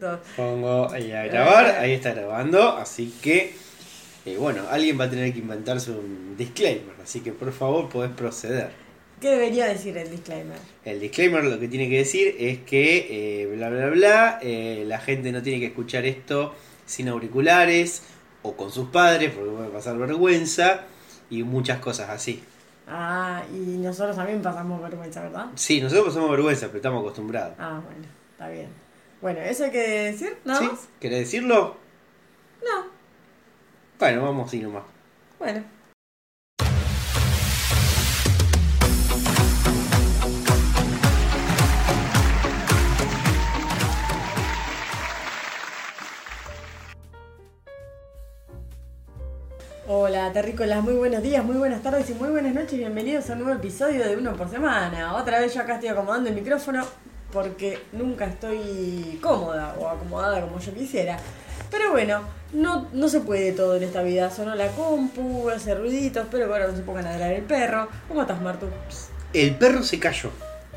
Perfecto. Pongo ahí a grabar, ahí está grabando, así que eh, bueno, alguien va a tener que inventarse un disclaimer, así que por favor podés proceder. ¿Qué debería decir el disclaimer? El disclaimer lo que tiene que decir es que eh, bla bla bla, eh, la gente no tiene que escuchar esto sin auriculares o con sus padres porque puede pasar vergüenza y muchas cosas así. Ah, y nosotros también pasamos vergüenza, ¿verdad? Sí, nosotros pasamos vergüenza, pero estamos acostumbrados. Ah, bueno, está bien. Bueno, ¿eso hay que decir? ¿Nada ¿Sí? ¿Querés decirlo? No. Bueno, vamos así nomás. Bueno. Hola, terrícolas, muy buenos días, muy buenas tardes y muy buenas noches. Bienvenidos a un nuevo episodio de Uno por Semana. Otra vez yo acá estoy acomodando el micrófono porque nunca estoy cómoda o acomodada como yo quisiera. Pero bueno, no, no se puede todo en esta vida. Sonó la compu, hace ruiditos, pero ahora no se pongan a ladrar el perro. ¿Cómo estás, Martu? El perro se cayó.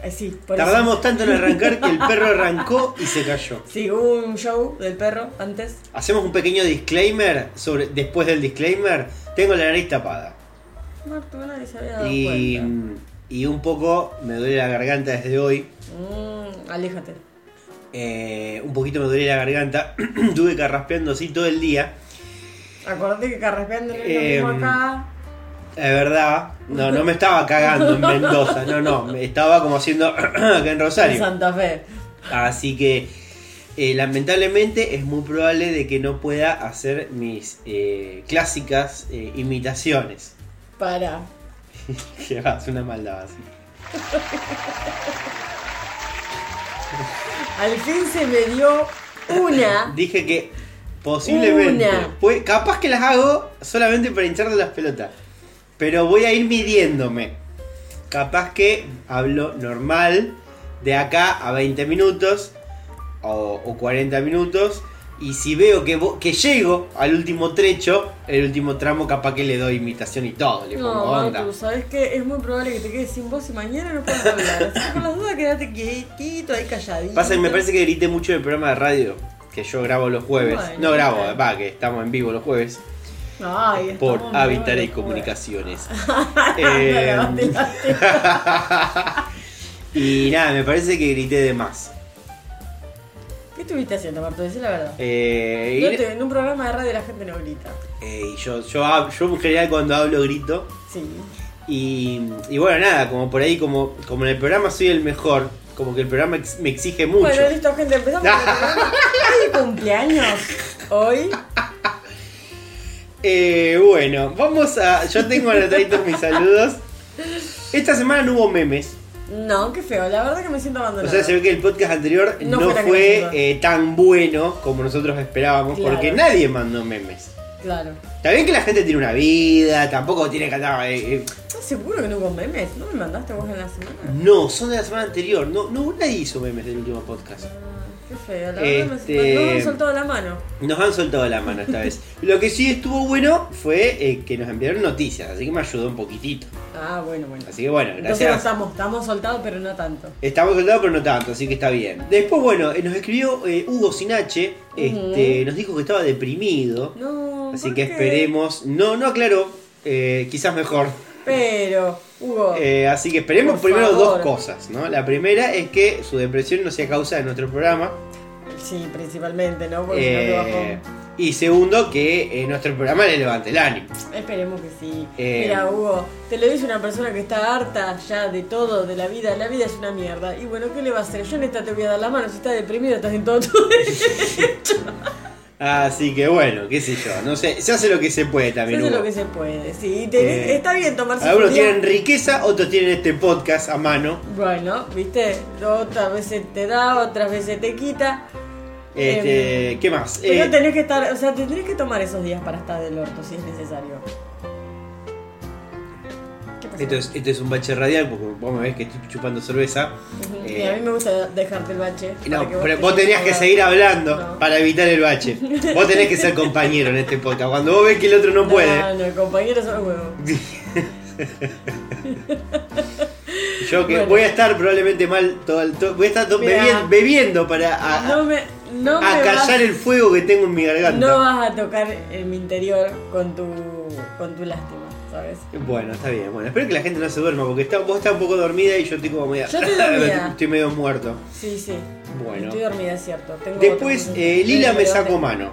Eh, sí, por Tardamos tanto en arrancar que el perro arrancó y se cayó. Sí, hubo un show del perro antes. Hacemos un pequeño disclaimer sobre después del disclaimer. Tengo la nariz tapada. Martu, nadie se había dado Y, cuenta. y un poco me duele la garganta desde hoy. Mm, aléjate. Eh, un poquito me duele la garganta. Tuve carraspeando así todo el día. Acordate que carraspeando Eh, lo mismo acá. Es verdad. No, no me estaba cagando en Mendoza. No, no. Me estaba como haciendo acá en En Rosario. Santa Fe. Así que eh, lamentablemente es muy probable de que no pueda hacer mis eh, clásicas eh, imitaciones. Para. Que va, es una maldad así. Al fin se me dio una. Dije que posiblemente, Una. capaz que las hago solamente para hincharle las pelotas. Pero voy a ir midiéndome. Capaz que hablo normal de acá a 20 minutos o, o 40 minutos. Y si veo que, que llego al último trecho, el último tramo, capaz que le doy imitación y todo. Le pongo No, onda. Martu, sabes que es muy probable que te quedes sin voz y mañana no puedas hablar. Así que por las dudas quédate quietito ahí calladito. Pasa que me parece que grité mucho en el programa de radio que yo grabo los jueves. Bueno, no grabo, va, que estamos en vivo los jueves. Ay, por muy y. Comunicaciones. Eh, y nada, me parece que grité de más. ¿Qué estuviste haciendo, Martu? Decí la verdad. Eh, No y, te- en un programa de radio la gente no grita. eh, yo, yo, hab- yo en general cuando hablo grito. Sí. Y, y bueno, nada, como por ahí, como, como en el programa soy el mejor, como que el programa ex- me exige mucho. Bueno, listo, gente, empezamos. con el programa. ¿Hay cumpleaños hoy? Eh, bueno, vamos a. Yo tengo anotaditos mis saludos. Esta semana no hubo memes. No, qué feo. La verdad que me siento O abandonada. sea, se ve que el podcast anterior No no, fue eh, tan bueno como nosotros esperábamos, Claro. porque nadie mandó memes. Claro. Está bien que la gente tiene una vida, tampoco tiene que andar. eh, eh, ¿Estás seguro que no hubo memes? ¿No me mandaste vos en la semana? No, son de la semana anterior. No, no nadie hizo memes del último podcast. Ah, qué feo. La Este- siento... No me han soltado la mano. Nos han soltado la mano esta vez. Lo que sí estuvo bueno fue eh, que nos enviaron noticias, así que me ayudó un poquitito. Ah, bueno, bueno. Así que bueno, Entonces no gracias. estamos, estamos soltados, pero no tanto. Estamos soltados, pero no tanto, así que está bien. Después, bueno, eh, nos escribió eh, Hugo Sinache, este, nos dijo que estaba deprimido. No. Así ¿por que qué? esperemos. No, no aclaró. eh, quizás mejor. Pero, Hugo. Eh, así que esperemos primero favor. dos cosas, ¿no? La primera es que su depresión no sea causa de nuestro programa. Sí, principalmente, ¿no? Porque si no te Eh, bajó. y segundo, que eh, nuestro programa le levante el ánimo. Esperemos que sí. Eh, Mira, Hugo, te lo dice una persona que está harta ya de todo, de la vida. La vida es una mierda. Y bueno, ¿qué le va a hacer? Yo en esta te voy a dar la mano. Si estás deprimido, estás en todo tu derecho. Así que bueno, qué sé yo. No sé, se hace lo que se puede Se también. hace Hugo. lo que se puede. Sí, te- Eh, está bien tomarse Algunos tienen riqueza, otros tienen este podcast a mano. Bueno, viste, otras veces te da, otras veces te quita. Este, ¿Qué más? Pero Eh, tenés que estar, o sea, tendrés que tomar esos días para estar del orto si es necesario. Esto, es, esto es un bache radial porque vos me ves que estoy chupando cerveza. Ujú, eh, y a mí me gusta dejarte el bache. No, que pero vos tenías que seguir hablando No. para evitar el bache. Vos tenés que ser compañero en este podcast. Cuando vos ves que el otro no puede, No, no, compañeros son huevos. yo que Bueno. voy a estar probablemente mal todo el to- voy a estar Mirá. bebiendo para a- a- No me, No me a vas- callar el fuego que tengo en mi garganta. No vas a tocar en mi interior con tu, con tu lástima, ¿sabes? Bueno, está bien. Bueno, espero que la gente no se duerma porque está, vos estás un poco dormida y yo estoy como media. Yo estoy dormida. estoy medio muerto. Sí, sí. Bueno. Estoy dormida, es cierto. Tengo Después, eh, Lila me sacó mano.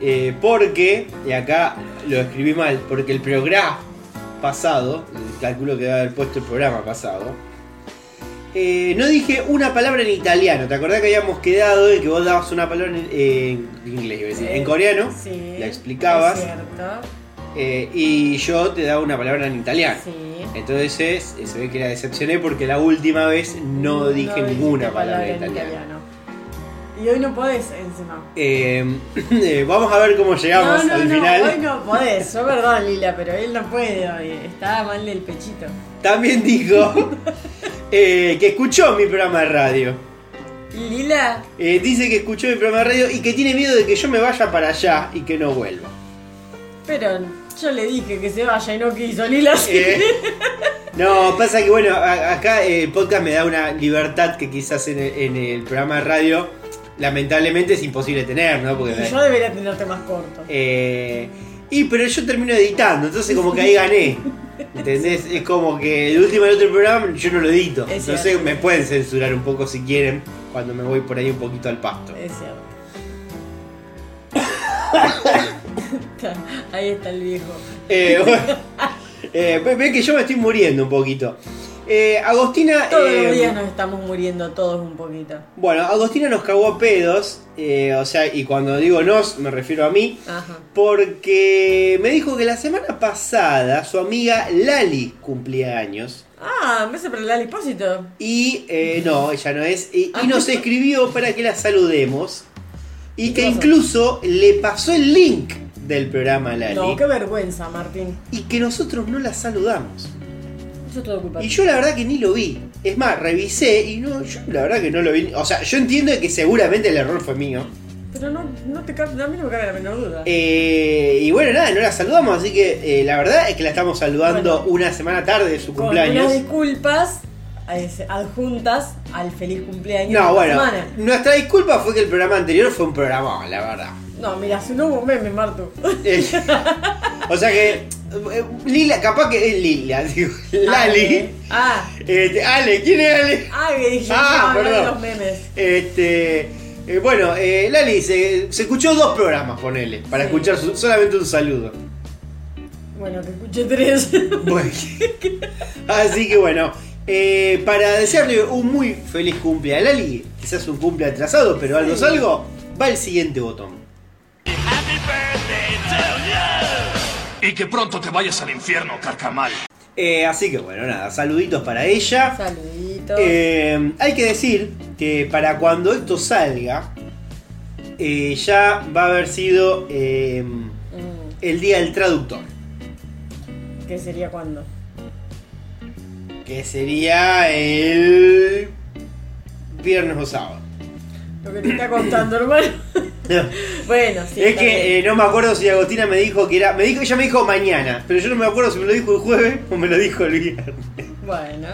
Eh, porque, y acá lo escribí mal, porque el programa pasado, calculo que debe haber puesto el programa pasado, eh, no dije una palabra en italiano. ¿Te acordás que habíamos quedado de que vos dabas una palabra en, en inglés, iba a decir, en coreano? Sí. la explicabas. Es cierto. eh, y yo te daba una palabra en italiano. Sí. Entonces eh, se ve que la decepcioné porque la última vez no dije ninguna palabra en en italiano. Y hoy no podés encima. Eh, vamos a ver cómo llegamos no, no, al final. hoy no podés. Yo perdón, Lila, pero él no puede hoy. Está mal del pechito. También dijo eh, que escuchó mi programa de radio. ¿Y Lila? Eh, dice que escuchó mi programa de radio y que tiene miedo de que yo me vaya para allá y que no vuelva. Pero yo le dije que se vaya y no quiso, Lila. sí. Eh, no, pasa que bueno, a- acá eh, el podcast me da una libertad que quizás en el, en el programa de radio lamentablemente es imposible tener, ¿no? Porque Y yo debería tenerte más corto. Eh, y pero yo termino editando, entonces como que ahí gané. ¿Entendés? Es como que el último del otro programa yo no lo edito. Es Entonces cierto. me pueden censurar un poco si quieren cuando me voy por ahí un poquito al pasto. Es cierto. Ahí está el viejo. Eh, bueno, eh, ve- ve que yo me estoy muriendo un poquito. Eh, Agostina. Todos eh, los días nos estamos muriendo todos un poquito. Bueno, Agostina nos cagó a pedos. eh, o sea, y cuando digo nos, me refiero a mí. Ajá. Porque me dijo que la semana pasada su amiga Lali cumplía años. Ah, me hace para el Alipósito. Y eh, no, ella no es. Y, y nos escribió para que la saludemos. Y ¿Y que incluso le pasó el link del programa a Lali. No, qué vergüenza, Martín. Y que nosotros no la saludamos. Eso es todo culpa. Y yo la verdad que ni lo vi. Es más, revisé y no, yo la verdad que no lo vi. O sea, yo entiendo que seguramente el error fue mío. Pero no, no te cabe, a mí no me cabe la menor duda. Eh, y bueno, nada, no la saludamos, así que eh, la verdad es que la estamos saludando Bueno. una semana tarde de su Con cumpleaños. unas disculpas eh, adjuntas al feliz cumpleaños de No, esta bueno, semana. nuestra disculpa fue que el programa anterior fue un programa, la verdad. No, mira, si no hubo meme, Martu. Eh, o sea que, Lila, capaz que es Lila, digo, Lali. Ah, Este, Ale, ¿quién es Ale? ah, que dije, Ah, no, perdón. los memes. Este, eh, bueno, eh, Lali, se, se escuchó dos programas, ponele, para Sí. escuchar su- solamente un saludo. Bueno, que escuché tres. Bueno, así que bueno, eh, para desearle un muy feliz cumple a Lali, quizás un cumple atrasado, pero algo es Sí. algo, va el siguiente botón. Y que pronto te vayas al infierno, carcamal. Eh, así que bueno, nada, saluditos para ella. Saluditos. Eh, hay que decir que para cuando esto salga, eh, ya va a haber sido eh, Mm, el día del traductor. ¿Qué sería cuándo? Que sería el viernes o sábado. Lo que te está contando, hermano. bueno, sí. es que eh, no me acuerdo si Agostina me dijo que era. Me dijo, ella me dijo mañana, pero yo no me acuerdo si me lo dijo el jueves o me lo dijo el viernes. Bueno.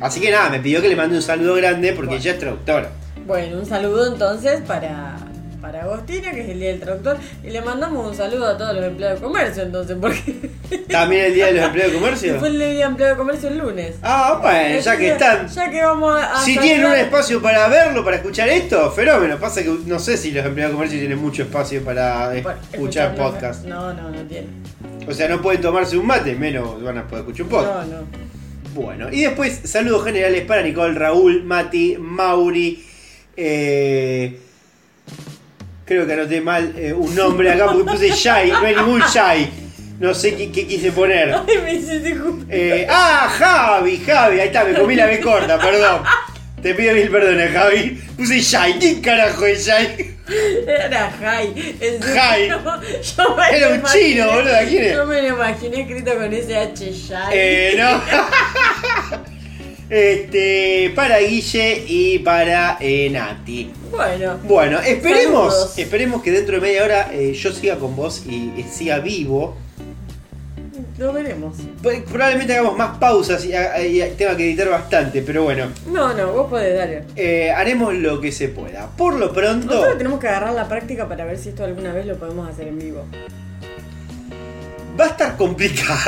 Así que nada, me pidió que le mande un saludo grande porque Bueno. ella es traductora. Bueno, un saludo entonces para, para Agostina, que es el día del traductor. Y le mandamos un saludo a todos los empleados de comercio, entonces, porque También el día de los empleados de comercio. fue el día de empleado de comercio el lunes. Ah, bueno, ya que están. Ya que vamos a. Si tienen un espacio para verlo, para escuchar esto, fenómeno. Pasa que no sé si los empleados de comercio tienen mucho espacio para escuchar escucharnos, podcast. No, no, no tiene. O sea, no pueden tomarse un mate, menos van a poder escuchar un podcast. No, no. Bueno, y después saludos generales para Nicole, Raúl, Mati, Mauri. eh, creo que anoté mal eh, un nombre acá porque puse Shai, no hay ningún Shai. No sé qué, qué quise poner. Ay, me hiciste Eh, ah, Javi, Javi, ahí está, me comí la B corta, perdón. Te pido mil perdones, Javi. Puse Shai, ¿quién carajo es Shai? Era Jai. Jai. Yo me Era un imaginé- chino, boludo, ¿quién es? Yo me lo imaginé escrito con ese H Jai. Eh, no. Este, para Guille y para eh, Nati. Bueno. Bueno, esperemos, Saludos. esperemos que dentro de media hora eh, yo siga con vos y siga vivo. Lo veremos. Pues, Probablemente hagamos más pausas y, y tenga que editar bastante, pero bueno, No, no, vos podés, dale. eh, haremos lo que se pueda. Por lo pronto, Nosotros tenemos que agarrar la práctica para ver si esto alguna vez lo podemos hacer en vivo. va a estar complicado.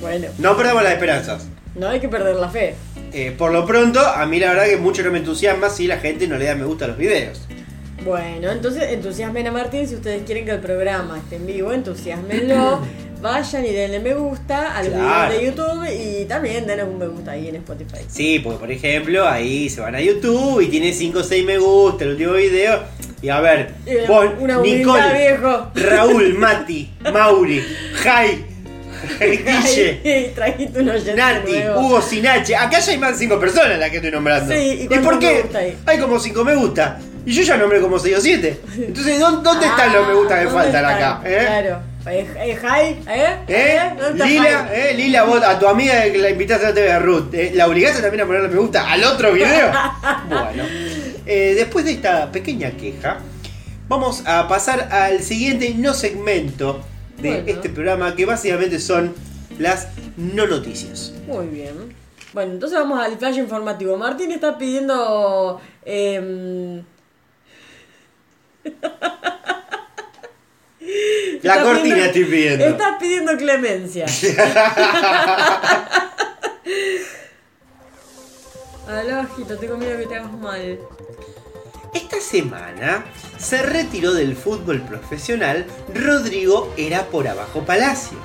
Bueno, no perdamos las esperanzas. No hay que perder la fe. Eh, por lo pronto, a mí la verdad que mucho no me entusiasma si la gente no le da me gusta a los videos. Bueno, entonces entusiasmen a Martín si ustedes quieren que el programa esté en vivo, entusiasmenlo. Vayan y denle me gusta al Claro. video de YouTube y también denle un me gusta ahí en Spotify. Sí, porque por ejemplo, ahí se van a YouTube y tiene 5 o 6 me gusta el último video. Y a ver, Eh, vos, una humildad, viejo. Raúl, Mati, Mauri, Jai, Guille, trajiste Nati, nuevo. Hugo Sinache. Acá ya hay más de 5 personas las que estoy nombrando. Sí, ¿y ¿Y, por qué? Hay como 5 me gusta. Y yo ya nombré como 6 o 7. Entonces, ¿dó- ¿dónde están los me gusta que Ah, ¿dónde faltan están? acá? ¿Eh? Claro. Eh, eh, Jai, ¿eh? ¿Eh? ¿Dónde está Lila, Jai? ¿eh? Lila, vos a tu amiga que la invitaste a TV a Ruth, ¿eh? ¿la obligaste también a ponerle me gusta al otro video? bueno, eh, después de esta pequeña queja, vamos a pasar al siguiente no segmento de Bueno. este programa, que básicamente son las no noticias. Muy bien. Bueno, entonces vamos al flash informativo. Martín está pidiendo. em, La está cortina pidiendo- estoy pidiendo. Está pidiendo clemencia. Aló, ojito, tengo miedo que te hagas mal. Esta semana se retiró del fútbol profesional Rodrigo era por abajo Palacios.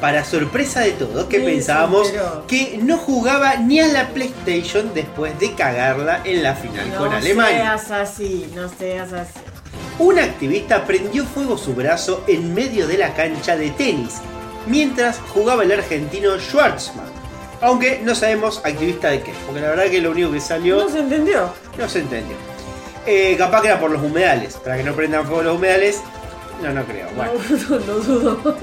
Para sorpresa de todos, que Sí, pensábamos que no jugaba ni a la PlayStation después de cagarla en la final No con Alemania. seas así, no seas así. Un activista prendió fuego su brazo en medio de la cancha de tenis, mientras jugaba el argentino Schwartzman. Aunque no sabemos activista de qué, porque la verdad que lo único que salió No se entendió. no se entendió. Eh, capaz que era por los humedales. Para que no prendan fuego los humedales. No, no creo. Bueno. No, no dudo.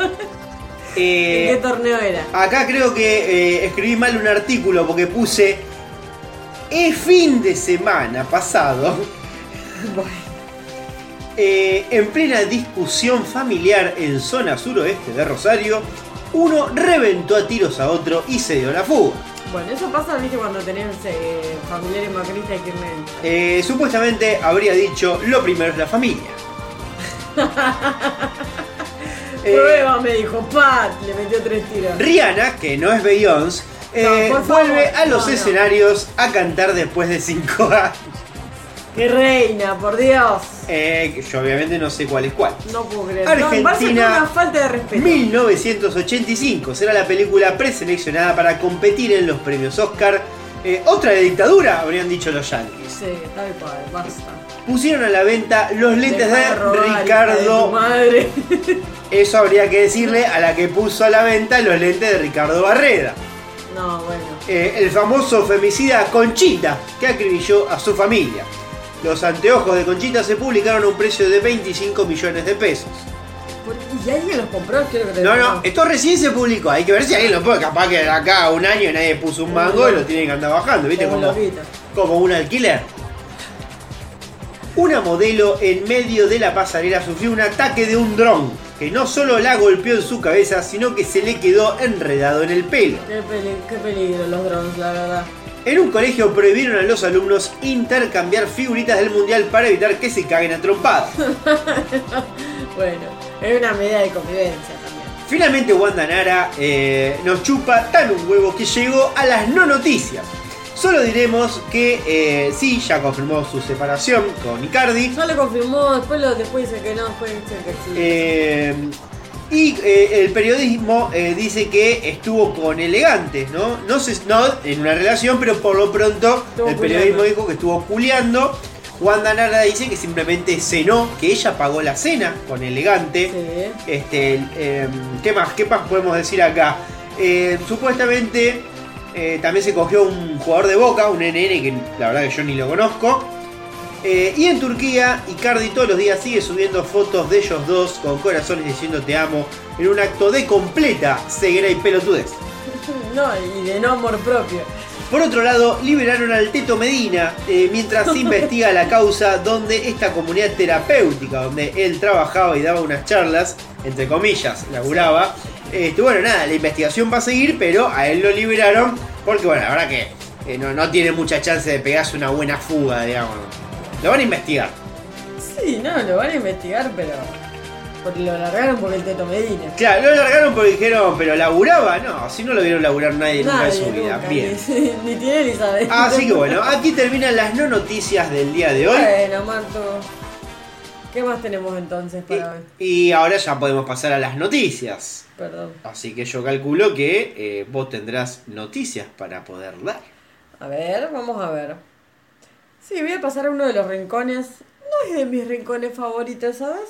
Eh, ¿En qué torneo era? acá creo que eh, escribí mal un artículo porque puse. El fin de semana pasado, Bueno, en plena discusión familiar en zona suroeste de Rosario, uno reventó a tiros a otro y se dio la fuga. Bueno, eso pasa, viste, cuando tenés eh, familiares macristas y kirchneristas. Eh, supuestamente habría dicho: Lo primero es la familia. Eh, Prueba, me dijo, Pat, le metió tres tiros. Rihanna, que no es Beyoncé, eh, No, vuelve a los no, no. escenarios a cantar después de 5 años. ¡Qué reina, por Dios! Eh, yo obviamente no sé cuál es cuál. No puedo creer. Argentina, no, una falta de respeto. 1985 será la película preseleccionada para competir en los premios Oscar. Eh, otra de dictadura, habrían dicho los yankees. Sí, tal cual, basta. Pusieron a la venta los lentes de robar, Ricardo. madre. Eso habría que decirle a la que puso a la venta los lentes de Ricardo Barreda. no, bueno. Eh, el famoso femicida Conchita, que acribilló a su familia. Los anteojos de Conchita se publicaron a un precio de 25 millones de pesos. ¿Y alguien los compró? Que No, no, esto recién se publicó. Hay que ver si alguien lo puede. Capaz que de acá a un año nadie puso un mango y lo tienen que andar bajando, ¿viste? Como un Como, alquiler. Una modelo en medio de la pasarela sufrió un ataque de un dron que no solo la golpeó en su cabeza, sino que se le quedó enredado en el pelo. Qué, peli- qué peligro los drones, la verdad. En un colegio prohibieron a los alumnos intercambiar figuritas del mundial para evitar que se caguen a trompadas. Bueno, es una medida de convivencia también. Finalmente Wanda Nara eh, nos chupa tan un huevo que llegó a las no noticias. Solo diremos que eh, sí, ya confirmó su separación con Icardi. Ya lo confirmó, después, lo, después dice que no, después dice que sí. eh, y eh, el periodismo eh, dice que estuvo con elegantes, ¿no? No sé, no en una relación, pero por lo pronto Estuvo el periodismo dijo que estuvo culeando. Wanda Nara dice que simplemente cenó, que ella pagó la cena con elegante. Sí. Este, eh, ¿qué más? ¿Qué más podemos decir acá? Eh, supuestamente también se cogió un jugador de Boca, un NN que la verdad que yo ni lo conozco. Eh, y en Turquía, Icardi todos los días sigue subiendo fotos de ellos dos con corazones diciendo te amo en un acto de completa ceguera y pelotudez. No, y de no amor propio. Por otro lado, liberaron al Teto Medina eh, mientras se investiga la causa donde esta comunidad terapéutica, donde él trabajaba y daba unas charlas, entre comillas, laburaba, Este, bueno, nada, la investigación va a seguir, pero a él lo liberaron porque, bueno, la verdad que eh, no, no tiene mucha chance de pegarse una buena fuga, digamos. Lo van a investigar. Sí, no, lo van a investigar, pero. Porque lo largaron porque el Teto Medina. Claro, lo largaron porque dijeron, pero laburaba, no, si no lo vieron laburar nadie nunca en su vida. nunca, Bien. Ni, ni tiene ni sabe. Así que bueno, aquí terminan las no noticias del día de hoy. Bueno, Marto. ¿Qué más tenemos entonces para hoy? Y, y ahora ya podemos pasar a las noticias. Perdón. Así que yo calculo que eh, vos tendrás noticias para poder dar. A ver, vamos a ver. Sí, voy a pasar a uno de los rincones. No es de mis rincones favoritos, ¿sabes?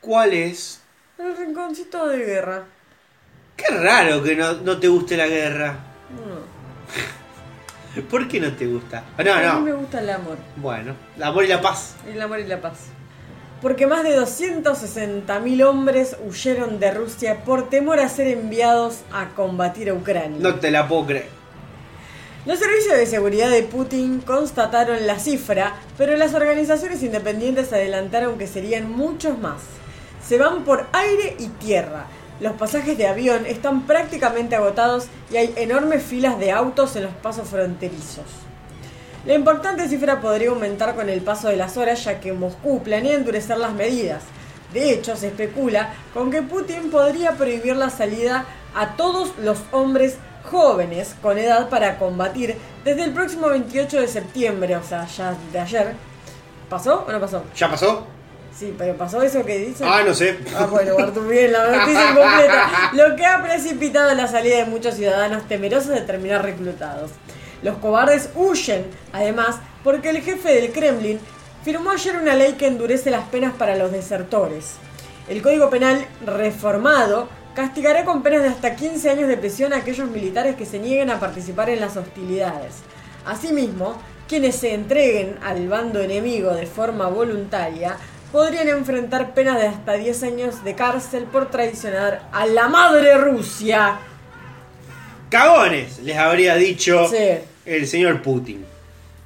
¿Cuál es? El rinconcito de guerra. Qué raro que no, no te guste la guerra. No. ¿Por qué no te gusta? Ah, No, A mí me gusta el amor. Bueno, el amor y la paz. El amor y la paz. Porque más de 260.000 hombres huyeron de Rusia por temor a ser enviados a combatir a Ucrania. No te la puedo creer. Los servicios de seguridad de Putin constataron la cifra, pero las organizaciones independientes adelantaron que serían muchos más. Se van por aire y tierra. Los pasajes de avión están prácticamente agotados y hay enormes filas de autos en los pasos fronterizos. La importante cifra podría aumentar con el paso de las horas ya que Moscú planea endurecer las medidas. De hecho, se especula con que Putin podría prohibir la salida a todos los hombres jóvenes con edad para combatir desde el próximo 28 de septiembre, o sea, ya de ayer. ¿Pasó o no pasó? ¿Ya pasó? Sí, pero pasó eso que dice. Ah, no sé. Ah, bueno, Bartu, bien, la noticia incompleta. Lo que ha precipitado la salida de muchos ciudadanos temerosos de terminar reclutados. Los cobardes huyen, además, porque el jefe del Kremlin firmó ayer una ley que endurece las penas para los desertores. El Código Penal reformado castigará con penas de hasta 15 años de prisión a aquellos militares que se nieguen a participar en las hostilidades. Asimismo, quienes se entreguen al bando enemigo de forma voluntaria podrían enfrentar penas de hasta 10 años de cárcel por traicionar a la madre Rusia. Cagones, les habría dicho Sí. el señor Putin.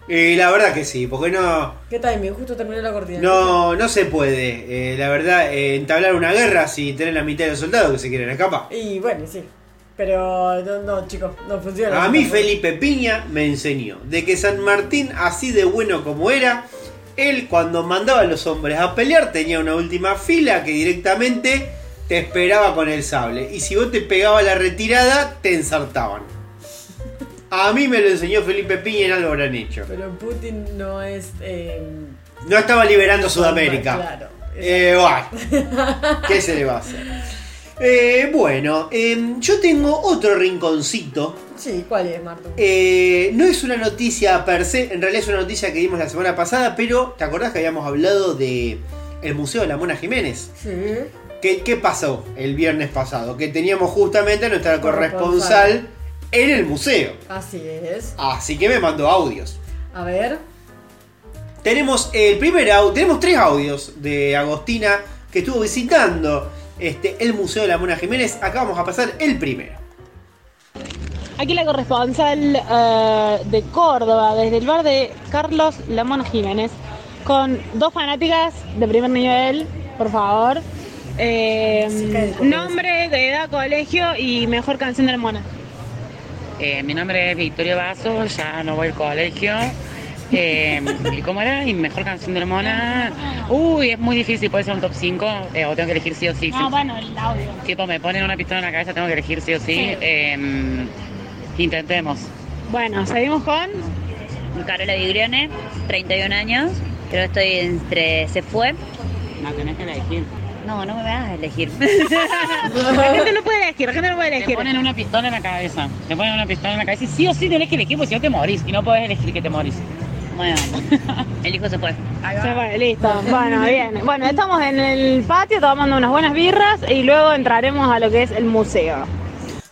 Y la verdad que sí, porque no, ¿Qué timing? Justo terminó la cortina. no, no se puede, eh, la verdad, eh, entablar una guerra si tenés la mitad de los soldados que se quieren escapar. Y bueno, sí. Pero no, no, chicos, no funciona. A mí. Felipe Piña me enseñó de que San Martín, así de bueno como era, él cuando mandaba a los hombres a pelear tenía una última fila que directamente te esperaba con el sable. Y si vos te pegabas la retirada, te ensartaban. A mí me lo enseñó Felipe Piña y no lo habrán hecho. Pero Putin no es. eh, No estaba liberando Sudamérica. Claro. Eh, bueno, ¿qué se le va a hacer? Eh, bueno, em, yo tengo otro rinconcito Sí, ¿cuál es, Martu? Eh, no es una noticia per se, en realidad es una noticia que dimos la semana pasada, pero ¿te acordás que habíamos hablado de el Museo de la Mona Jiménez? Sí. ¿Qué, qué pasó el viernes pasado? Que teníamos justamente a nuestra Corresponsal. En el museo. Así es. Así que me mandó audios. A ver. Tenemos el primer audio, tenemos tres audios de Agostina que estuvo visitando este, el Museo de la Mona Jiménez. Acá vamos a pasar el primero. Aquí la corresponsal eh, de Córdoba, desde el bar de Carlos Lamona Jiménez, con dos fanáticas de primer nivel, por favor. Eh, nombre, de edad, colegio y mejor canción de la mona. Eh, mi nombre es Victoria Vaso, ya no voy al colegio. Eh, ¿Y cómo era? ¿Y mejor canción de la mona? Uy, es muy difícil, puede ser un top 5 eh, o tengo que elegir sí o sí. No, sí. bueno, el audio. Tipo, me ponen una pistola en la cabeza, tengo que elegir sí o sí. Sí. Eh, intentemos. Bueno, seguimos con. Carola Viglione, 31 años. Creo que estoy entre. Se fue. No, tenés que elegir. No, no me vas a elegir. La gente no puede elegir, la gente no puede Te elegir. ponen una pistola en la cabeza. Te ponen una pistola en la cabeza y sí o sí tenés que elegir porque si no te morís. Y no podés elegir que te morís. Bueno, el hijo se fue. Se fue, listo. Bueno, bien. Bueno, estamos en el patio tomando unas buenas birras y luego entraremos a lo que es el museo.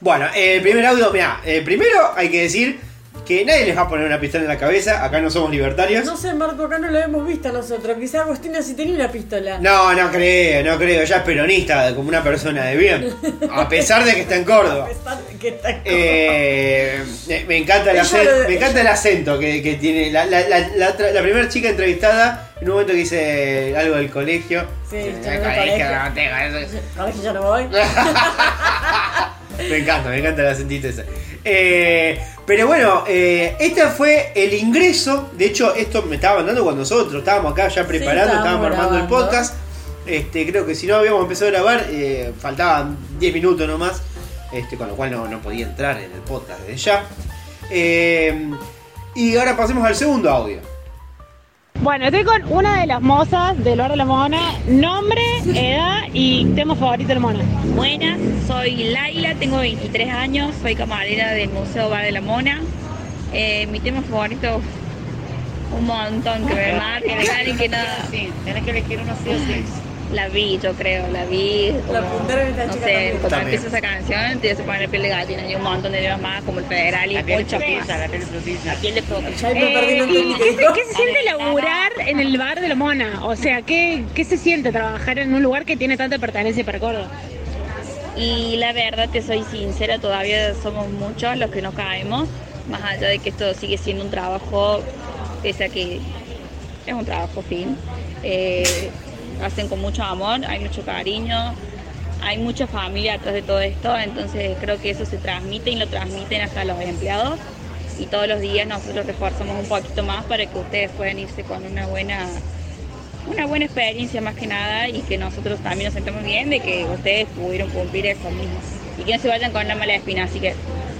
Bueno, el primer audio, mira, primero hay que decir que nadie les va a poner una pistola en la cabeza, acá no somos libertarios. No sé, Marco, acá no lo hemos visto nosotros. Quizá Agostina sí tenía una pistola. No, no creo, no creo, ya es peronista, como una persona de bien. A pesar de que está en A Córdoba. pesar de que está Eh, me- me, encanta el Ella acento, lo- me encanta el acento que, que tiene la, la, la, la otra- la primera chica entrevistada en un momento que dice algo del colegio. Sí, Eh, colegio, colegio. no tengo eso. Ahora que ya no voy. Me encanta, me encanta el acentito ese. Eh, pero bueno, eh, este fue el ingreso. De hecho, esto me estaba mandando cuando nosotros estábamos acá ya preparando, estábamos estábamos armando el podcast. Este, creo que si no habíamos empezado a grabar, eh, faltaban 10 minutos nomás. Este, con lo cual no, no podía entrar en el podcast desde ya. Eh, y ahora pasemos al segundo audio. Bueno, estoy con una de las mozas del Bar de la Mona. Nombre, edad y tema favorito del Mona. Buenas, soy Laila, tengo 23 años, soy camarera del Museo Bar de la Mona. Eh, mi tema favorito, un montón que me y que nada. Sí, tenés que elegir uno sí o sí. La vi, yo creo, la vi. La como, apuntaron esta no chica sé, también. cuando También. empieza esa canción te hace poner piel de gallina y un montón de temas más, como el federal y La piel más. la piel frutilla. La piel de perdí Eh, lo ¿y que ¿qué, se- qué se siente laburar en el Bar de la Mona? O sea, ¿qué, ¿qué se siente trabajar en un lugar que tiene tanta pertenencia para Córdoba? Y la verdad, te soy sincera, todavía somos muchos los que no caemos, más allá de que esto sigue siendo un trabajo, pese a que es un trabajo fin. Eh, hacen con mucho amor, hay mucho cariño, hay mucha familia atrás de todo esto, entonces creo que eso se transmite y lo transmiten hasta los empleados. Y todos los días nosotros reforzamos un poquito más para que ustedes puedan irse con una buena una buena experiencia más que nada y que nosotros también nos sentamos bien de que ustedes pudieron cumplir eso mismo y que no se vayan con una mala espina, así que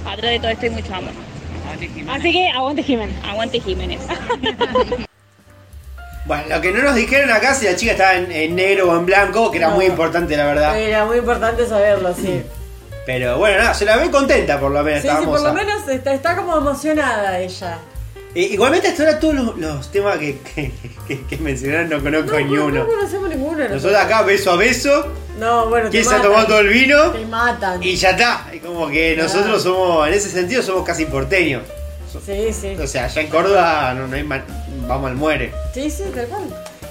atrás de todo esto hay mucho amor. Así que aguante Jiménez. Aguante Jiménez. Bueno, lo que no nos dijeron acá si la chica estaba en, en negro o en blanco, que era No. muy importante la verdad. Era muy importante saberlo, sí. Pero bueno, nada, se la ve contenta por lo menos. Sí, sí, por lo menos está, está como emocionada ella. Eh, igualmente hasta ahora todos los, los temas que, que, que- que mencionaron no conozco No, ni no, uno. no conocemos ninguno. Nosotros acá beso a beso, No, bueno, te quién se ha tomado todo el vino Te matan. y ya está. Es como que nosotros somos, en ese sentido, somos casi porteños. Sí, sí. O sea, allá en Córdoba no, no hay man- vamos al muere. Sí, sí, tal cual.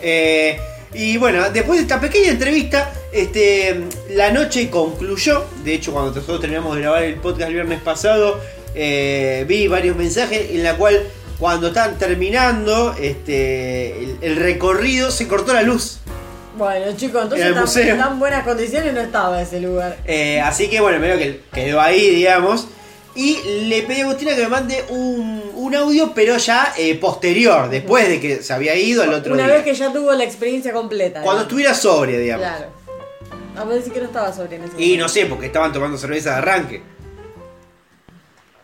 Eh, y bueno, después de esta pequeña entrevista, este, la noche concluyó. De hecho, cuando nosotros terminamos de grabar el podcast el viernes pasado, eh, vi varios mensajes en la cual cuando estaban terminando este, el, el recorrido se cortó la luz. Bueno, chicos, entonces tan, en tan buenas condiciones no estaba ese lugar. Eh, así que bueno, medio que quedó ahí, digamos. Y le pedí a Agustina que me mande un, un audio, pero ya eh, posterior, después de que se había ido al otro Una día. vez que ya tuvo la experiencia completa. Cuando estuviera sobria, digamos. Claro. A ver si que no estaba sobre en ese Y no sé, porque estaban tomando cerveza de arranque.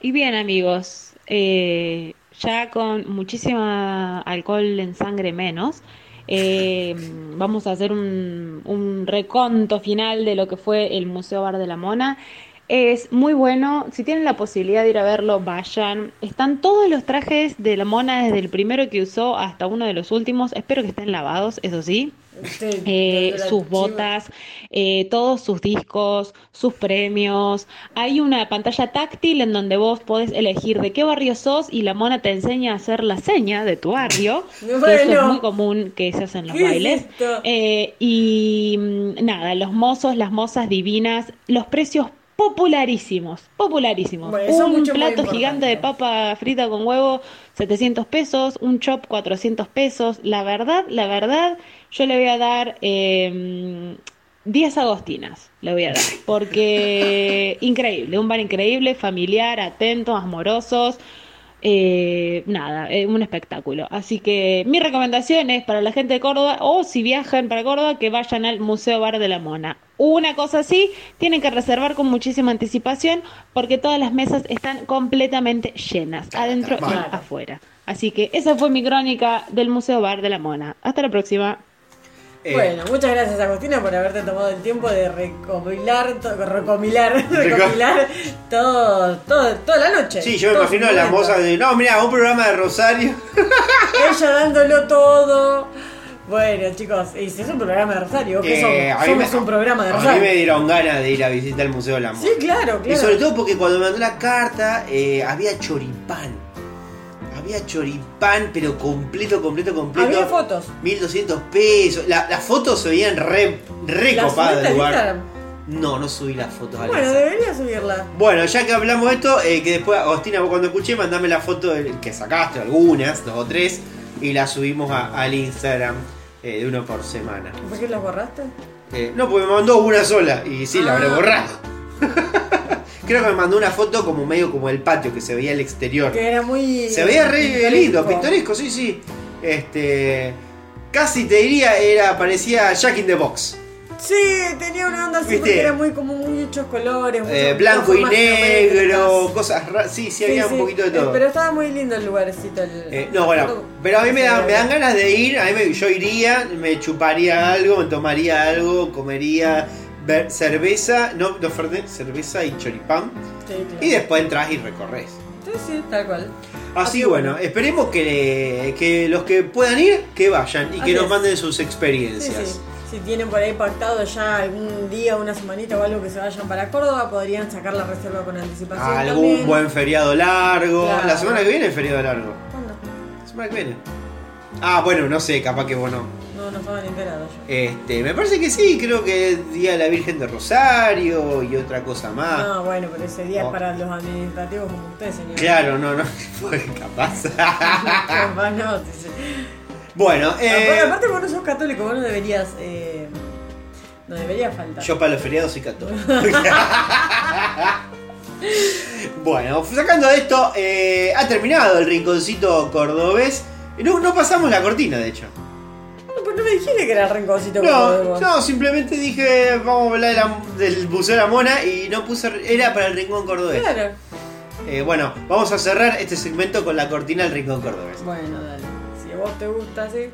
Y bien amigos, eh, ya con muchísima alcohol en sangre menos, eh, vamos a hacer un, un reconto final de lo que fue el Museo Bar de la Mona. Es muy bueno, si tienen la posibilidad de ir a verlo, vayan. Están todos los trajes de la mona desde el primero que usó hasta uno de los últimos. Espero que estén lavados, eso sí. Sí, Eh, sus botas, eh, todos sus discos, sus premios. Hay una pantalla táctil en donde vos podés elegir de qué barrio sos y la mona te enseña a hacer la seña de tu barrio. que eso es muy común que se hace en los ¿Qué es bailes. Eh, y mm, nada, los mozos, las mozas divinas, los precios popularísimos, popularísimos. Bueno, un plato gigante de papa frita con huevo, 700 pesos, un chop 400 pesos. La verdad, la verdad, yo le voy a dar eh, 10 agostinas, le voy a dar, porque increíble, un bar increíble, familiar, atento, amorosos. Eh, nada, eh, un espectáculo. Así que mi recomendación es para la gente de Córdoba o si viajan para Córdoba que vayan al Museo Bar de la Mona. Una cosa así, tienen que reservar con muchísima anticipación porque todas las mesas están completamente llenas, adentro y afuera. Así que esa fue mi crónica del Museo Bar de la Mona. Hasta la próxima. Eh, Bueno, muchas gracias Agustina por haberte tomado el tiempo de recopilar, to- recopilar, recopilar todo, todo, toda la noche. Sí, yo me imagino a la moza de. No, mira, un programa de Rosario. Ella dándolo todo. Bueno, chicos, y si es un programa de Rosario, ¿qué Eh, somos? me- un programa de A mí Rosario. me dieron ganas de ir a visitar el Museo de la Moda. Sí, claro, Y claro. sobre todo porque cuando me mandó la carta eh, había choripán. Había choripán, pero completo, completo, completo. Había fotos. 1200 pesos. La- las fotos se veían re, re ¿Las copadas del lugar. Instagram? No, no subí las fotos al Bueno, Instagram. debería subirla. Bueno, ya que hablamos de esto, eh, que después, Agostina, vos cuando escuché, mandame la foto del- que sacaste, algunas, dos o tres, y la subimos a- al Instagram eh, de uno por semana. ¿Por qué las borraste? Eh, no, porque me mandó una sola, y sí, la habré Ah. borrado. Creo que me mandó una foto como medio como el patio, que se veía el exterior. Que era muy. Se veía re pintoresco. lindo, pintoresco, sí, sí. Este. Casi te diría, era, parecía Jack in the Box. Sí, tenía una onda así ¿Viste? porque era muy como muchos colores. Eh, blanco y negro, cosas raras. Sí, sí, Sí, había sí, un poquito de eh, todo. Pero estaba muy lindo el lugarcito. el- Eh, no, bueno, pero a mí me, dan- me dan ganas de ir, a mí me- yo iría, me chuparía algo, me tomaría algo, comería cerveza, no, no cerveza y choripán, Sí, claro. y después entras y recorres. Sí, sí, tal cual. Así Así bueno, bueno. esperemos que, que los que puedan ir, que vayan y que nos es. manden sus experiencias. sí. Si tienen por ahí pactado ya algún día, una semanita o algo que se vayan para Córdoba, podrían sacar la reserva con anticipación. Algún también. buen feriado largo. Claro. La semana que viene es feriado largo. ¿Cuándo? La semana que viene. Ah, bueno, no sé, capaz que vos no. No estaban enterados yo. Este, me parece que sí, creo que es Día de la Virgen de Rosario y otra cosa más. No, bueno, pero ese día Oh. es para los administrativos como usted, señor. Claro, no, no, fue capaz. Capaz no, sí, sí. bueno, Aparte, eh, aparte vos no sos católico, vos no deberías. Eh, no deberías faltar. yo para los feriados soy católico. bueno, sacando de esto, eh, ha terminado el rinconcito cordobés. No, no pasamos la cortina, de hecho. No, pero no me dijiste que era el rinconcito como de No, no, simplemente dije, vamos a hablar de la- del Museo de la Mona y no puse, era para el rincón cordobés. Claro. Eh, bueno, vamos a cerrar este segmento con la cortina del rincón cordobés. Bueno, dale. Si a vos te gusta así.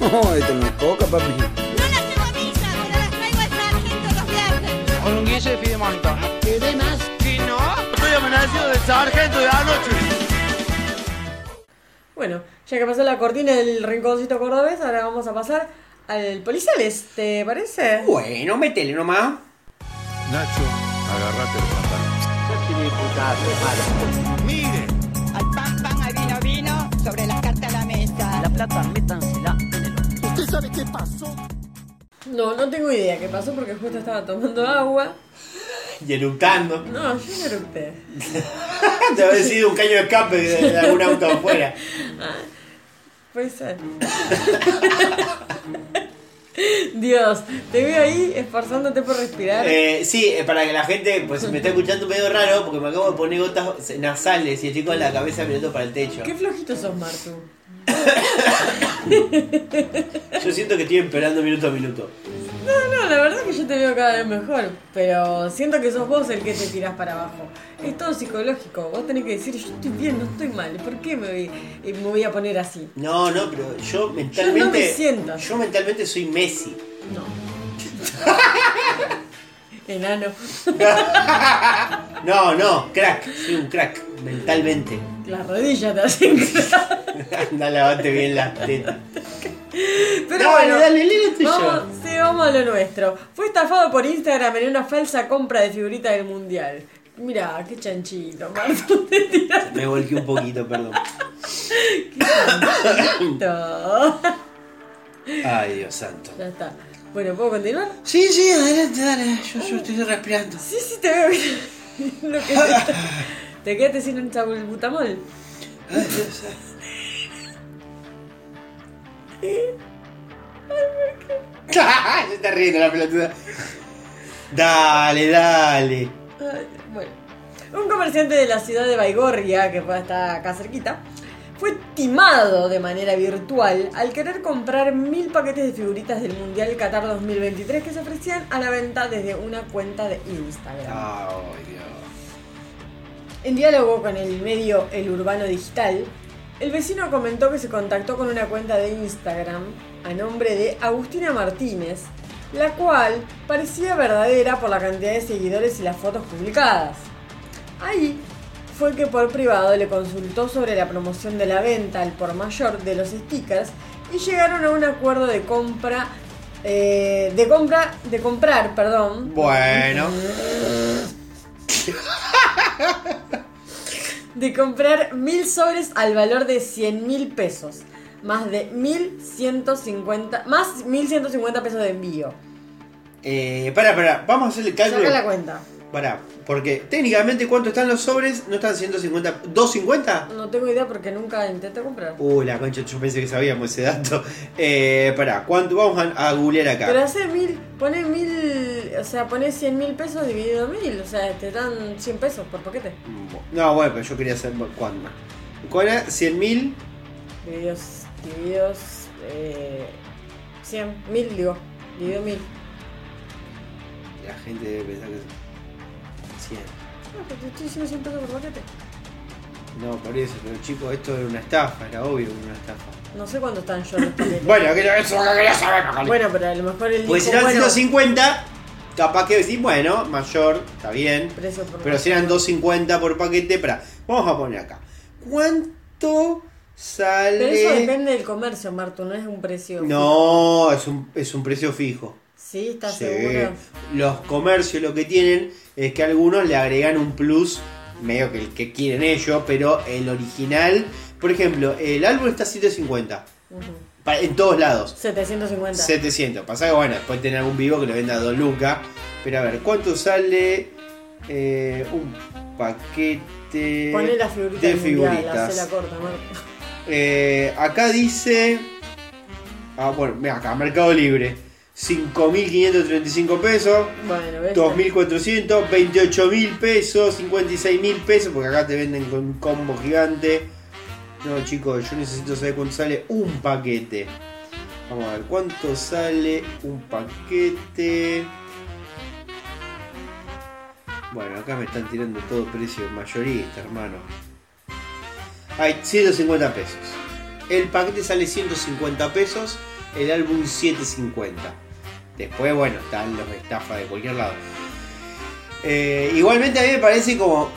No, esto no es coca, papi. No las llevo a misa, pero las traigo al sargento los viernes. Con un guille de fidemonto. ¿Qué más? Si no, estoy amenazado del sargento de anoche. Bueno, ya que pasó la cortina del rinconcito cordobés, ahora vamos a pasar al policiales, ¿te parece? Bueno, métele nomás. Nacho, agarrate los pantalones. Mire, Al pan, pan, al vino, vino, sobre las cartas a la mesa. La plata, métansela en el ¿Usted sabe qué pasó? No, no tengo idea qué pasó porque justo estaba tomando agua. Y eructando. No, yo no eructé. Te a decir un caño de escape de, de algún auto afuera. Puede ser. Dios, te veo ahí esforzándote por respirar. Eh, sí, eh, para que la gente pues me está escuchando medio raro porque me acabo de poner gotas nasales y estoy con la cabeza mirando para el techo. Qué flojito sos, Martu. Yo siento que estoy esperando minuto a minuto. No, no, la verdad es que yo te veo cada vez mejor. Pero siento que sos vos el que te tirás para abajo. Es todo psicológico. Vos tenés que decir, yo estoy bien, no estoy mal. ¿Por qué me voy, eh, me voy a poner así? No, no, pero yo mentalmente. Yo no me siento. Yo mentalmente soy Messi. No. Enano. No, no, crack. Soy un crack, mentalmente. Las rodillas te hacen. Anda, lavate bien las tetas. Pero Dale, bueno, dale, lee lo tuyo. Vamos, sí, vamos a lo nuestro. Fue estafado por Instagram en una falsa compra de figuritas del mundial. Mirá, qué chanchito, te tiraste Me volqué un poquito, perdón. todo. Ay, Dios santo. Ya está. Bueno, ¿puedo continuar? Sí, sí, adelante, dale. Yo, yo estoy respirando. Sí, sí, te veo bien. Lo que te, te quedaste sin un salbutamol. Se está riendo la pelotuda. Dale, dale. Ay, Bueno, un comerciante de la ciudad de Baigorria, que hasta acá cerquita, fue timado de manera virtual al querer comprar mil paquetes de figuritas del Mundial Qatar 2023 que se ofrecían a la venta desde una cuenta de Instagram. Ay, Dios. En diálogo con el medio El Urbano Digital, el vecino comentó que se contactó con una cuenta de Instagram a nombre de Agustina Martínez, la cual parecía verdadera por la cantidad de seguidores y las fotos publicadas. Ahí fue que por privado le consultó sobre la promoción de la venta al por mayor de los stickers y llegaron a un acuerdo de compra eh, de compra de comprar, perdón, Bueno. de comprar mil sobres al valor de 100 mil pesos, más de 1150, más 1150 pesos de envío. Eh, pará, pará, vamos a hacer el cálculo. Saca la cuenta. Pará, porque técnicamente cuánto están los sobres, no están 150, 250. No tengo idea porque nunca intenté comprar. Uy, la concha, yo pensé que sabíamos ese dato. Eh, pará, ¿cuánto? Vamos a, a googlear acá. Pero hace mil, pone mil, o sea, pone 100 mil pesos dividido mil, o sea, te dan 100 pesos por paquete. No, bueno, pero yo quería saber cuánto. ¿Cuál era? 100 mil. Divididos, divididos, eh, 100, mil digo, dividido mil. La gente debe pensar que es 100. No, pero te estoy diciendo 100 pesos por paquete. No, por eso, pero chicos, esto era una estafa, era obvio que era una estafa. No sé cuánto están yo los paquetes. Bueno, que era eso que quería saber, Magali. Bueno, pero a lo mejor el Pues si eran bueno, 150, capaz que decís, bueno, mayor, está bien. por Pero si eran 250 por paquete, para. Vamos a poner acá. ¿Cuánto sale? Pero eso depende del comercio, Martu, no es un precio. No, es un, es un precio fijo. Sí, ¿estás Sí. seguro? Los comercios lo que tienen es que algunos le agregan un plus, medio que el que quieren ellos, pero el original, por ejemplo, el álbum está a 750. Ujú. pa- En todos lados. 750. 700. Pasa que bueno, después tener algún vivo que lo venda a 2 lucas. Pero a ver, ¿cuánto sale eh, un paquete Poné la figurita de del mundial, figuritas? hacela corta. Eh, acá dice. Ah, bueno, acá, Mercado Libre. 5.535 pesos, Bueno, ¿ves? 2.400, 28.000 pesos, 56.000 pesos, porque acá te venden con un combo gigante. No, chicos, yo necesito saber cuánto sale un paquete. Vamos a ver, ¿cuánto sale un paquete? Bueno, acá me están tirando todo precio mayorista, hermano. Hay 150 pesos. El paquete sale 150 pesos, el álbum 750. Después, bueno, están los estafas de cualquier lado. Eh, igualmente a mí me parece como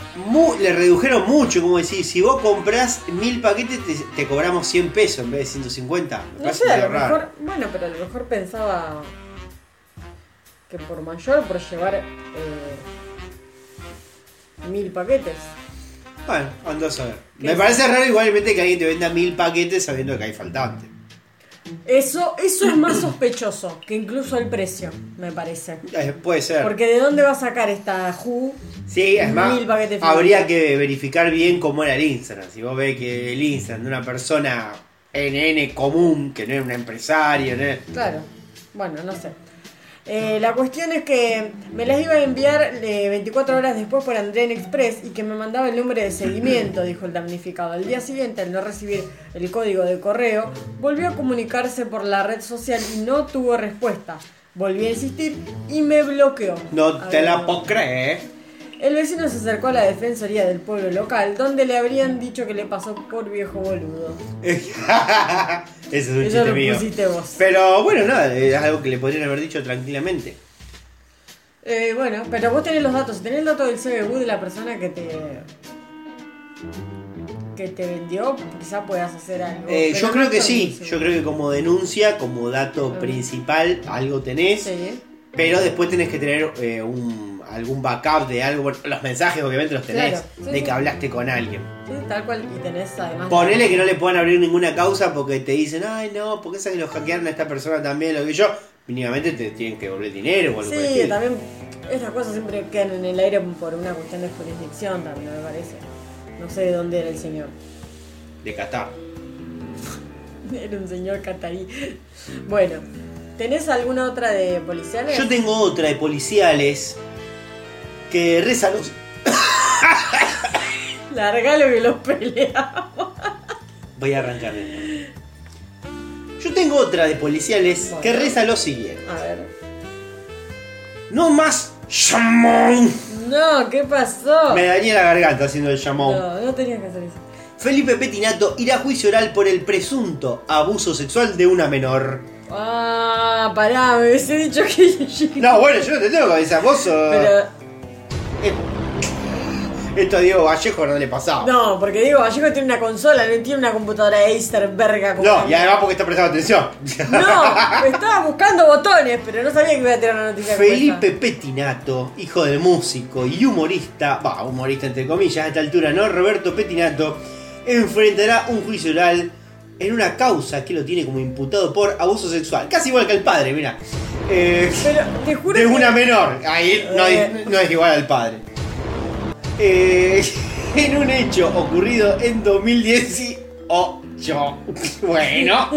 le redujeron mucho, como decir, si vos comprás mil paquetes te, te cobramos 100 pesos en vez de 150. Me No sé, a lo raro. mejor, bueno, pero a lo mejor pensaba que por mayor, por llevar eh, mil paquetes. Bueno, anda a saber. ¿Qué Me parece raro igualmente que alguien te venda mil paquetes sabiendo que hay faltante. Eso, eso es más sospechoso que incluso el precio, me parece. Eh, puede ser. Porque de dónde va a sacar esta Ju Sí, es más, habría que verificar bien cómo era el Instagram. Si vos ves que el Instagram de una persona NN común, que no es un empresario, no Claro, bueno, no sé. Eh, la cuestión es que me las iba a enviar eh, 24 horas después por Andrén Express y que me mandaba el número de seguimiento, dijo el damnificado. Al día siguiente, al no recibir el código de correo, volvió a comunicarse por la red social y no tuvo respuesta. Volví a insistir y me bloqueó. no te la puedo creer. El vecino se acercó a la defensoría del pueblo local, donde le habrían dicho que le pasó por viejo boludo. Ese es un Eso chiste lo mío. pusiste vos. Pero bueno, nada, es algo que le podrían haber dicho tranquilamente. Eh, bueno, pero vos tenés los datos. Tenés el dato del CBU de la persona que te. que te vendió, quizá puedas hacer algo. Eh, yo creo que sí, yo creo que como denuncia, como dato principal, algo tenés. Sí, Pero después tenés que tener eh, un, algún backup de algo. Bueno, los mensajes obviamente los tenés. Claro, de sí. que hablaste con alguien. sí, tal cual. Y tenés además. Ponele que no le puedan abrir ninguna causa porque te dicen, ay no, porque esa que lo hackearon a esta persona también, lo que yo. Mínimamente te tienen que devolver dinero o algo Sí, también. Estas cosas siempre quedan en el aire por una cuestión de jurisdicción también, me parece. No sé de dónde era el señor. De Qatar. Era un señor catarí. Bueno, ¿tenés alguna otra de policiales? Yo tengo otra de policiales que reza los. Largalo que los peleamos. Voy a arrancar de nuevo. Yo tengo otra de policiales que reza lo siguiente. A ver. No más llamón. No, ¿qué pasó? Me dañé la garganta haciendo el llamón. No, no tenías que hacer eso. Felipe Petinato irá a juicio oral por el presunto abuso sexual de una menor. Ah, pará, me hubiese dicho que. No, bueno, yo no te tengo cabeza, vos sos- Pero. Eh, Esto a Diego Vallejo no le pasaba. No, porque digo, Vallejo tiene una consola, no tiene una computadora Acer verga como. No, y además porque está prestando atención. No, me estaba buscando botones, pero no sabía que iba a tirar una noticia Felipe Petinato, hijo del músico y humorista, va, humorista entre comillas a esta altura, ¿no? Roberto Petinato, enfrentará un juicio oral en una causa que lo tiene como imputado por abuso sexual. Casi igual que el padre, mira. Eh, Pero te juro de que- una menor. Ahí no, Eh. es, no es igual al padre. Eh, en un hecho ocurrido en 2018. Bueno.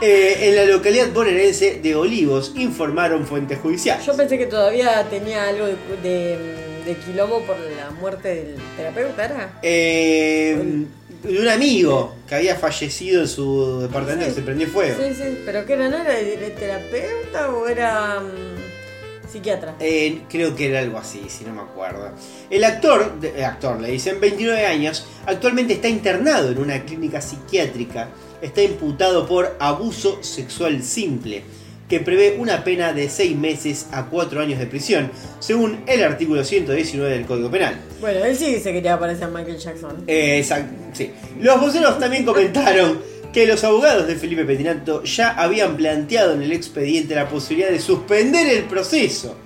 eh, en la localidad bonaerense de Olivos informaron fuentes judiciales. Yo pensé que todavía tenía algo de, de, de quilombo por la muerte del terapeuta, ¿era? Eh, de un amigo que había fallecido en su departamento Sí. que se prendió fuego. Sí, sí, pero ¿qué era? ¿No era terapeuta o era mm, psiquiatra? Eh, creo que era algo así, si no me acuerdo. El actor, de- eh, actor le dicen 29 años, actualmente está internado en una clínica psiquiátrica. Está imputado por abuso sexual simple, que prevé una pena de 6 meses a 4 años de prisión, según el artículo 119 del Código Penal. Bueno, él sí se quería parecer a Michael Jackson. Eh, exact- sí. Los voceros también comentaron que los abogados de Felipe Petinato ya habían planteado en el expediente la posibilidad de suspender el proceso,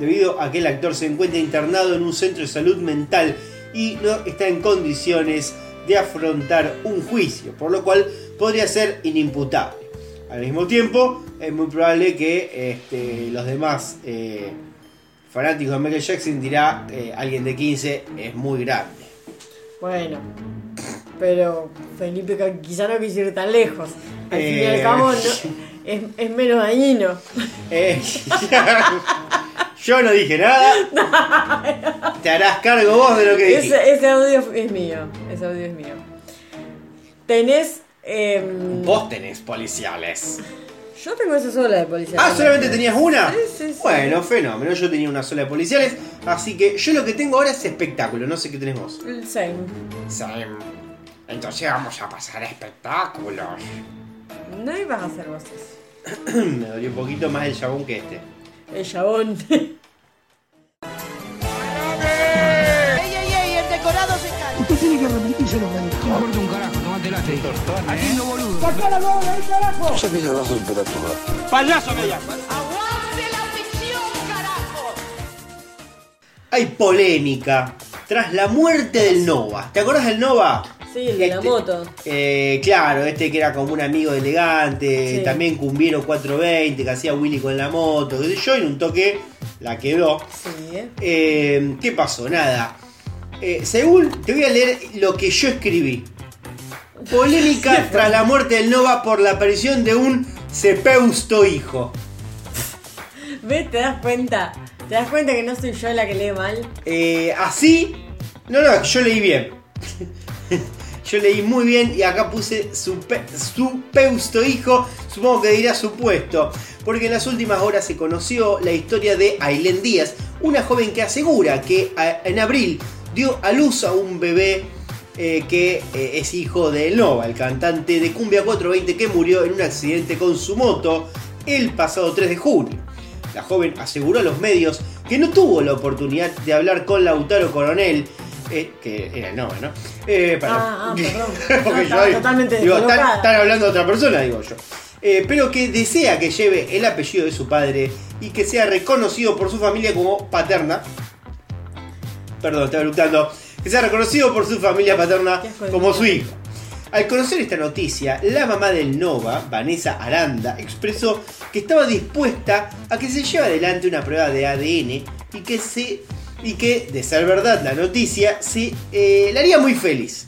debido a que el actor se encuentra internado en un centro de salud mental y no está en condiciones de afrontar un juicio, por lo cual podría ser inimputable. Al mismo tiempo, es muy probable que este, los demás eh, fanáticos de Michael Jackson dirá eh, alguien de 15 es muy grande. Bueno, pero Felipe quizá no quiso ir tan lejos. Al fin y al Eh. cabo no- es, es menos dañino. Eh, yo no dije nada. Te harás cargo vos de lo que. Ese, ese audio es mío. Ese audio es mío. Tenés. Em, Vos tenés policiales. yo tengo esa sola de policía. Ah, ¿solamente tenías una? Sí, sí, sí. Bueno, fenómeno. Yo tenía una sola de policiales. Así que yo lo que tengo ahora es espectáculo. No sé qué tenés vos. El same. Sam, Entonces vamos a pasar a espectáculos. No ibas a hacer voces. Me dolió un poquito más el jabón que este. El chabón. tomate la Haciendo boludo. ¡Saca la bola ahí, carajo! Ya que ya das temperatura. ¡Payaso me llama! ¡Aguante la ficción, carajo! Hay polémica tras la muerte del Nova. ¿Te acordás del Nova? Sí, el de la Este- moto. Eh, claro, este que era como un amigo elegante, Sí. también Cumbiero 420, que hacía Willy con la moto, qué sé yo, y en un toque la quedó. Sí, ¿eh? Eh, ¿Qué pasó? Nada. Eh, según, te voy a leer lo que yo escribí. Polémica tras la muerte del Nova por la aparición de un Cepeusto hijo. ¿Ves? ¿Te das cuenta? ¿Te das cuenta que no soy yo la que lee mal? Eh, así. No, no, yo leí bien. yo leí muy bien y acá puse su, pe- su peusto hijo. Supongo que dirá supuesto. Porque en las últimas horas se conoció la historia de Ailén Díaz, una joven que asegura que en abril dio a luz a un bebé eh, que eh, es hijo de Nova, el cantante de Cumbia 420 que murió en un accidente con su moto el pasado 3 de junio. La joven aseguró a los medios que no tuvo la oportunidad de hablar con Lautaro Coronel, eh, que era el Nova, ¿no? Para- Ah, ah, perdón. No, yo estaba digo, totalmente digo, están, hablando de otra persona, digo yo. Pero que desea que lleve el apellido de su padre y que sea reconocido por su familia como paterna. Perdón, estaba eructando. Que sea reconocido por su familia paterna como su hijo. Al conocer esta noticia, la mamá del Nova, Vanessa Aranda, expresó que estaba dispuesta a que se lleve adelante una prueba de ADN y que se y que, de ser verdad la noticia, se eh, la haría muy feliz.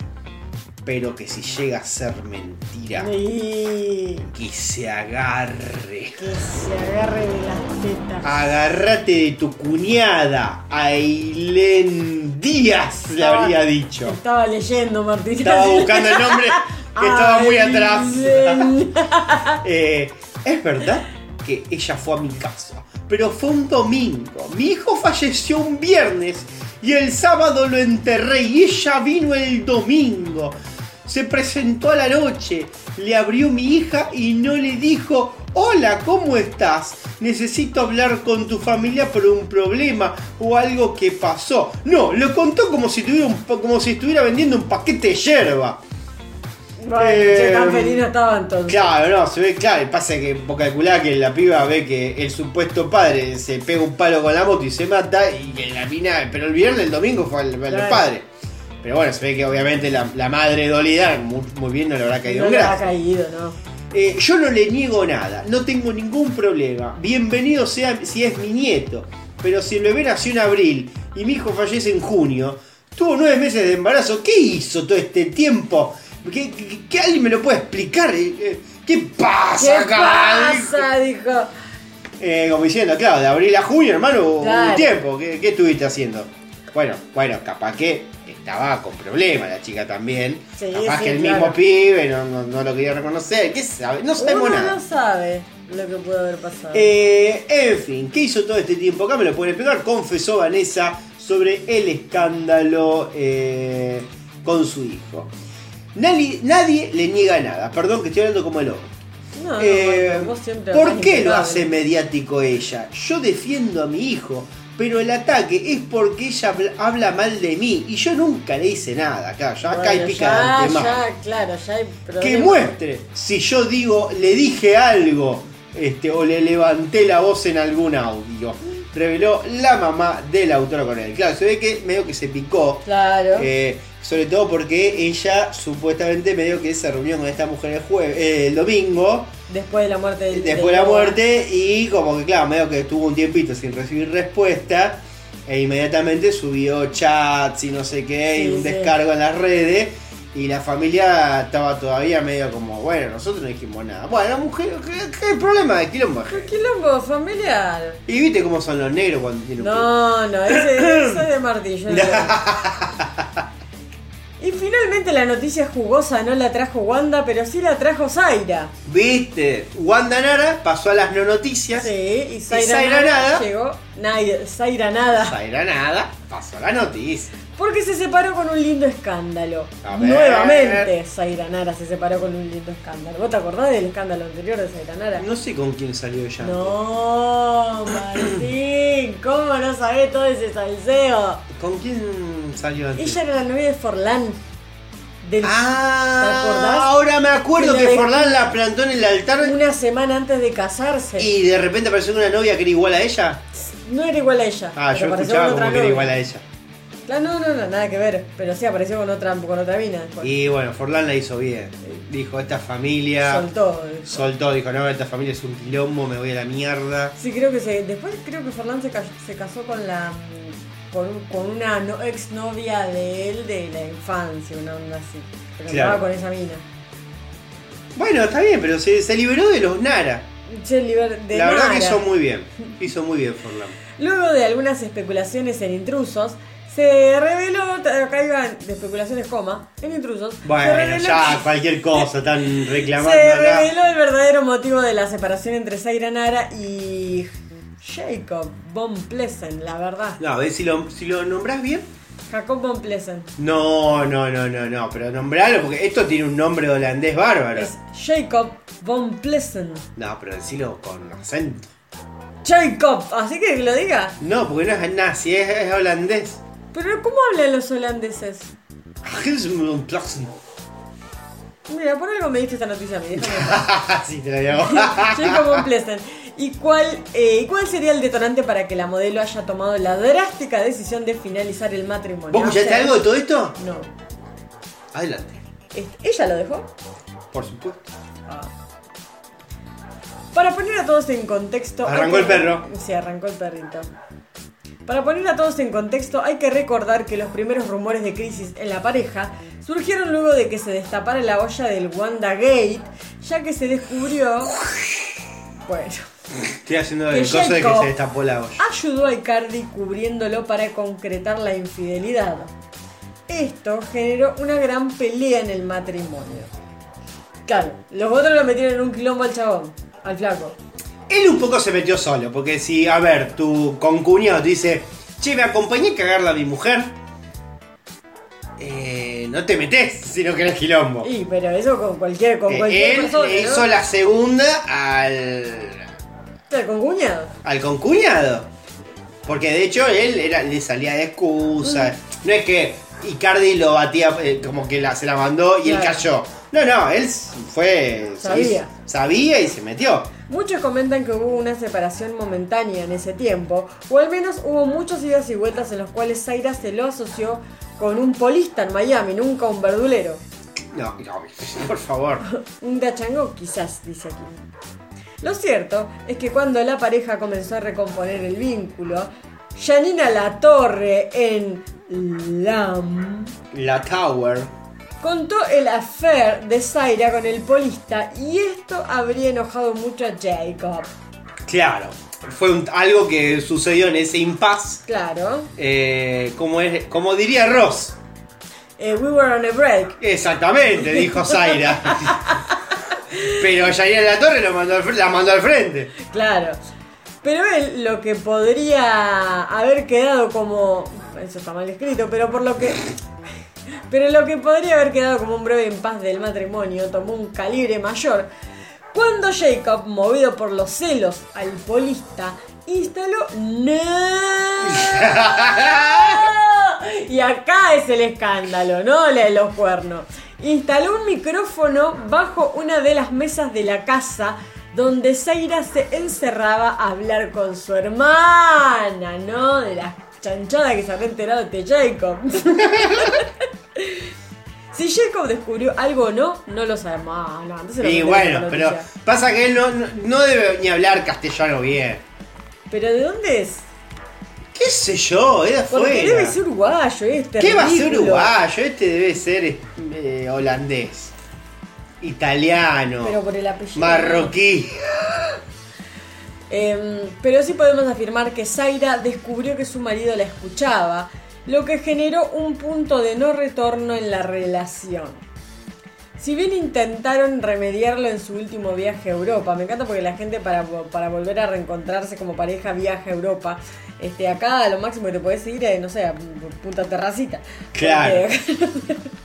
Pero que si llega a ser mentira, Y que se agarre. que se agarre de las tetas. Agárrate de tu cuñada, Ailén Díaz, le habría dicho. Estaba leyendo, Martín. Estaba buscando el nombre que estaba muy atrás. Eh, es verdad que ella fue a mi casa, pero fue un domingo. Mi hijo falleció un viernes y el sábado lo enterré y ella vino el domingo. Se presentó a la noche, le abrió mi hija y no le dijo, hola, ¿cómo estás? Necesito hablar con tu familia por un problema o algo que pasó. No, lo contó como si, tuviera un como si estuviera vendiendo un paquete de yerba. Bueno, Eh, tan feliz no estaba entonces. Claro, no, se ve claro. Pasa que vos calculás que la piba ve que el supuesto padre se pega un palo con la moto y se mata. Y que la mina. Pero el viernes, el domingo fue el, el Claro. padre. Pero bueno, se ve que obviamente la, la madre dolida muy, muy bien no le habrá caído no le ha gracia. caído, ¿no? Eh, yo no le niego nada, no tengo ningún problema. Bienvenido sea si es mi nieto. Pero si el bebé nació en abril y mi hijo fallece en junio, tuvo nueve meses de embarazo, ¿qué hizo todo este tiempo? ¿Qué, qué- qué alguien me lo puede explicar? Eh, eh, ¿Qué ¿Qué pasa acá? pasa? Dijo. Eh, como diciendo, claro, de abril a junio, hermano, hubo Claro. un tiempo. ¿Qué, qué estuviste haciendo? Bueno, bueno, capaz que estaba con problemas la chica también. Sí, capaz sí, que el claro. mismo pibe no, no- no lo quería reconocer. ¿Qué sabe? No sabemos Uno nada. no sabe lo que pudo haber pasado. Eh, en fin, ¿qué hizo todo este tiempo? Acá me lo pueden explicar. Confesó Vanessa sobre el escándalo eh, con su hijo. Nadie, nadie le niega nada. Perdón que estoy hablando como el hombre. no, no, Eh, vos siempre ¿Por qué lo hace mediático ella? Yo defiendo a mi hijo, pero el ataque es porque ella habla- mal de mí y yo nunca le hice nada. Acá, ya acá hay Bueno, pica ya, claro, ya hay Que muestre si yo digo, le dije algo este, o le levanté la voz en algún audio. Reveló la mamá del autor con él. Claro, se ve que medio que se picó. Claro. eh, sobre todo porque ella supuestamente medio que se reunió con esta mujer el, jueves, eh, el domingo, Después de la muerte del después de la muerte, y como que claro, medio que estuvo un tiempito sin recibir respuesta, e inmediatamente subió chats y no sé qué, y un sí. descargo en las redes, y la familia estaba todavía medio como, bueno, nosotros no dijimos nada. Bueno, mujer, ¿qué, qué problema de quilombo? ¿Qué quilombo familiar? Y viste cómo son los negros cuando tienen un No, no, ese, ese es de martillo. y finalmente la noticia jugosa no la trajo Wanda, pero sí la trajo Zaira. ¿Viste? Wanda Nara pasó a las no noticias. Sí, y Zaira, Zaira Nada Nada. llegó. Naida- Zaira Nada. Zaira Nada pasó la noticia. Porque se separó con un lindo escándalo. A ver. Nuevamente Zaira Nara se separó con un lindo escándalo. ¿Vos te acordás del escándalo anterior de Zaira Nara? No sé con quién salió ella. No, Martín, ¿cómo no sabés todo ese salseo? ¿Con quién salió antes? Ella era la novia de Forlán. Del, Ah, ¿Te acordás? ahora me acuerdo Que de- Forlán la plantó en el altar Una semana antes de casarse. y de repente apareció una novia que era igual a ella. No era igual a ella. Ah, yo apareció escuchaba con como otra que era igual a ella. Claro, no, no, no, nada que ver. Pero sí apareció con otra, con otra mina. Y bueno, Forlán la hizo bien. Dijo, esta familia... Soltó. Soltó, dijo, no, esta familia es un quilombo, me voy a la mierda. Sí, creo que se. Después creo que Forlán se, se casó con la. Con, con una no, ex novia de él de la infancia, una onda así. Pero Claro. con esa mina. Bueno, está bien, pero se, se liberó de los Nara. De la verdad que hizo muy bien. Hizo muy bien Forlán. Luego de algunas especulaciones en intrusos, se reveló, acá iban de especulaciones coma, en intrusos, se Bueno, reveló, ya, cualquier cosa, tan reclamando se acá. reveló el verdadero motivo de la separación entre Zaira Nara y Jacob Von Pleasant, la verdad. No, a ver si lo, si lo nombrás bien. Jacob Von Pleasant. No, no, no, no, no, pero nombralo porque esto tiene un nombre holandés bárbaro. Es Jacob Von Pleasant. No, pero decilo con acento. Jacob, así que lo diga. No, porque no es nazi, es, es holandés. Pero ¿cómo hablan los holandeses? Mira, por algo me diste esta noticia a mí, sí, te digo. Jacob Von Pleasant. ¿Y cuál, eh, ¿Y cuál sería el detonante para que la modelo haya tomado la drástica decisión de finalizar el matrimonio? ¿Vos escuchaste O sea, algo de todo esto? No. Adelante. ¿Ella lo dejó? Por supuesto. Para poner a todos en contexto. Arrancó que- el perro. Sí, arrancó el perrito. Para poner a todos en contexto, hay que recordar que los primeros rumores de crisis en la pareja surgieron luego de que se destapara la olla del WandaGate, ya que se descubrió. Bueno. Estoy haciendo el coso de que se destapó la olla. ayudó a Icardi cubriéndolo para concretar la infidelidad. Esto generó una gran pelea en el matrimonio. Claro, los otros lo metieron en un quilombo al chabón, al flaco. Él un poco se metió solo, porque si, a ver, tu concuñado te dice, che, me acompañé a cagarla a mi mujer. Eh, no te metes si no querés quilombo. Y, pero eso con cualquier, con Eh, cualquier él persona. le ¿no? hizo la segunda al, Claro, con cuñado. al concuñado. Porque de hecho él era, le salía de excusa. Mm. No es que Icardi lo batía eh, como que la, se la mandó y él cayó. No, no, él fue. Sabía. hizo- sabía y se metió. Muchos comentan que hubo una separación momentánea en ese tiempo, o al menos hubo muchos idas y vueltas en los cuales Zaira se lo asoció con un polista en Miami, nunca un verdulero. No, no, por favor. Un dachango quizás, dice aquí. Lo cierto es que cuando la pareja comenzó a recomponer el vínculo, Janina La Torre en LAM La Tower. contó el affair de Zaira con el polista y esto habría enojado mucho a Jacob. Claro. Fue un- algo que sucedió en ese impasse. Claro. eh, como, es, como diría Ross. Eh, we were on a break. Exactamente, dijo Zaira. Pero Yair La Torre lo mandó al la mandó al frente. Claro. Pero él lo que podría haber quedado como. Eso está mal escrito, pero por lo que. Pero lo que podría haber quedado como un breve impas del matrimonio tomó un calibre mayor cuando Jacob, movido por los celos al polista, instaló. ¡No! Y acá es el escándalo, ¿no? La de los cuernos. Instaló un micrófono bajo una de las mesas de la casa donde Zaira se encerraba a hablar con su hermana, ¿no? De la chanchada que se había enterado de Jacob. si Jacob descubrió algo o no, no lo sabemos. Ah, no, entonces lo Y bueno, pero pasa que él no, no, no debe ni hablar castellano bien. ¿Pero de dónde es? ¿Qué sé yo? Porque afuera. debe ser uruguayo, este. ¿Qué va a ser uruguayo? Este debe ser eh, holandés. Italiano. Pero por el apellido. Marroquí. Em, pero sí podemos afirmar que Zaira descubrió que su marido la escuchaba, lo que generó un punto de no retorno en la relación. Si bien intentaron remediarlo en su último viaje a Europa, me encanta porque la gente para, para volver a reencontrarse como pareja viaja a Europa. Este, acá lo máximo que te puedes ir es, no sé, a Punta Terracita. Claro. Porque-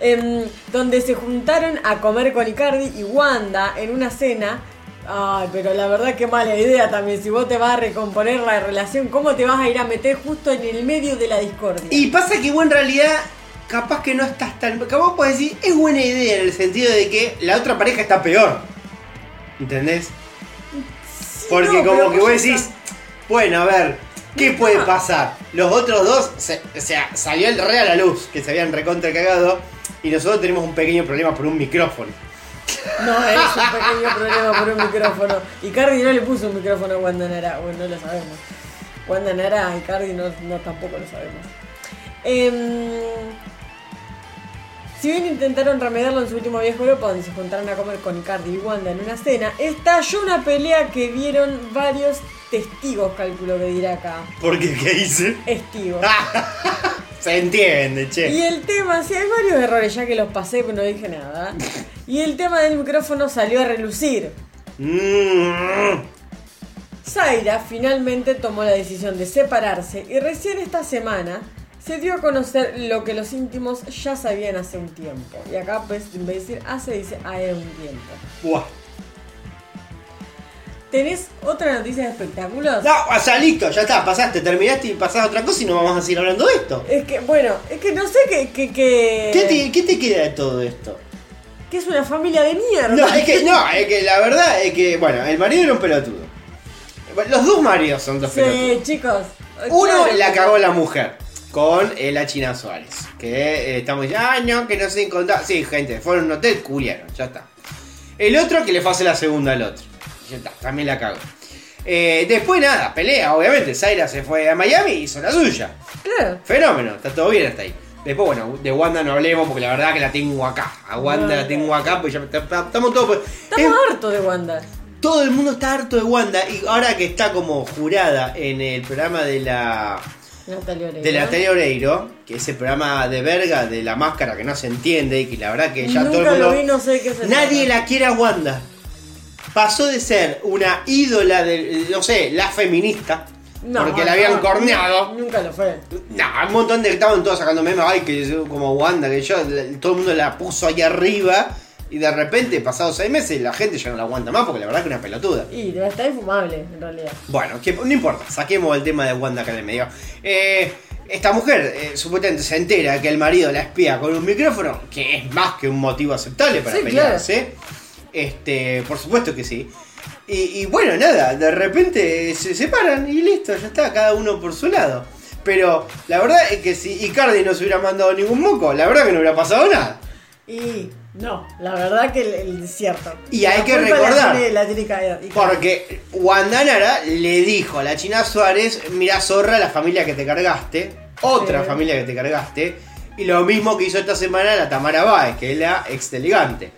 Em, donde se juntaron a comer con Icardi y Wanda en una cena. Ay, pero la verdad que mala idea también. Si vos te vas a recomponer la relación, ¿cómo te vas a ir a meter justo en el medio de la discordia? Y pasa que vos en realidad capaz que no estás tan... Capaz puedes decir, es buena idea en el sentido de que la otra pareja está peor. ¿Entendés? Porque no, como que vos decís, bueno, a ver, ¿qué puede pasar? Los otros dos, se- o sea, salió el re a la luz, que se habían recontra cagado, y nosotros tenemos un pequeño problema por un micrófono. No es un pequeño problema por un micrófono. Icardi no le puso un micrófono a Wanda Nara. Bueno, no lo sabemos. Wanda Nara a Icardi no, no tampoco lo sabemos. Em, si bien intentaron remediarlo en su último viaje a Europa, donde se juntaron a comer con Icardi y Wanda en una cena, estalló una pelea que vieron varios testigos, calculo que dirá acá. ¿Por qué? ¿Qué hice? Testigos. Se entiende, che. Y el tema, sí, hay varios errores ya que los pasé, pero no dije nada. Y el tema del micrófono salió a relucir. Mm. Zaira finalmente tomó la decisión de separarse y recién esta semana se dio a conocer lo que los íntimos ya sabían hace un tiempo. Y acá pues en vez de decir hace, dice hace un tiempo. Buah. ¿Tenés otra noticia de espectáculos? No, o sea, listo, ya está, pasaste, terminaste y pasás a otra cosa y no vamos a seguir hablando de esto. Es que, bueno, es que no sé qué... que, que, ¿Qué te, qué te queda de todo esto? que es una familia de mierda. No, es que, no, es que la verdad es que, bueno, el marido era un pelotudo. Los dos maridos son dos pelotudos. Sí, chicos. Uno Claro. la cagó la mujer con eh, la China Suárez. Que eh, estamos diciendo, ah, no, que no se encontró. Sí, gente, fueron a un hotel, culiaron, ya está. El otro que le fue a hacer la segunda al otro. Ya está, también la cagó. Eh, después nada, pelea, obviamente. Zaira se fue a Miami y hizo la suya. Claro. Fenómeno, está todo bien hasta ahí. Después, bueno, de Wanda no hablemos porque la verdad que la tengo acá. A Wanda la tengo acá porque ya estamos todos. Estamos hartos de Wanda. Todo el mundo está harto de Wanda y ahora que está como jurada en el programa de la Natalia Oreiro. de la Natalia Oreiro, que es el programa de verga de la máscara que no se entiende y que la verdad que ya Nunca todo el mundo lo vi, no sé qué se nadie trata. la quiere a Wanda. Pasó de ser una ídola de no sé, la feminista No, porque la habían corneado. Nunca lo fue. No, un montón de estaban todos sacando memes, ay, que yo como Wanda, que yo, todo el mundo la puso ahí arriba y de repente, pasados seis meses, la gente ya no la aguanta más porque la verdad que es una pelotuda. Y estar infumable, en realidad. Bueno, que no importa, saquemos el tema de Wanda acá en el medio. Eh, esta mujer eh, supuestamente se entera que el marido la espía con un micrófono, que es más que un motivo aceptable para Sí, pelearse. Este, por supuesto que sí. Y, y bueno, nada, de repente se separan y listo, ya está, cada uno por su lado. Pero la verdad es que si Icardi no se hubiera mandado ningún moco, la verdad que no hubiera pasado nada. Y no, la verdad que el, el cierto. Y hay que culpa la recordar, tiene- La tiene. Porque Wanda Nara le dijo a la China Suárez, mira zorra la familia que te cargaste, otra Sí. familia que te cargaste, y lo mismo que hizo esta semana la Tamara Báez, que es la ex elegante,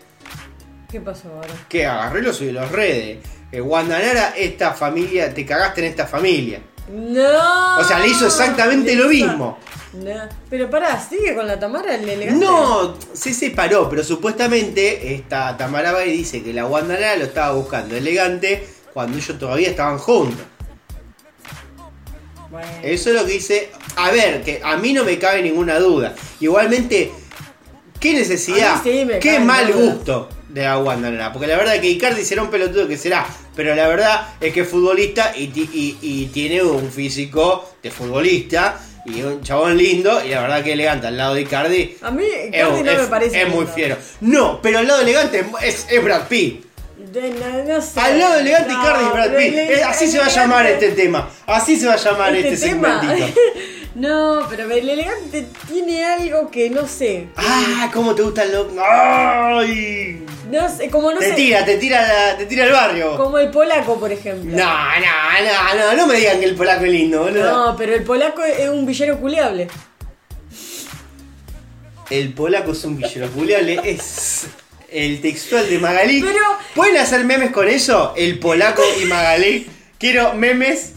¿Qué pasó ahora? que agarró y lo subió a los redes. Wanda Nara, esta familia, te cagaste en esta familia. No. O sea, le hizo exactamente Le lo mismo. No. Pero pará, sigue con la Tamara el elegante. No, se separó, pero supuestamente esta Tamara Bay dice que la Wanda Nara lo estaba buscando elegante cuando ellos todavía estaban juntos. Bueno. Eso es lo que dice. A ver, que a mí no me cabe ninguna duda. Igualmente, ¿qué necesidad? Sí ¿Qué mal dudas. gusto de la Wanda Nara? Porque la verdad es que Icardi será un pelotudo que será. Pero la verdad es que es futbolista y, y- y tiene un físico de futbolista. Y un chabón lindo. Y la verdad que elegante al lado de Icardi. A mí Es, Icardi no es- me parece. es muy fiero. No, pero al lado elegante es, es Brad Pitt. De- no, no sé. Al lado elegante No, Icardi y Brad Pitt. Es- así se va a llamar este tema. Así se va a llamar este, este segmentito. no, pero el elegante tiene algo que no sé. Ah, cómo te gustan los. ¡Ay! No sé, como no te sé. tira, te tira, la- te tira el barrio. Como el polaco, por ejemplo. No, no, no, no, no me digan que el polaco es lindo, boludo. No, pero el polaco es un villero culiable. El polaco es un villero culiable, es el textual de Magalí. Pero- ¿Pueden hacer memes con eso? El polaco y Magalí. Quiero memes.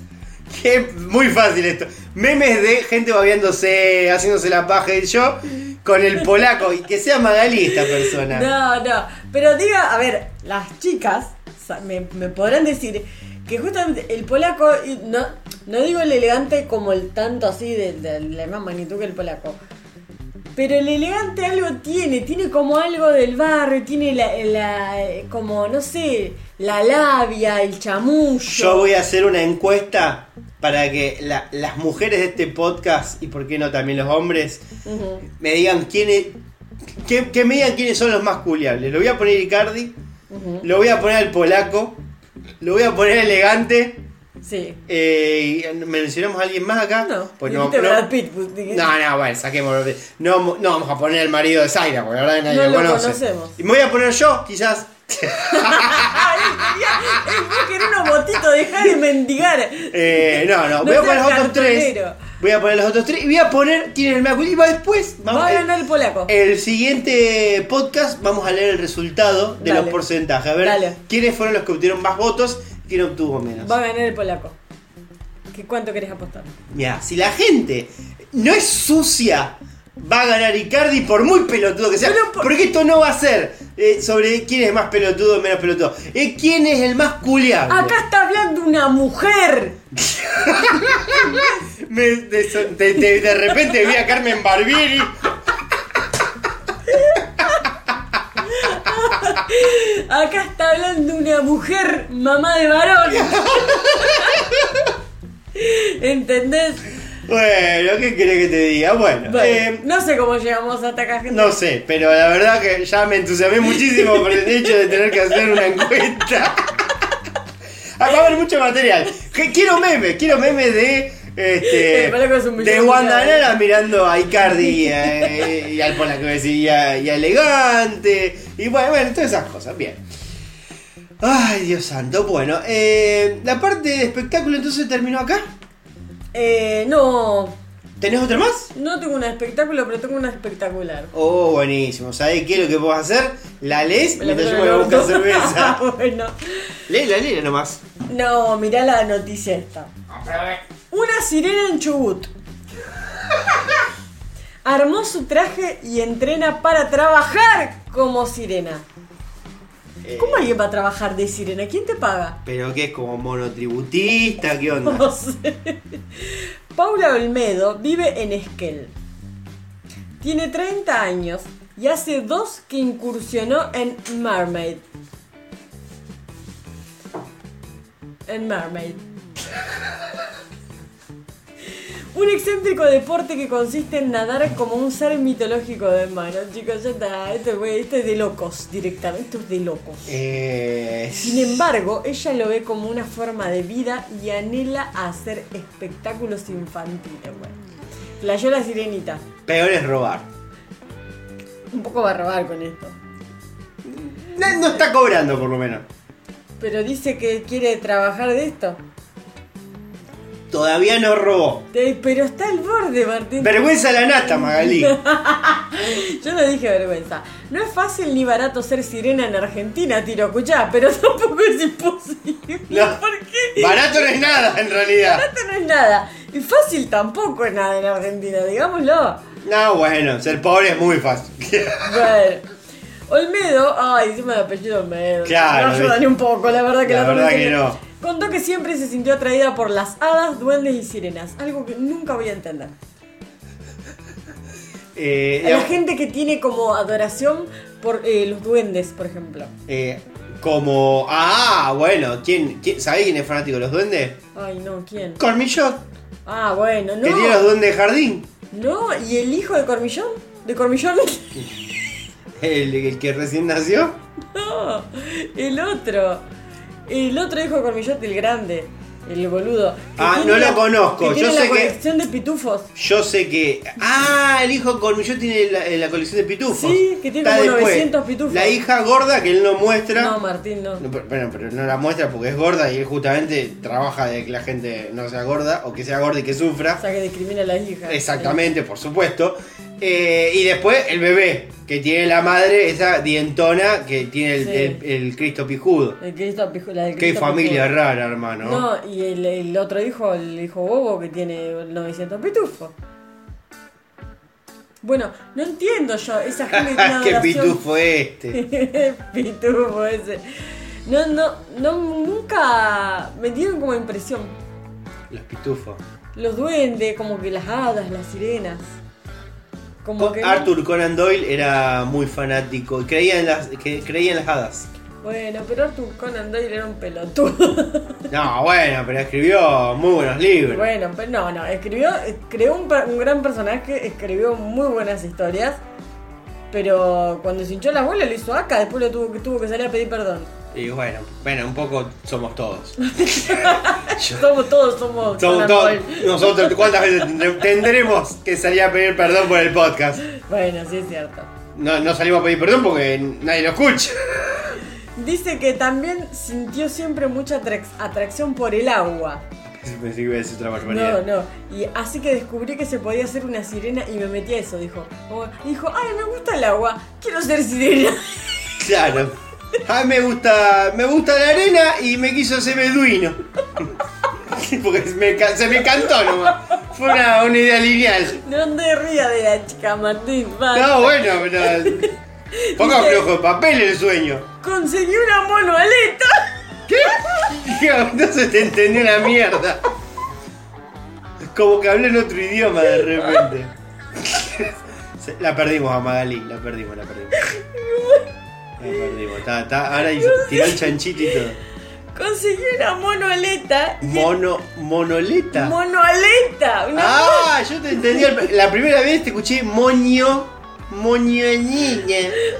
Que muy fácil esto. Memes de gente babeándose, haciéndose la paja y yo con el polaco y que sea Magalí esta persona. No, no. Pero diga, a ver, las chicas me, podrán decir que justamente el polaco, no, no digo el elegante como el tanto así de la misma magnitud que el polaco. Pero el elegante algo tiene, tiene como algo del barrio, tiene la, la- como, no sé, la labia, el chamullo. Yo voy a hacer una encuesta para que la- las mujeres de este podcast y por qué no también los hombres me digan quiénes que, que me digan quiénes son los más culiables. Lo voy a poner Icardi, lo voy a poner al polaco, lo voy a poner elegante. Sí. Eh, ¿Mencionamos a alguien más acá? No, pues no, no, Brad Pitt, pues, no, no, bueno, saquemos. No, no vamos a poner el marido de Zaira, porque la verdad nadie No lo lo conoce. conocemos. Y me voy a poner yo, quizás. Querés unos votitos, dejá de mendigar. Eh, no, no, No voy a poner los otros tres. Voy a poner los otros tres y voy a poner quién es el culiado. Y va después. Vamos, Va a ganar el polaco. El siguiente podcast vamos a leer el resultado de Dale. los porcentajes. A ver Dale. quiénes fueron los que obtuvieron más votos quién obtuvo menos. Va a ganar el polaco. ¿Qué, ¿Cuánto querés apostar? Mira, si la gente no es sucia, va a ganar Icardi por muy pelotudo que sea. Pero por- Porque esto no va a ser eh, sobre quién es más pelotudo o menos pelotudo. Es quién es el más culiable. Acá está hablando una mujer. Me- de, de- de- de repente vi a Carmen Barbieri. Acá está hablando una mujer, mamá de varón. ¿Entendés? Bueno, ¿qué querés que te diga? Bueno, Bueno, eh, no sé cómo llegamos hasta acá, gente. no sé, pero la verdad que ya me entusiasmé muchísimo por el hecho de tener que hacer una encuesta. Ah, Va a haber mucho material. Quiero memes, quiero memes de. Este, de villano Wanda culiado. Nara mirando a Icardi y, a- y al polaco decir, y a, y a Elegante. Y bueno, bueno, todas esas cosas. Bien. Ay, Dios santo. Bueno, eh, la parte de espectáculo entonces terminó acá. Eh, no. ¿Tenés otra más? No tengo un espectáculo, pero tengo una espectacular. Oh, buenísimo. ¿Sabés qué es lo que puedo hacer? La lees mientras meto yo me voy a buscar orto. cerveza. bueno. Léela, léela nomás. No, mirá la noticia esta. Una sirena en Chubut. Armó su traje y entrena para trabajar como sirena. Eh, ¿Cómo alguien va a trabajar de sirena? ¿Quién te paga? ¿Pero qué es como monotributista? ¿Qué onda? No sé. Paula Olmedo vive en Esquel. Tiene 30 años y hace dos que incursionó en Mermaid. En Mermaid. Un excéntrico deporte que consiste en nadar como un ser mitológico de mar. Chicos, ya está. Esto, güey, esto es de locos directamente. Esto es de locos. Eh, Sin embargo, ella lo ve como una forma de vida y anhela a hacer espectáculos infantiles. Bueno. Flayó la sirenita. peor es robar. Un poco va a robar con esto. No, no está cobrando, por lo menos. Pero dice que quiere trabajar de esto. Todavía no robó. Pero está al borde, Martín. Vergüenza la nata, Magalí. Yo no dije vergüenza. No es fácil ni barato ser sirena en Argentina, tiro, escuchá, pero tampoco es imposible. No. ¿Por qué? Barato no es nada, en realidad. Barato no es nada. Y fácil tampoco es nada en Argentina, digámoslo. No, bueno, ser pobre es muy fácil. Bueno. Olmedo, ay, encima de apellido Olmedo. Claro, No ayuda ni un poco, la verdad que La la, verdad que no. Contó que siempre se sintió atraída por las hadas, duendes y sirenas. Algo que nunca voy a entender. Eh, A la gente que tiene como adoración por eh, los duendes, por ejemplo. eh, como. Ah, bueno, ¿quién, quién, ¿sabés quién es fanático de los duendes? Ay, no, ¿quién? Cormillot, Ah, bueno, no. que tiene los duendes de jardín. No, ¿y el hijo de Cormillón? ¿De Cormillón? El, el que recién nació. No, el otro. El otro hijo de Cormillón, el grande. El boludo. Ah, tiene no lo la- conozco, Que tiene yo la sé que- colección de pitufos. Yo sé que. Ah, el hijo de Cormillot tiene la, la colección de pitufos. Sí, que tiene Está como después. 900 pitufos. La hija gorda que él no muestra. No, Martín, no. No, pero- Bueno, pero no la muestra porque es gorda y él justamente trabaja de que la gente no sea gorda o que sea gorda y que sufra. O sea, que discrimina a las hijas. Exactamente, por supuesto. Eh, y después el bebé, que tiene la madre, esa dientona, que tiene el, Sí. el- el Cristo pijudo. El Cristo Pijo- la del Qué Cristo familia Pijudo. rara, hermano. No, y el, el otro hijo, el hijo bobo que tiene 900 pitufos. Bueno, no entiendo yo, esa gente Qué pitufo este. Pitufo ese. No, no, no, nunca me dieron como impresión. Los pitufos. Los duendes, como que las hadas, las sirenas. Como que no- Arthur Conan Doyle era muy fanático. Creía en las, que, creía en las hadas. Bueno, pero Arthur Conan Doyle era un pelotudo. No, bueno, pero escribió muy buenos libros. bueno, pero no, no, escribió, creó un, gran personaje, escribió muy buenas historias. Pero cuando se hinchó la bola lo hizo acá, después lo tuvo, que- tuvo que salir a pedir perdón. Y bueno, bueno, un poco somos todos. Somos todos, somos, Somos todos. Nosotros, ¿cuántas veces tendremos que salir a pedir perdón por el podcast? Bueno, sí es cierto. No, no salimos a pedir perdón porque nadie lo escucha. Dice que también sintió siempre mucha atrac- atracción por el agua. Pensé que iba a decir otra No, barbaridad. no. Y así que descubrí que se podía hacer una sirena y me metí a eso, dijo. Dijo, ay, me gusta el agua, quiero ser sirena. Claro. A mí me gusta, me gusta la arena y me quiso hacer beduino. Porque se me, ca- se me cantó nomás. Fue una, una idea lineal. No te rías de la chica, Martín. basta. No, bueno, pero. Ponga Dice- flojo de papel el sueño. Conseguí una monoaleta. No se te entendió una mierda. Como que hablé en otro idioma de repente. La perdimos a Magalí, la perdimos, la perdimos. La perdimos. Está, está, ahora tiró el chanchito y todo. Conseguí una monoaleta. y- Mono, monoleta. Monoaleta. Una Ah, yo te entendí. La primera vez te escuché moño, moño niña.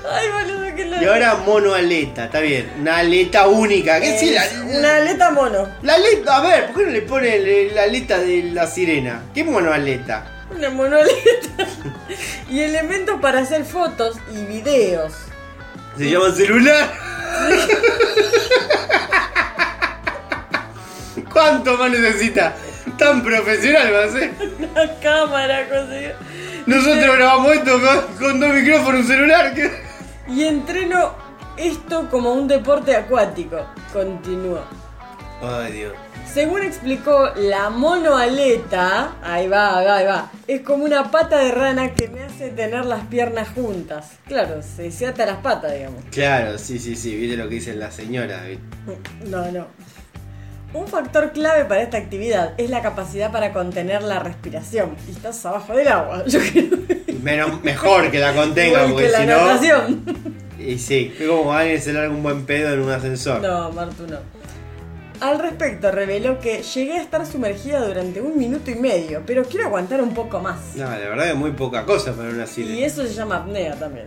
Ay, boludo, que la... Y ahora monoaleta, está bien. Una aleta única. ¿Qué es la, Es Una aleta mono. la aleta? A ver, ¿por qué no le pone la aleta de la sirena? ¿Qué monoaleta? Una monoleta. y elementos para hacer fotos y videos. Se llama celular. ¿Cuánto más necesita? Tan profesional va a ser. Una cámara, consiguió. Nosotros grabamos esto con, con dos micrófonos, un celular. ¿qué? Y entreno esto como un deporte acuático. Continuó. Ay, Dios. Según explicó la monoaleta, ahí va, ahí va, ahí va, es como una pata de rana que me hace tener las piernas juntas. Claro, se, se ata las patas, digamos. Claro, sí, sí, sí. Viste lo que dicen las señoras. ¿viste? No, no. Un factor clave para esta actividad es la capacidad para contener la respiración. Y estás abajo del agua. Yo creo Menos, mejor que la contenga, igual porque que la si no. Y sí, es como alguien se larga un buen pedo en un ascensor. No, Martu, no. Al respecto, reveló que llegué a estar sumergida durante un minuto y medio, pero quiero aguantar un poco más. No, la verdad que muy poca cosa para una sirena. Y eso se llama apnea también.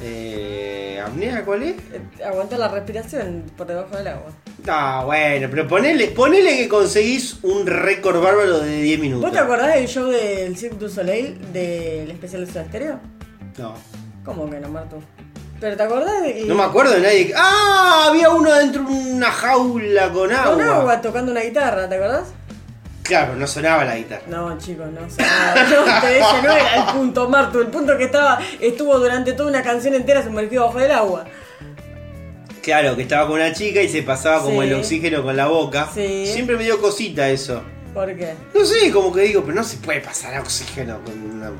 Eh, ¿Apnea cuál es? Eh, Aguantar la respiración por debajo del agua. Ah, bueno, pero ponele, ponele que conseguís un récord bárbaro de 10 minutos. ¿Vos te acordás del show del Cirque du Soleil del especial de Soda Stereo? No. ¿Cómo que no, Martu? ¿Pero te acordás de que... No me acuerdo de nadie. ¡Ah! Había uno dentro de una jaula con agua. Con agua tocando una guitarra, ¿te acordás? Claro, no sonaba la guitarra. No, chicos, no. sea, no, te- ese no era el punto, Martu. El punto que estaba estuvo durante toda una canción entera sumergido bajo el agua. Claro, que estaba con una chica y se pasaba como Sí. el oxígeno con la boca. Sí. Siempre me dio cosita eso. ¿Por qué? No sé, como que digo, pero no se puede pasar oxígeno con una.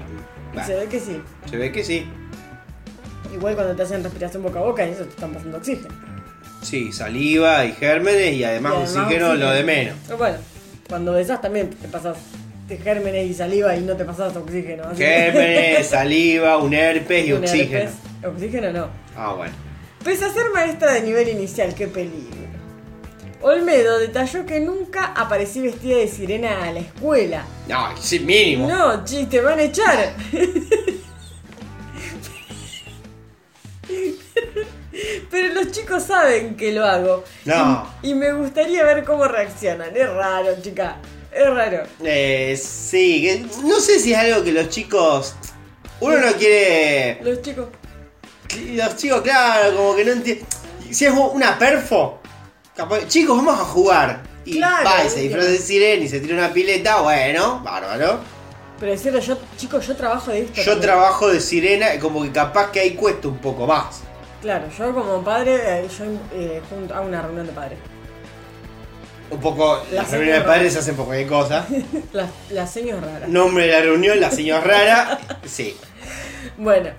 Bah, Se ve que sí. se ve que sí. Igual cuando te hacen respiración boca a boca, eso te están pasando oxígeno. Sí, saliva y gérmenes y además, Y además oxígeno, lo de menos. Pero bueno, cuando besás también te pasas de gérmenes y saliva y no te pasas oxígeno. así que- Gérmenes, saliva, un herpes y Un oxígeno. herpes. Oxígeno no. Ah, bueno. Pese a ser maestra de nivel inicial, qué peligro. Olmedo detalló que nunca aparecí vestida de sirena a la escuela. No, sí, mínimo. No, chis, te van a echar. Pero los chicos saben que lo hago. No. Y, y me gustaría ver cómo reaccionan. Es raro, chica. Es raro. Eh, sí, que no sé si es algo que los chicos. Uno no quiere. Los chicos. Los chicos, claro, como que no entienden. Si es una perfo, capaz- chicos, vamos a jugar. Y Claro, va y se disfraza de sirena y se tira una pileta, bueno, bárbaro. Pero es cierto, yo, chicos, yo trabajo de esto. Yo también. trabajo de sirena como que capaz que ahí cuesta un poco más. Claro, yo como padre, eh, yo eh, junto- hago una reunión de padres. Un poco, La las reuniones de padres se hacen por cualquier cosa. Las, las señas raras. Nombre de la reunión, la señora rara. Sí, Bueno,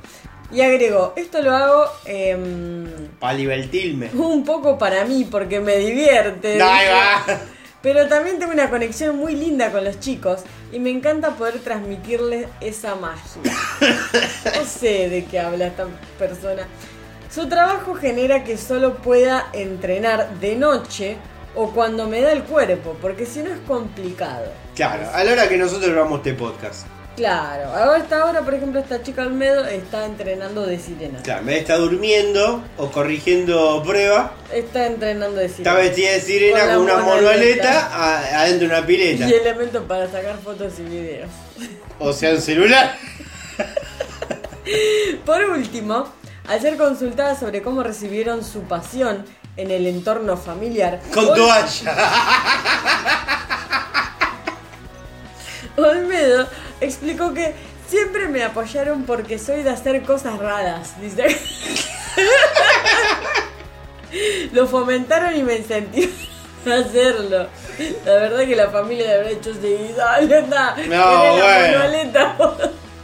y agregó, esto lo hago em, Palibeltilme. un poco para mí porque me divierte. Ahí va. Pero también tengo una conexión muy linda con los chicos y me encanta poder transmitirles esa magia. No sé de qué habla esta persona. Su trabajo genera que solo pueda entrenar de noche o cuando me da el cuerpo, porque si no es complicado. Claro, a la hora que nosotros grabamos este podcast. Claro, a esta hora, por ejemplo, esta chica Almedo está entrenando de sirena. Claro, de estar durmiendo o corrigiendo prueba, Está entrenando de sirena. está vestida de sirena Con una monoleta. adentro de una pileta. Y elementos para sacar fotos y videos. O sea, un celular. Por último, al ser consultada sobre cómo recibieron su pasión en el entorno familiar, Con Ol- toalla. Olmedo explicó que siempre me apoyaron porque soy de hacer cosas raras. Dice. Lo fomentaron y me incentivaron a hacerlo. La verdad que la familia de haber hecho sí, dale, anda, No, la bueno. monoleta.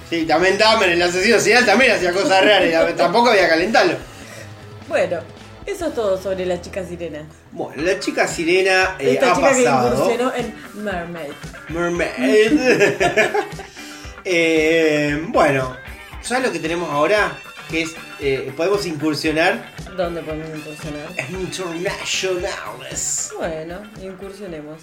Sí, también Dahmer, el asesino serial, también hacía cosas raras. Tampoco había que calentarlo. Bueno, eso es todo sobre la chica sirena. Bueno, la chica sirena eh, Esta ha chica que pasado. incursionó en Mermaid. Mermaid. Eh, bueno, ¿sabes lo que tenemos ahora? Que es, eh, podemos incursionar ¿Dónde podemos incursionar? en internationales. Bueno, incursionemos.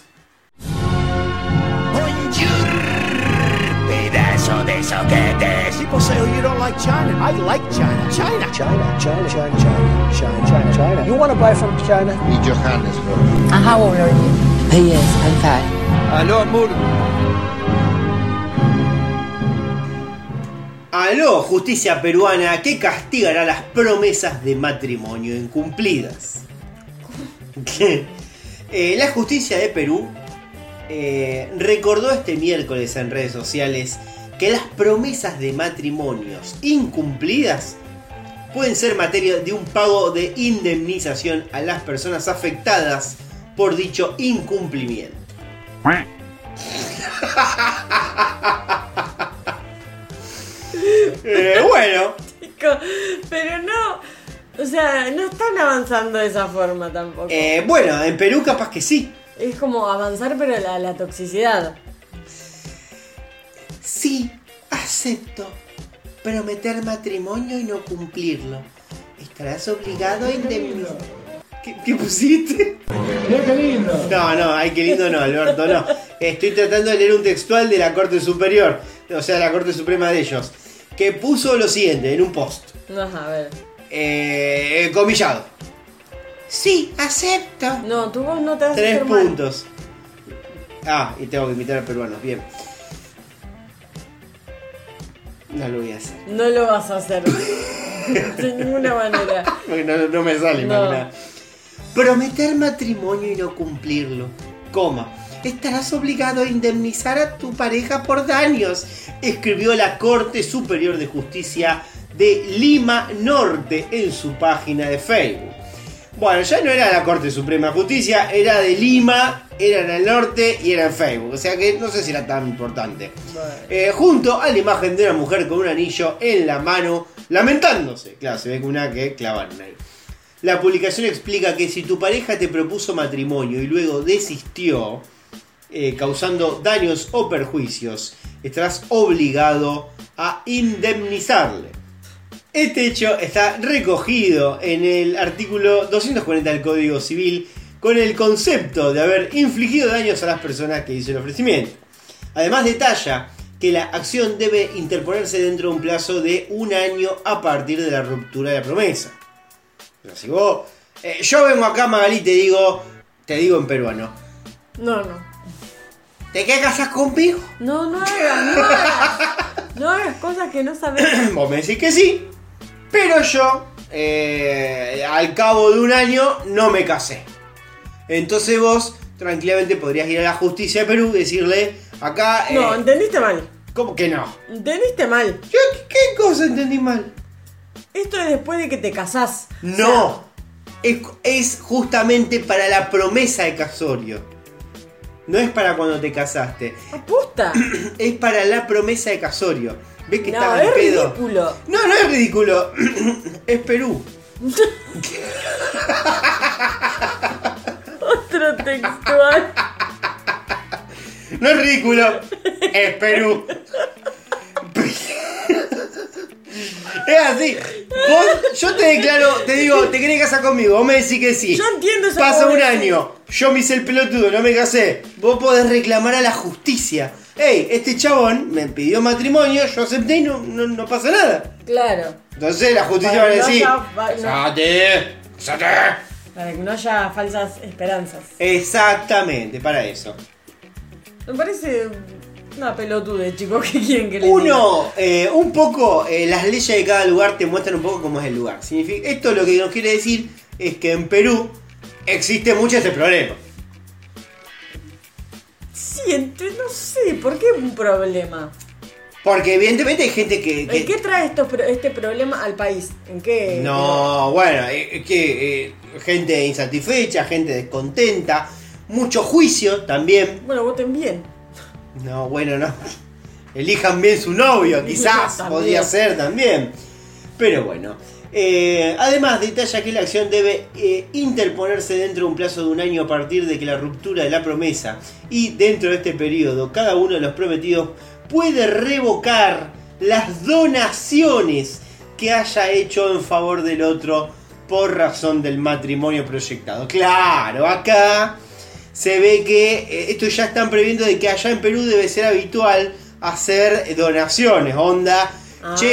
Pedazo de soquetes. People say, oh, you don't like China. I like China. China. China, China, China, China, China, China, China. You want to buy from China? Y Johannesburg. And how old are you? Yes, I'm five. Aló, amor. Aló, justicia peruana, que castigará las promesas de matrimonio incumplidas. Eh, la justicia de Perú eh, recordó este miércoles en redes sociales que las promesas de matrimonios incumplidas pueden ser materia de un pago de indemnización a las personas afectadas por dicho incumplimiento. Eh, bueno, Pero no, o sea, no están avanzando de esa forma tampoco. eh, bueno, en Perú capaz que sí. Es como avanzar pero la, la toxicidad. Sí, acepto prometer matrimonio y no cumplirlo. Estarás obligado a indemnizar. ¿Qué, qué pusiste? Qué lindo. No, no, ay, qué lindo no, Alberto, no. Estoy tratando de leer un textual de la Corte Superior, o sea, la Corte Suprema de ellos, que puso lo siguiente en un post. Ajá, a ver. Eh, comillado. Sí, acepto. No, tu voz no te hace Tres hacer mal. puntos. Ah, y tengo que imitar a peruanos, bien. No lo voy a hacer. No lo vas a hacer. de ninguna manera. Porque no, no me sale No. más nada. Prometer matrimonio y no cumplirlo. Coma. Estarás obligado a indemnizar a tu pareja por daños, escribió la Corte Superior de Justicia de Lima Norte en su página de Facebook. Bueno, ya no era la Corte Suprema de Justicia, era de Lima, era en el norte y era en Facebook. O sea que no sé si era tan importante. Eh, junto a la imagen de una mujer con un anillo en la mano, lamentándose. Claro, se ve que una que clavaron ahí. La publicación explica que si tu pareja te propuso matrimonio y luego desistió, eh, causando daños o perjuicios, estarás obligado a indemnizarle. Este hecho está recogido en el artículo 240 del Código Civil con el concepto de haber infligido daños a las personas que hizo el ofrecimiento. Además detalla que la acción debe interponerse dentro de un plazo de un año a partir de la ruptura de la promesa. O sea, si vos, eh, yo vengo acá Magalí y te digo, te digo en peruano, No, no. ¿te qué casas conmigo? No, no hagas, no hagas. No hagas cosas que no sabes. Vos me decís que sí, pero yo eh, al cabo de un año no me casé. Entonces vos tranquilamente podrías ir a la justicia de Perú y decirle, acá... eh, No, entendiste mal. ¿Cómo que no? Entendiste mal. ¿Yo qué cosa entendí mal? Esto es después de que te casás. No, es, es justamente para la promesa de casorio. No es para cuando te casaste. Apusta. Es para la promesa de casorio. ¿Ves que No, es pedo? ridículo. No, no es ridículo. es Perú. Otro textual. No es ridículo. Es Perú. Es así. Vos, yo te declaro, te digo, te querés casar conmigo. Vos me decís que sí. Yo entiendo esa Pasa un año. Yo me hice el pelotudo, no me casé. Vos podés reclamar a la justicia. Ey, este chabón me pidió matrimonio, yo acepté y no, no, no pasa nada. Claro. Entonces la justicia va a decir. "Casate, casate". Para que no haya falsas esperanzas. Exactamente, para eso. Me parece una pelotude, chicos, que quieren que le diga? Uno, eh, un poco, eh, las leyes de cada lugar te muestran un poco cómo es el lugar. Significa, esto lo que nos quiere decir es que en Perú existe mucho este problema. Sí, ent- no sé, ¿por qué un problema? Porque evidentemente hay gente que... que- ¿En qué trae este problema al país? ¿En qué? no, bueno, eh, es que eh, gente insatisfecha, gente descontenta, mucho juicio también. Bueno, voten bien. No, bueno, no. Elijan bien su novio, quizás podría ser también. Pero bueno. Eh, además, detalla que la acción debe eh, interponerse dentro de un plazo de un año a partir de que la ruptura de la promesa y dentro de este periodo cada uno de los prometidos puede revocar las donaciones que haya hecho en favor del otro por razón del matrimonio proyectado. Claro, acá se ve que eh, esto ya están previendo de que allá en Perú debe ser habitual hacer donaciones, onda. Che,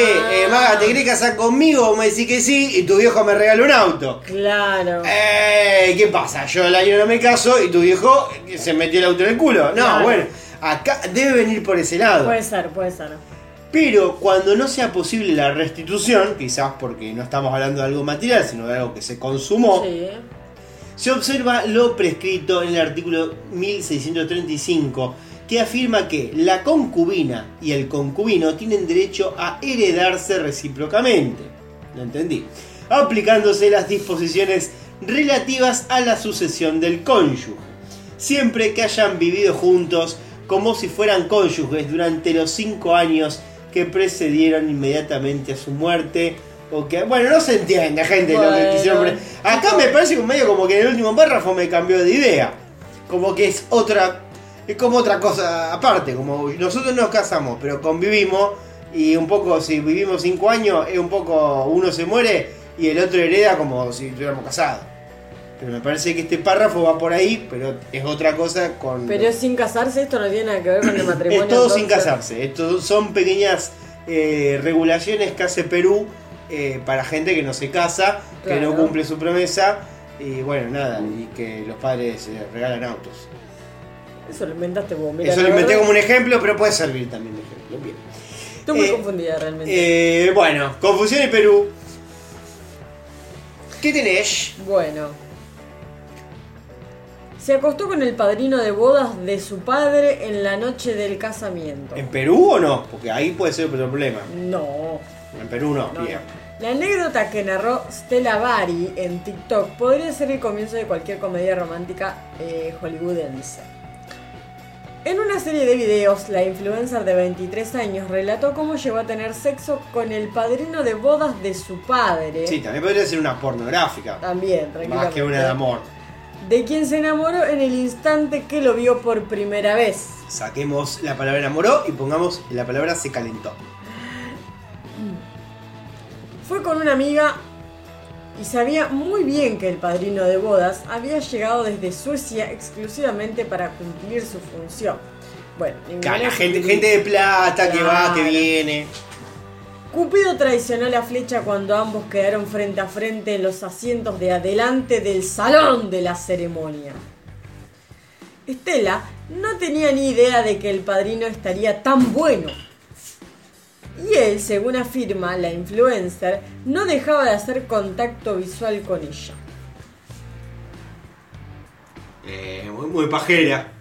eh, Maga, ¿te querés casar conmigo? Vos me decís que sí y tu viejo me regala un auto. Claro. Eh, ¿Qué pasa? Yo el año no me caso y tu viejo se metió el auto en el culo. No, Claro. bueno, acá debe venir por ese lado. Puede ser, puede ser. Pero cuando no sea posible la restitución, quizás porque no estamos hablando de algo material, sino de algo que se consumó, Sí. se observa lo prescrito en el artículo 1635, que afirma que la concubina y el concubino tienen derecho a heredarse recíprocamente. ¿Lo entendí? Aplicándose las disposiciones relativas a la sucesión del cónyuge, siempre que hayan vivido juntos como si fueran cónyuges durante los cinco años que precedieron inmediatamente a su muerte. O que, bueno, no se entiende, gente, lo que quisieron poner. Acá me parece que medio como que en el último párrafo me cambió de idea. Como que es otra. Es como otra cosa aparte. Como nosotros nos casamos, pero convivimos. Y un poco, si vivimos cinco años, es un poco. Uno se muere y el otro hereda como si estuviéramos casados. Pero me parece que este párrafo va por ahí, pero es otra cosa con. Pero sin casarse, esto no tiene nada que ver con el matrimonio. Es todo sin casarse. Esto son pequeñas eh, regulaciones que hace Perú eh, para gente que no se casa, que no cumple su promesa. Y bueno, nada, y que los padres eh, regalan autos. Eso lo inventaste vos, mira. Eso lo inventé como un ejemplo, pero puede servir también de ejemplo. Bien. Estoy muy Eh, confundida realmente. Eh, bueno, confusión en Perú. ¿Qué tenés? Bueno. Se acostó con el padrino de bodas de su padre en la noche del casamiento. ¿En Perú o no? Porque ahí puede ser otro problema. No. En Perú no, No, bien. La anécdota que narró Stella Bari en TikTok podría ser el comienzo de cualquier comedia romántica eh, hollywoodense. En una serie de videos, la influencer de 23 años relató cómo llegó a tener sexo con el padrino de bodas de su padre. Sí, también podría ser una pornográfica. También, Más tranquilamente. que una de amor. De quien se enamoró en el instante que lo vio por primera vez. Saquemos la palabra enamoró y pongamos la palabra se calentó. Fue con una amiga y sabía muy bien que el padrino de bodas había llegado desde Suecia exclusivamente para cumplir su función. Bueno, Cala, gente, gente de plata que va, que viene. Cupido traicionó la flecha cuando ambos quedaron frente a frente en los asientos de adelante del salón de la ceremonia. Estela no tenía ni idea de que el padrino estaría tan bueno. Y él, según afirma la influencer, no dejaba de hacer contacto visual con ella. Eh, muy, muy pajera.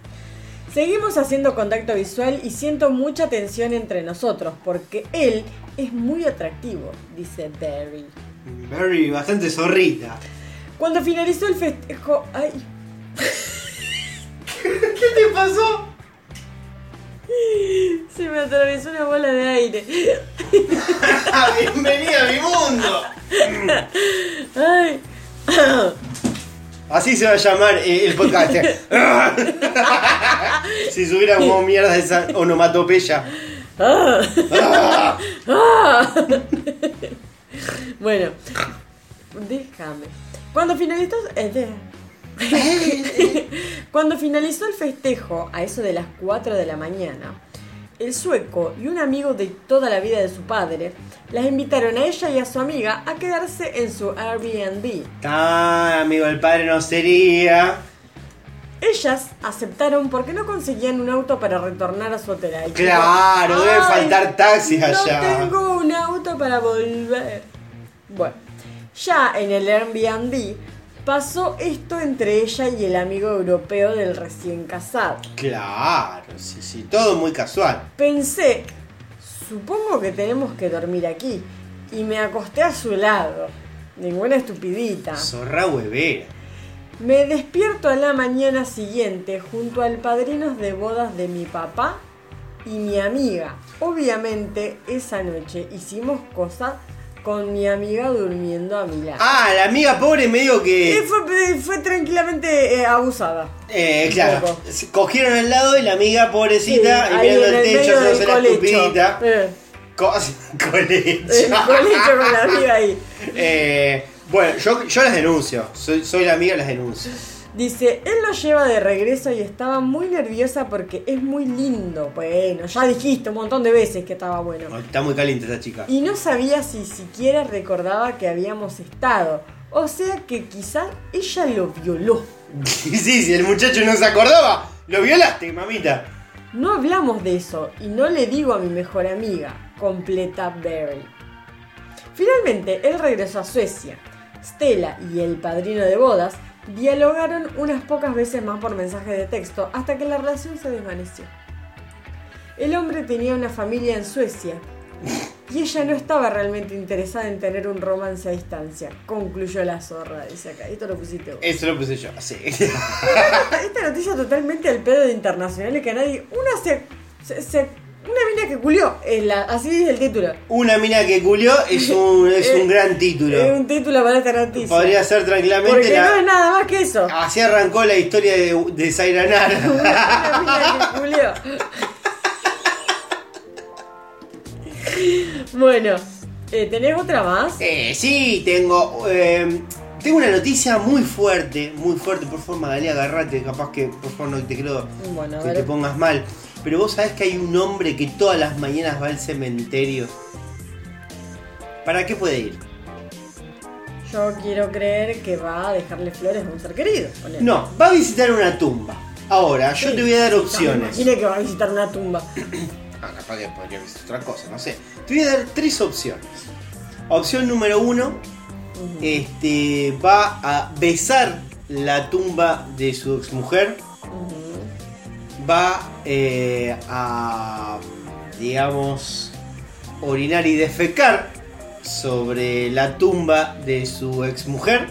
Seguimos haciendo contacto visual y siento mucha tensión entre nosotros porque él es muy atractivo, dice Barry. Barry, bastante zorrita. Cuando finalizó el festejo... ¡Ay! ¿Qué te pasó? Se me atravesó una bola de aire. Bienvenida a mi mundo. ¡Ay! Así se va a llamar eh, el podcast. si subiera como mierda esa onomatopeya. Bueno, déjame. Cuando finalizó... eh, de- Cuando finalizó el festejo, a eso de las 4 de la mañana, el sueco y un amigo de toda la vida de su padre las invitaron a ella y a su amiga a quedarse en su Airbnb. Ah, amigo, el padre no sería. Ellas aceptaron porque no conseguían un auto para retornar a su hotel. Claro, tipo, debe "Ay, faltar taxis allá". No tengo un auto para volver. Bueno, ya en el Airbnb pasó esto entre ella y el amigo europeo del recién casado. Claro, sí, sí, todo muy casual. Pensé, supongo que tenemos que dormir aquí. Y me acosté a su lado. Ninguna estupidita. Zorra huevera. Me despierto a la mañana siguiente junto al padrinos de bodas de mi papá y mi amiga. Obviamente esa noche hicimos cosas con mi amiga durmiendo a mi lado. Ah, la amiga pobre medio que. fue, fue tranquilamente eh, abusada. Eh, claro. Cogieron al lado y la amiga pobrecita Sí, y mirando el el techo, la colecho. estupidita. Eh, Co- colecho. el colecho con la amiga ahí. Eh, bueno, yo, yo las denuncio. Soy, soy la amiga, las denuncio. Dice, él lo lleva de regreso y estaba muy nerviosa porque es muy lindo. Bueno, ya dijiste un montón de veces que estaba bueno. Está muy caliente esta chica. Y no sabía si siquiera recordaba que habíamos estado. O sea que quizás ella lo violó. sí, si el muchacho no se acordaba, lo violaste, mamita. No hablamos de eso y no le digo a mi mejor amiga, completa Barry. Finalmente, él regresó a Suecia. Stella y el padrino de bodas dialogaron unas pocas veces más por mensaje de texto hasta que la relación se desvaneció. El hombre tenía una familia en Suecia y ella no estaba realmente interesada en tener un romance a distancia, concluyó la zorra, dice acá. Esto lo pusiste vos. Eso lo puse yo, sí. Esta noticia totalmente al pedo de internacionales que a nadie. Una se. se- se- una mina que culió, es la, así es el título. Una mina que culió es un, es un gran título. Es un título para esta noticia. Podría ser tranquilamente Porque la- no es nada más que eso. Así arrancó la historia de, de Zaira. Una mina que culió. Bueno, eh, ¿tenés otra más? Eh, sí, tengo. eh, tengo una noticia muy fuerte, muy fuerte. Por favor, Magali, agarrate. Capaz que, por favor, no te creo Bueno, que te pongas mal. Pero vos sabés que hay un hombre que todas las mañanas va al cementerio. ¿Para qué puede ir? Yo quiero creer que va a dejarle flores a un ser querido. ponele. No, va a visitar una tumba. Ahora, yo Sí, te voy a dar opciones. imaginé que va a visitar una tumba. Ah, capaz que podría sido otra cosa, no sé. Te voy a dar tres opciones. Opción número uno, este, va a besar la tumba de su exmujer. Va eh, a, digamos, orinar y defecar sobre la tumba de su exmujer.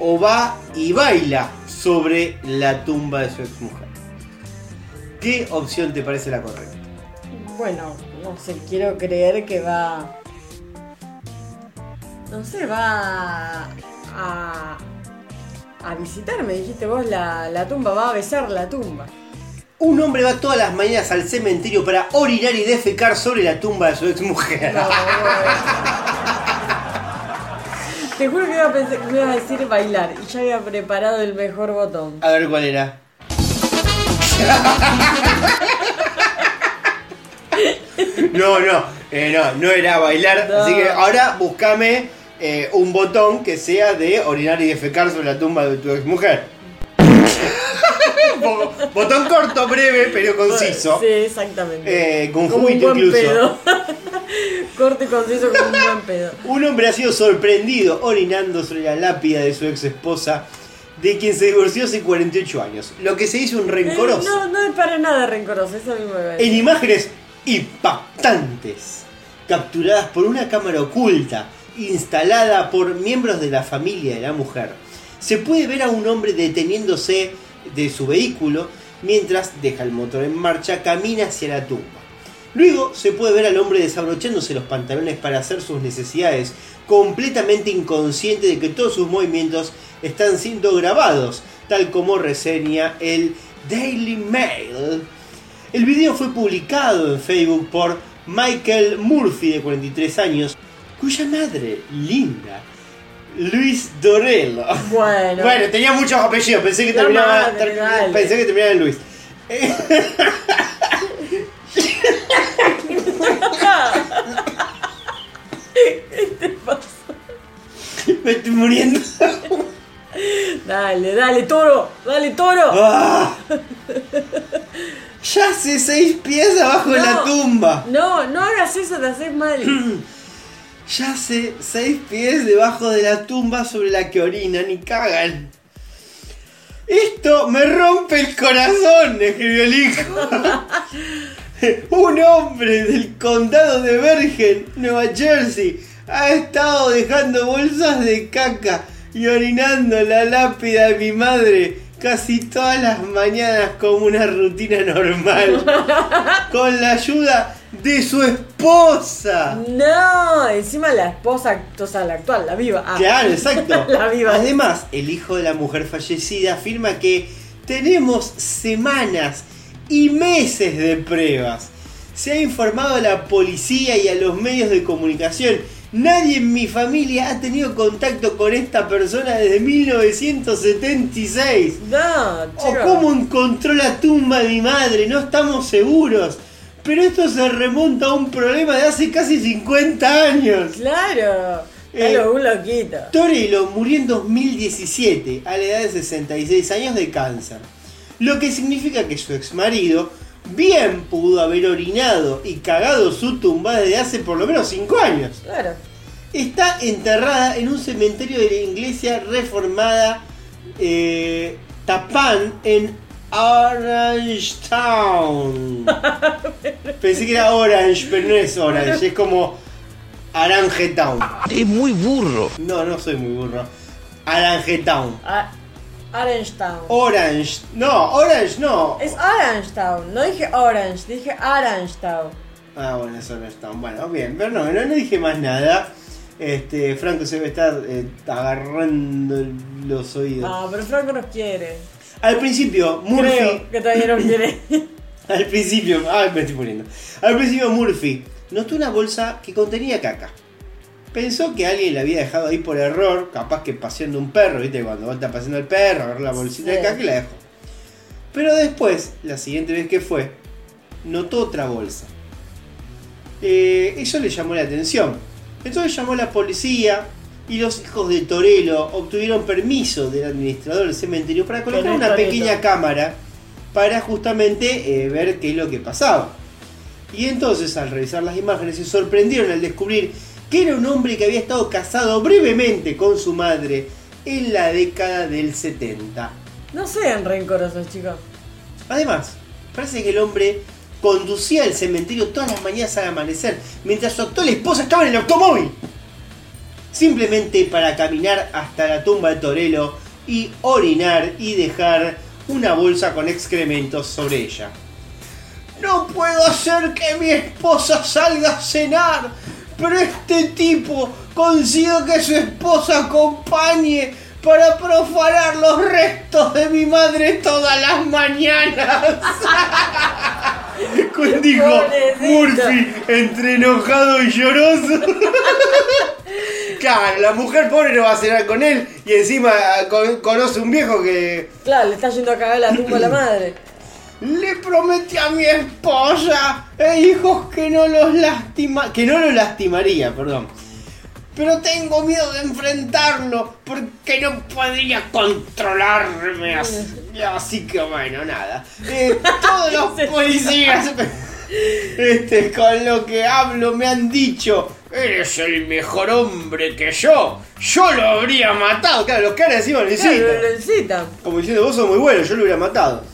O va y baila sobre la tumba de su exmujer. ¿Qué opción te parece la correcta? Bueno, no sé, quiero creer que va. No sé, va a. a visitar, me dijiste vos, la, la tumba, va a besar la tumba. Un hombre va todas las mañanas al cementerio para orinar y defecar sobre la tumba de su exmujer. No, Te juro que iba a, pensar, me iba a decir bailar y ya había preparado el mejor botón. A ver cuál era. No, no, eh, no, no era bailar. No. Así que ahora búscame eh, un botón que sea de orinar y defecar sobre la tumba de tu exmujer. Bo- botón corto, breve, pero conciso. Sí, exactamente. Eh, con Como un juguito buen incluso. pedo. Corto y conciso como un buen pedo. Un hombre ha sido sorprendido orinando sobre la lápida de su ex esposa, de quien se divorció hace 48 años. Lo que se hizo un rencoroso. Eh, no, no es para nada rencoroso, eso mismo me En imágenes impactantes, capturadas por una cámara oculta, instalada por miembros de la familia de la mujer, se puede ver a un hombre deteniéndose de su vehículo mientras deja el motor en marcha, camina hacia la tumba. Luego se puede ver al hombre desabrochándose los pantalones para hacer sus necesidades, completamente inconsciente de que todos sus movimientos están siendo grabados, tal como reseña el Daily Mail. El video fue publicado en Facebook por Michael Murphy, de 43 años, cuya madre, Linda, Luis Dorello. Bueno. Bueno, tenía muchos apellidos, pensé que terminaba, madre, ter- dale. pensé que terminaba en Luis. Me estoy muriendo. Dale, dale, toro, dale, toro. Ah. Ya hace seis pies abajo de la tumba. No, no hagas eso, te haces mal. Ya hace seis pies debajo de la tumba sobre la que orinan y cagan. Esto me rompe el corazón, escribió el hijo. Un hombre del condado de Bergen, Nueva Jersey, ha estado dejando bolsas de caca y orinando la lápida de mi madre casi todas las mañanas como una rutina normal. Con la ayuda de su esposa. No, encima la esposa, o sea, la actual, la viva. Ah. Claro, exacto. la viva. Además, el hijo de la mujer fallecida afirma que tenemos semanas y meses de pruebas. Se ha informado a la policía y a los medios de comunicación. Nadie en mi familia ha tenido contacto con esta persona desde 1976. No, O chico. cómo encontró la tumba de mi madre, no estamos seguros. Pero esto se remonta a un problema de hace casi 50 años. Claro. Eh, Claro, un loquito. Torello murió en 2017 a la edad de 66 años de cáncer. Lo que significa que su exmarido bien pudo haber orinado y cagado su tumba desde hace por lo menos 5 años. Claro. Está enterrada en un cementerio de la iglesia reformada eh, Tapán en Orange Town. Pensé que era Orange, pero no es Orange, es como Aranje Town. Es muy burro. No, no soy muy burro. Aranje Town. A- Orange Town. Orange. No, Orange no. Es Orange Town. No dije Orange, dije Orange Town. Ah, bueno, es Orange Town. Bueno, bien, pero no, no, no dije más nada. Este, Franco se me está eh, agarrando los oídos. Ah, pero Franco nos quiere. Al principio, Murphy. Creo que todavía nos quiere. Al principio, ay, me estoy poniendo. Al principio Murphy notó una bolsa que contenía caca. Pensó que alguien la había dejado ahí por error, capaz que paseando un perro, ¿viste? Cuando estás paseando el perro, agarró la bolsita de caca y la dejó. Pero después, la siguiente vez que fue, notó otra bolsa. Eh, eso le llamó la atención. Entonces llamó a la policía y los hijos de Torello obtuvieron permiso del administrador del cementerio para colocar una pequeña cámara para justamente eh, ver qué es lo que pasaba. Y entonces al revisar las imágenes se sorprendieron al descubrir que era un hombre que había estado casado brevemente con su madre en la década del 70. No sean rencorosos, chicos. Además, parece que el hombre conducía al cementerio todas las mañanas al amanecer, mientras su actual esposa estaba en el automóvil. Simplemente para caminar hasta la tumba de Torello y orinar y dejar una bolsa con excrementos sobre ella. No puedo hacer que mi esposa salga a cenar, pero este tipo consigue que su esposa acompañe para profanar los restos de mi madre todas las mañanas. Dijo. Murphy entre enojado y lloroso. Claro, la mujer pobre no va a cenar con él y encima ah, con- conoce un viejo que Claro, le está yendo a cagar la tumba a la madre. le prometí a mi esposa e hijos que no los lastima, que no lo lastimaría, perdón. Pero tengo miedo de enfrentarlo porque no podría controlarme así, así que bueno, nada. Eh, todos los policías este, con lo que hablo me han dicho, eres el mejor hombre que yo. Yo lo habría matado. Claro, los caras encima lo incitan. Claro, lo incitan. Como diciendo, vos sos muy bueno, yo lo hubiera matado.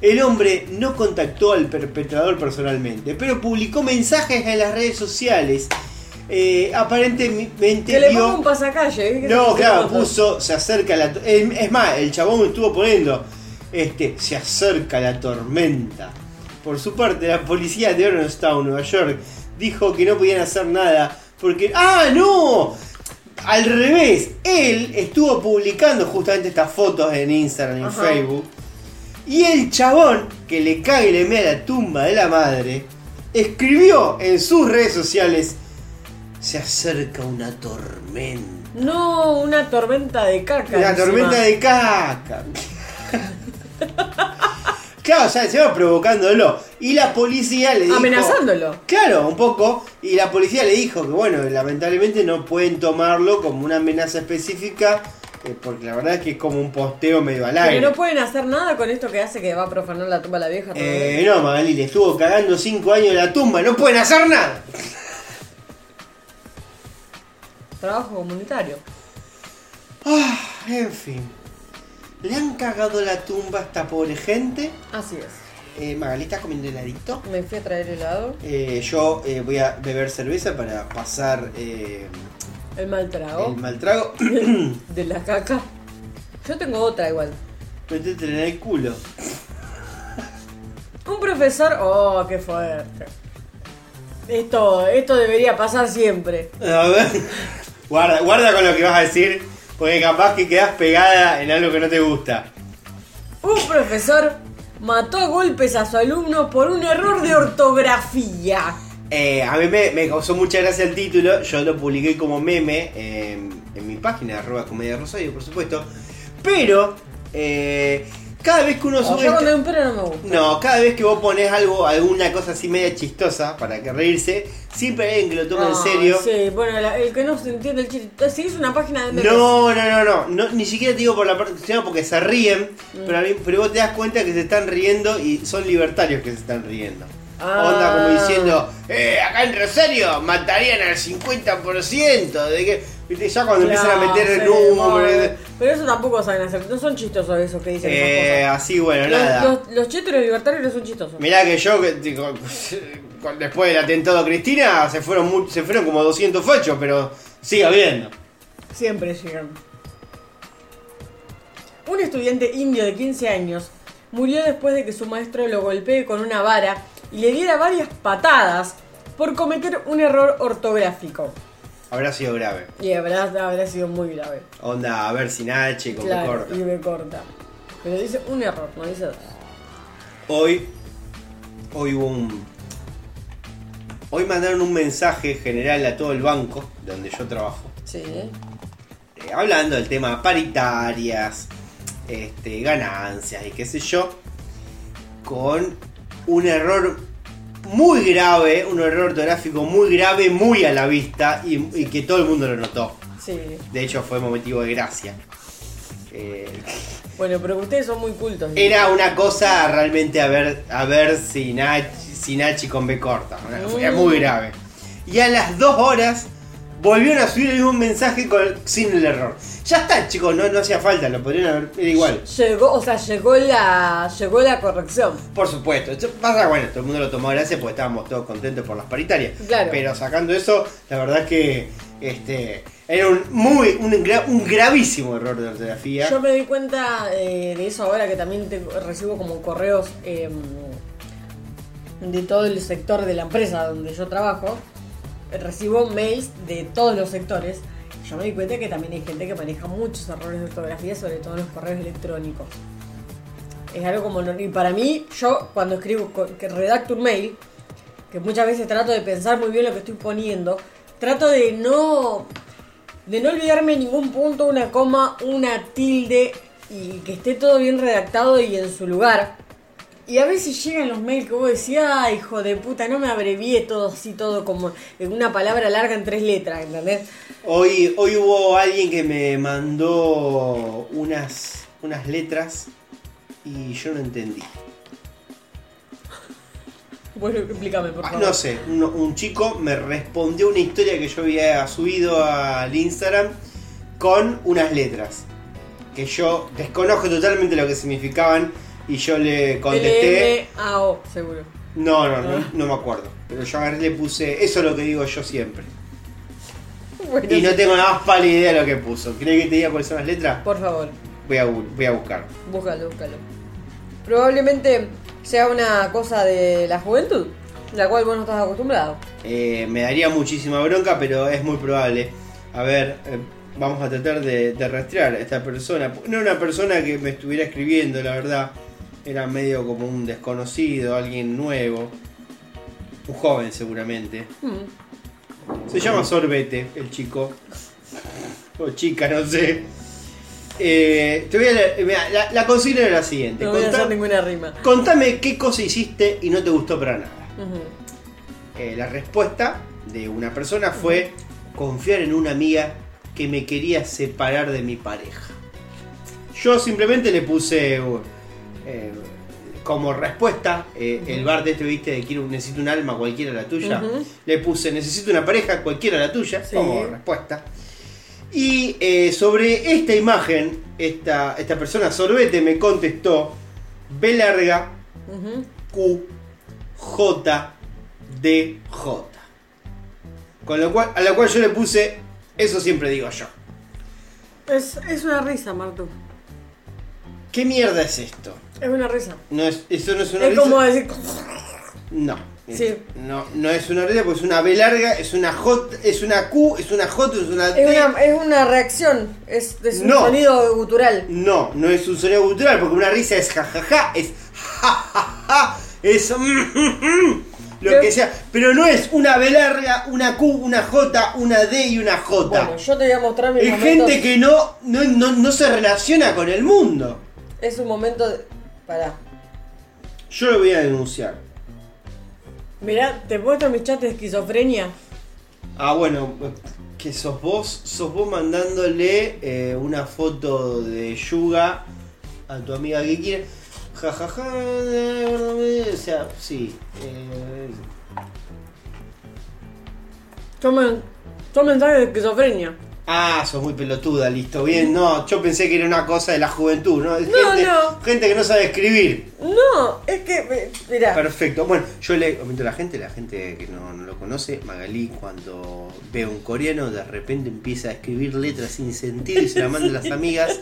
El hombre no contactó al perpetrador personalmente, pero publicó mensajes en las redes sociales. Eh, aparentemente Que le ponga un pasacalle. ¿eh? No, claro, puso, se acerca la... Es más, el chabón estuvo poniendo, este, se acerca la tormenta. Por su parte, la policía de Orangetown, Nueva York, dijo que no podían hacer nada porque... ¡Ah, no! Al revés, él estuvo publicando justamente estas fotos en Instagram y en. Facebook. Y el chabón, que le cae y le mea la tumba de la madre, escribió en sus redes sociales, se acerca una tormenta. No, una tormenta de caca. La encima. tormenta de caca. claro, o sea, se va provocándolo. Y la policía le dijo. Amenazándolo. Claro, un poco. Y la policía le dijo que, bueno, lamentablemente no pueden tomarlo como una amenaza específica. eh, porque la verdad es que es como un posteo medio al aire. Pero no pueden hacer nada con esto que hace que va a profanar la tumba a la vieja. Eh, no, Magali, le estuvo cagando 5 años en la tumba. No pueden hacer nada. Trabajo comunitario. Ah, en fin. Le han cagado la tumba a esta pobre gente. Así es. Eh, Magali, ¿estás comiendo heladito? Me fui a traer helado. Eh, yo eh, voy a beber cerveza para pasar eh, El mal trago. el mal trago. De la caca. Yo tengo otra igual. Métetela en el culo. Un profesor. Oh, qué fuerte. Esto, esto debería pasar siempre. A ver. Guarda, guarda con lo que vas a decir. Porque capaz que quedas pegada en algo que no te gusta. Un profesor mató a golpes a su alumno por un error de ortografía. Eh, a mí me, me causó mucha gracia el título. Yo lo publiqué como meme en, en mi página, arroba comedia rosario, por supuesto. Pero, eh, cada vez que uno sube. yo cuando un pero no me gusta. No, cada vez que vos pones algo, alguna cosa así media chistosa para que reírse, siempre hay alguien que lo toma en Ah, serio. Sí, bueno, la- el que no se entiende el chiste. Si es una página de memes. No, no, no, no, no, ni siquiera te digo por la parte sino porque se ríen, Mm. pero, a mí- pero vos te das cuenta que se están riendo y son libertarios que se están riendo. Ah. Onda como diciendo, eh, acá en Rosario matarían al 50% de que, viste, ya cuando empiezan a meter sí, el número. bueno. Pero eso tampoco saben hacer. No son chistosos esos que dicen Eh, esas así, bueno, cosas. nada. Los, los, los chetos libertarios no son chistosos. Mirá que yo, que, digo, después del atentado a Cristina, se fueron, se fueron como 200 fachos, pero sigue habiendo. Siempre llegan. Un estudiante indio de 15 años murió después de que su maestro lo golpee con una vara y le diera varias patadas por cometer un error ortográfico. Habrá sido grave. Y habrá, habrá sido muy grave. Onda, a ver sin H, con Claro, corta. y me corta. Pero dice un error, no dice dos. Hoy, hoy hubo un. Hoy mandaron un mensaje general a todo el banco donde yo trabajo, Sí. eh, hablando del tema paritarias, este, ganancias y qué sé yo, con un error muy grave, un error ortográfico muy grave, muy a la vista y, y que todo el mundo lo notó. Sí. De hecho, fue motivo de gracia. Eh, Bueno, pero ustedes son muy cultos. Era una cosa realmente a ver, a ver sin H, sin H y con B corta. Una- Era muy grave. Y a las dos horas volvieron a subir el mismo mensaje con, sin el error. Ya está, chicos, no, no hacía falta, lo podrían haber. Era igual. Llegó, o sea, llegó la, llegó la corrección. Por supuesto. Esto pasa, bueno, todo el mundo lo tomó gracias porque estábamos todos contentos por las paritarias. Claro. Pero sacando eso, la verdad es que este era un muy un, gra- un gravísimo error de ortografía. Yo me doy cuenta eh, de eso ahora que también te- recibo como correos eh, de todo el sector de la empresa donde yo trabajo. Recibo mails de todos los sectores. Yo me doy cuenta que también hay gente que maneja muchos errores de ortografía, sobre todo en los correos electrónicos. Es algo como... Y para mí, yo cuando escribo, que redacto un mail, que muchas veces trato de pensar muy bien lo que estoy poniendo, trato de no de no olvidarme ningún punto, una coma, una tilde y que esté todo bien redactado y en su lugar. Y a veces llegan los mails que vos decís, ay, hijo de puta, no me abrevié todo así, todo como en una palabra larga en tres letras, ¿entendés? Hoy, hoy hubo alguien que me mandó unas, unas letras y yo no entendí. Bueno, explícame, por Ah, favor. No sé, un, un chico me respondió una historia que yo había subido al Instagram con unas letras. Que yo desconozco totalmente lo que significaban y yo le contesté. L-M-A-O, seguro. No, no, no, no me acuerdo. Pero yo agarré y le puse, eso es lo que digo yo siempre. Bueno, Y no tengo la más pálida idea de lo que puso. ¿Crees que te diga cuáles son las letras? Por favor, Voy a, voy a buscar. búscalo, búscalo. Probablemente sea una cosa de la juventud, la cual vos no estás acostumbrado. Eh, me daría muchísima bronca, pero es muy probable. A ver, eh, vamos a tratar de, de rastrear a esta persona. No era una persona que me estuviera escribiendo, la verdad. Era medio como un desconocido, alguien nuevo. Un joven seguramente. Mm. Se llama Sorbete, el chico. O chica, no sé. Eh, te voy a leer- mira, la, la consigna era la siguiente. No voy a hacer ninguna rima. contame qué cosa hiciste y no te gustó para nada. Eh, la respuesta de una persona fue confiar en una amiga que me quería separar de mi pareja. Yo simplemente le puse eh, como respuesta eh, el bar de este, viste, de quiero, necesito un alma, cualquiera la tuya. Le puse necesito una pareja, cualquiera la tuya, Sí. como respuesta. Y eh, sobre esta imagen, esta, esta persona sorbete me contestó B larga Ujú. Q J D J. Con lo cual, a la cual yo le puse, eso siempre digo yo. Es, es una risa, Martu. ¿Qué mierda es esto? Es una risa. No es, eso no es una Es risa. como decir. No. Sí. No, no es una risa porque es una B larga, es una J, es una Q, es una J, es una D. Es una, es una reacción. Es, es un No. sonido gutural. No, no es un sonido cultural porque una risa es jajaja, es jajaja, es mm, mm, mm, lo ¿Qué? que sea. Pero no es una B larga, una Q, una J, una D y una J. Bueno, yo te voy a mostrar mis Es momentos. gente que no, no, no, no se relaciona con el mundo. Es un momento de. Pará. Yo lo voy a denunciar. Mirá, te muestro mis chats de esquizofrenia. Ah, bueno, que sos vos, sos vos mandándole eh, una foto de Yuga a tu amiga que quiere. Ja, ja, ja, o sea, sí. eh, son mensajes de esquizofrenia. Ah, sos muy pelotuda, listo, bien. No, yo pensé que era una cosa de la juventud, ¿no? Es No, gente, no. gente que no sabe escribir. No, es que. Mirá. Perfecto. Bueno, yo le comento a la gente, la gente que no, no lo conoce, Magalí cuando ve a un coreano de repente empieza a escribir letras sin sentido y se la manda a las amigas.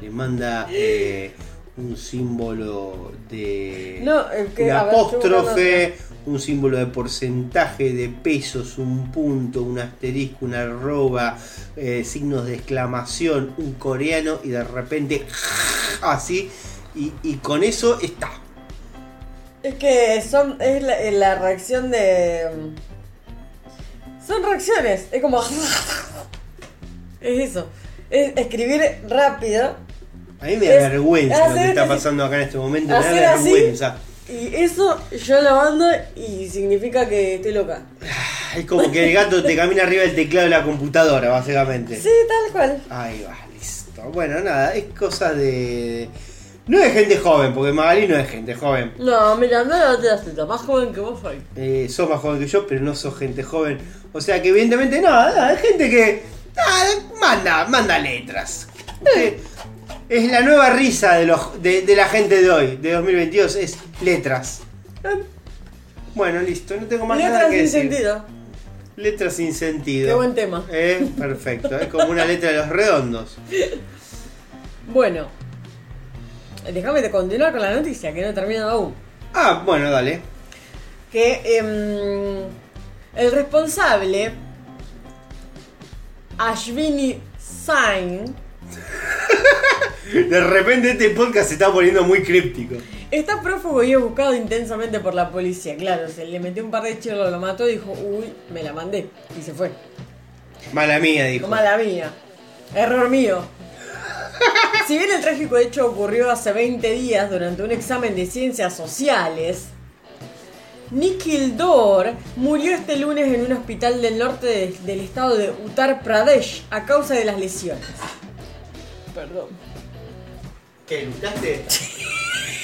Le manda eh, un símbolo de No, el que- un ver, apóstrofe, un símbolo de porcentaje de pesos, un punto, un asterisco, una arroba, eh, signos de exclamación, un coreano y de repente así y, y con eso está. Es que son. Es la, eh, la reacción de. Son reacciones. Es como. Es eso. Es escribir rápido. A mí me da Es vergüenza lo que está pasando acá en este momento, me da vergüenza. Y eso yo lo mando y significa que estoy loca. Es como que el gato te camina arriba del teclado de la computadora, básicamente. Sí, tal cual. Ahí va, listo. Bueno, nada, es cosa de, No es gente joven, porque Magali no es gente joven. No, mira, no la otra cita, más joven que vos soy. Eh, sos más joven que yo, pero no sos gente joven. O sea que evidentemente no, no, es gente que ah, manda, manda letras. Eh, es la nueva risa de, los, de, de la gente de hoy, de 2022, es letras. Eh, Bueno, listo, no tengo más nada Letras que sin decir. sentido. Letras sin sentido. Qué buen tema. Eh, perfecto, es como una letra de los redondos. Bueno, déjame de continuar con la noticia, que no he terminado aún. Ah, bueno, dale. Que em, el responsable, Ashvini Sain, De repente este podcast se está poniendo muy críptico. está prófugo y es buscado intensamente por la policía. Claro, se le metió un par de chirlos, lo mató y dijo, uy, me la mandé. Y se fue. Mala mía, dijo. Mala mía. Error mío. Si bien el trágico hecho ocurrió hace 20 días durante un examen de ciencias sociales, Nikhil Dor murió este lunes en un hospital del norte de- del estado de Uttar Pradesh a causa de las lesiones. Perdón. ¿Qué, luchaste?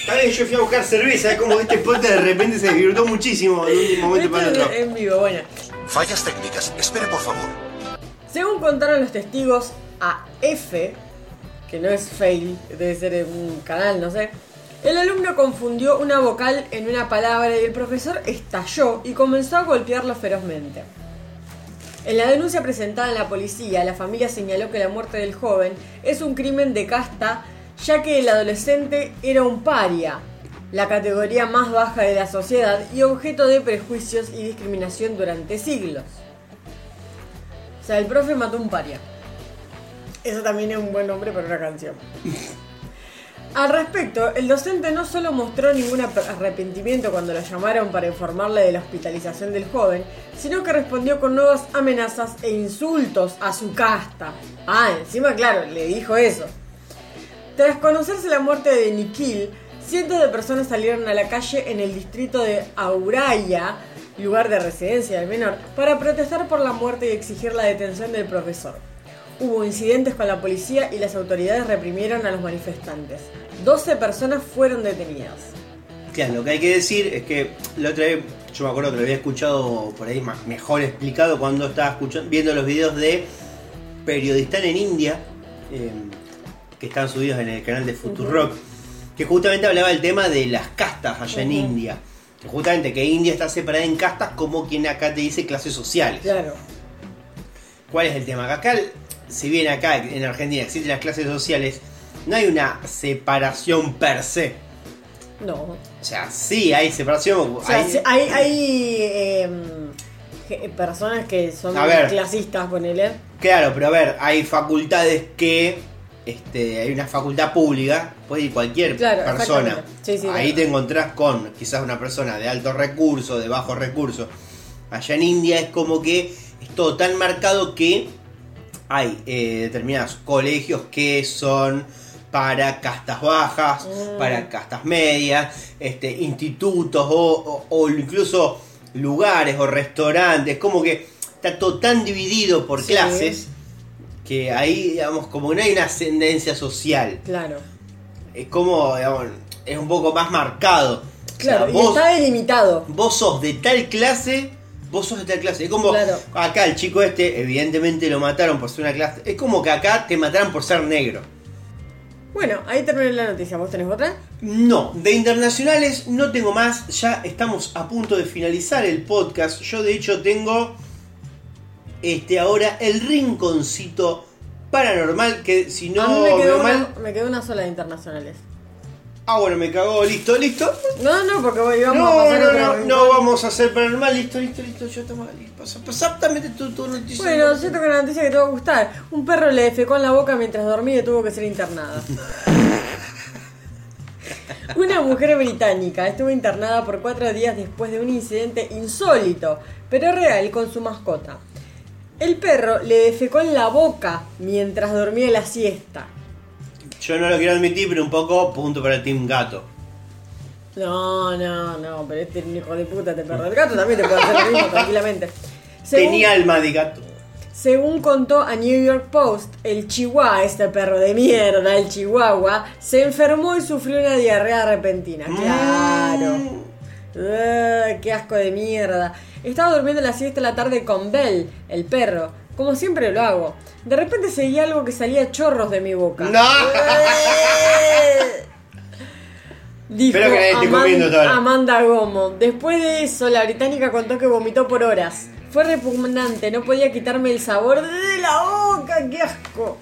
Está bien, yo fui a buscar cerveza, es como este podcast de repente se disfrutó muchísimo de un momento para otro. en vivo, bueno. Fallas técnicas. Espere, por favor. Según contaron los testigos a F, que no es fail, debe ser un canal, no sé, el alumno confundió una vocal en una palabra y el profesor estalló y comenzó a golpearlo ferozmente. En la denuncia presentada en la policía, la familia señaló que la muerte del joven es un crimen de casta, ya que el adolescente era un paria, la categoría más baja de la sociedad y objeto de prejuicios y discriminación durante siglos. O sea, el profe mató un paria. Eso también es un buen nombre para una canción. Al respecto, el docente no solo mostró ningún arrepentimiento cuando lo llamaron para informarle de la hospitalización del joven, sino que respondió con nuevas amenazas e insultos a su casta. Ah, encima, claro, le dijo eso. Tras conocerse la muerte de Nikhil, cientos de personas salieron a la calle en el distrito de Auraya, lugar de residencia del menor, para protestar por la muerte y exigir la detención del profesor. Hubo incidentes con la policía y las autoridades reprimieron a los manifestantes. 12 personas fueron detenidas. Claro, lo que hay que decir es que la otra vez, yo me acuerdo que lo había escuchado por ahí más, mejor explicado cuando estaba escuchando, viendo los videos de Periodistán en India, eh, que están subidos en el canal de Futurock, que justamente hablaba del tema de las castas allá en. India. Que justamente que India está separada en castas como quien acá te dice clases sociales. Claro. ¿Cuál es el tema? Acá, si bien acá en Argentina existen las clases sociales, no hay una separación per se. No. O sea, sí hay separación. O sea, hay- hay, hay em, personas que son ver. clasistas, ponele. Claro, pero a ver, hay facultades que. Este, hay una facultad pública, puede ir cualquier Claro, persona. exactamente. Sí, sí, Ahí claro. te encontrás con quizás una persona de alto recurso, de bajo recurso. Allá en India es como que es todo tan marcado que hay eh, determinados colegios que son para castas bajas, Mm. para castas medias, este, institutos o, o- o incluso lugares o restaurantes, como que está todo tan dividido por Sí. clases que ahí, digamos, como que no hay una ascendencia social. Claro. Es como, digamos, es un poco más marcado. O sea, Claro, y vos- está delimitado. vos sos de tal clase, vos sos de tal clase. Es como Claro. acá el chico este, evidentemente lo mataron por ser una clase. Es como que acá te mataron por ser negro. Bueno, ahí terminó la noticia. ¿Vos tenés otra? No, de internacionales no tengo más. Ya estamos a punto de finalizar el podcast. Yo de hecho tengo este ahora el rinconcito paranormal que si no A mí me quedó, veo una, me quedó una sola de internacionales. Ah, bueno, me cagó, listo, listo. No, no, porque voy- vamos no, a pasar no, otra no, rincón. no vamos a hacer paranormal, listo, listo, listo, yo tomo listo. Pasa, exactamente tu, tu noticia. Bueno, yo tengo una noticia que te va a gustar. Un perro le defecó en la boca mientras dormía y tuvo que ser internada. Una mujer británica estuvo internada por cuatro días después de un incidente insólito, pero real, con su mascota. El perro le defecó en la boca mientras dormía la siesta. Yo no lo quiero admitir, pero un poco punto para el Team Gato. No, no, no, pero este hijo de puta, te perro. El gato también te puede hacer lo mismo tranquilamente. Según- Tenía alma de gato. Según contó a New York Post, el chihuahua, este perro de mierda, el chihuahua, se enfermó y sufrió una diarrea repentina. Claro. Ugh, ¡Qué asco de mierda! Estaba durmiendo la siesta la tarde con Bell, el perro, como siempre lo hago. De repente seguí algo que salía chorros de mi boca. ¡No! Dijo Espero que nadie esté Aman- comiendo todavía. Amanda Gomo. Después de eso, la británica contó que vomitó por horas. Fue repugnante, no podía quitarme el sabor de la boca, qué asco.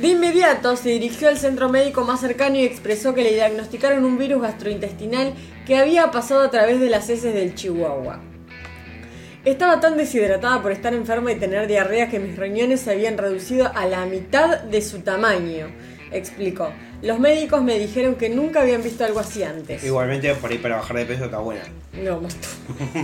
De inmediato se dirigió al centro médico más cercano y expresó que le diagnosticaron un virus gastrointestinal que había pasado a través de las heces del chihuahua. Estaba tan deshidratada por estar enferma y tener diarrea que mis riñones se habían reducido a la mitad de su tamaño, explicó. Los médicos me dijeron que nunca habían visto algo así antes. Igualmente, por ahí para bajar de peso está buena. No,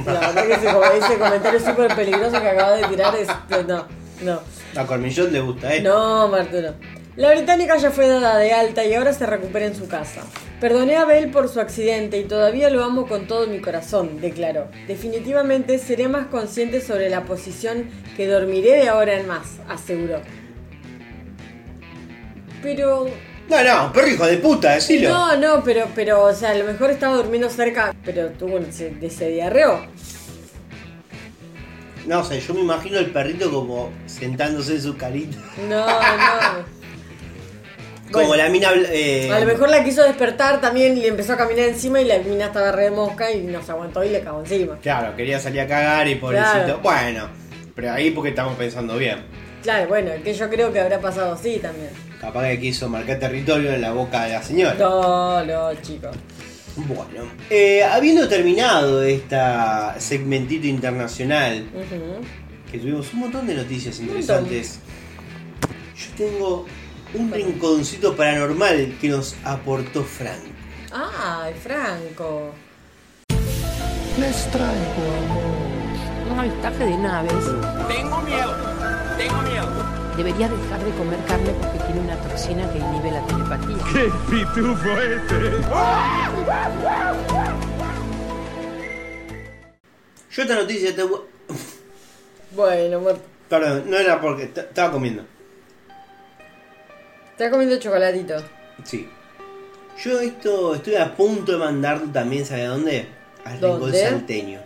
La verdad que ese, ese comentario súper peligroso que acabas de tirar es... No, no. A Cormillón le gusta, ¿eh? No, Martino. La británica ya fue dada de alta y ahora se recupera en su casa. Perdoné a Bell por su accidente y todavía lo amo con todo mi corazón, declaró. Definitivamente seré más consciente sobre la posición que dormiré de ahora en más, aseguró. Pero... No, no, perro hijo de puta, decilo. No, no, pero, pero, o sea, a lo mejor estaba durmiendo cerca, pero tuvo se, se diarreó. No sé, yo me imagino el perrito como sentándose en su carita. No, no. Como Bueno. la mina. eh, A lo mejor la quiso despertar también y le empezó a caminar encima y la mina estaba re de mosca y no se aguantó y le cagó encima. Claro, quería salir a cagar y pobrecito. Claro. Bueno, pero ahí porque estamos pensando bien. Claro, bueno, que yo creo que habrá pasado así también. Capaz que quiso marcar territorio en la boca de la señora. No, no, chicos. Bueno, eh, habiendo terminado esta segmentito internacional, que tuvimos un montón de noticias interesantes, yo tengo un rinconcito paranormal que nos aportó Frank. Ay, Franco. Les traigo Un avistaje de naves. Tengo miedo, tengo miedo. Debería dejar de comer carne porque tiene una toxina que inhibe la telepatía. ¡Qué pitufo este! Yo esta noticia te... Bueno, Mar- Perdón, no era porque estaba comiendo. está comiendo chocolatito. Sí. Yo esto estoy a punto de mandarlo también, ¿sabe a dónde? Al rincón salteño.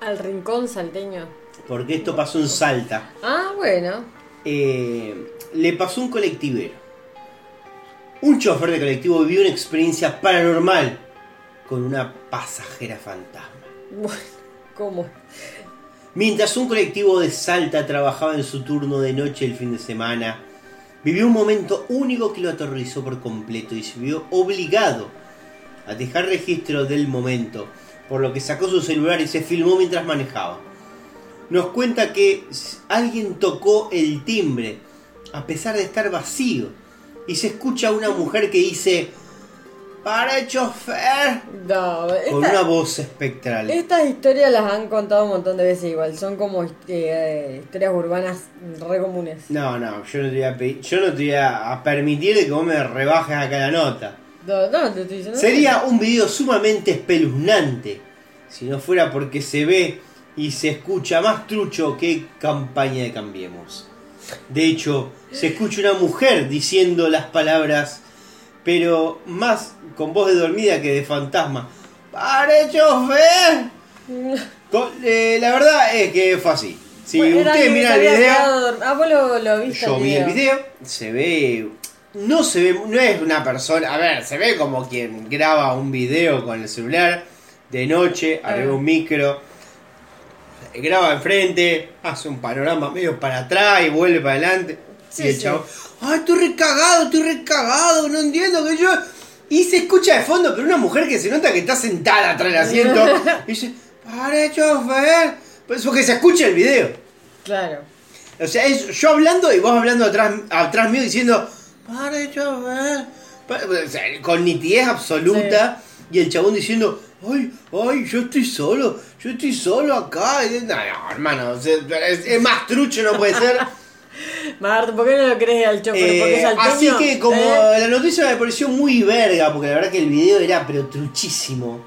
Al rincón salteño. Porque esto pasó en Salta. Ah, bueno. Eh, le pasó un colectivero. Un chofer de colectivo vivió una experiencia paranormal con una pasajera fantasma. Bueno, ¿cómo? Mientras un colectivo de Salta trabajaba en su turno de noche el fin de semana, vivió un momento único que lo aterrorizó por completo y se vio obligado a dejar registro del momento, por lo que sacó su celular y se filmó mientras manejaba. Nos cuenta que alguien tocó el timbre, a pesar de estar vacío, y se escucha a una mujer que dice, ¡Para chofer! No, Con una voz espectral. Estas historias las han contado un montón de veces igual. Son como eh, historias urbanas re comunes. No, no, yo no te voy a, pedir- yo no te voy a a permitir que vos me rebajes acá la nota. No, no, te estoy diciendo. Sería un video sumamente espeluznante si no fuera porque se ve y se escucha más trucho que campaña de Cambiemos. De hecho, se escucha una mujer diciendo las palabras, pero más con voz de dormida que de fantasma. ¡Pare, chofer! Con- eh, la verdad es que fue así. Si Bueno, que miran el video, Ah, vos lo, lo viste. yo vi el video, se ve. No se ve, no es una persona. A ver, se ve como quien graba un video con el celular de noche, arriba Ah. un micro, graba enfrente, hace un panorama medio para atrás y vuelve para adelante. Sí, y el sí. chavo, ¡ay, estoy recagado, estoy recagado! No entiendo que yo. Y se escucha de fondo, pero una mujer que se nota que está sentada atrás del asiento. y dice, ¡pare, chofer! Pues porque se escucha el video. Claro. O sea, es yo hablando y vos hablando atrás, atrás mío diciendo, pare chofer. O sea, con nitidez absoluta. Y el chabón diciendo, ay, ay, yo estoy solo, yo estoy solo acá. Y, no, no, hermano, es, es más trucho, no puede ser. Marta, ¿por qué no lo crees al chofer? Eh, Porque es salteño. así que como ¿Eh? la noticia me pareció muy verga, porque la verdad que el video era pero truchísimo.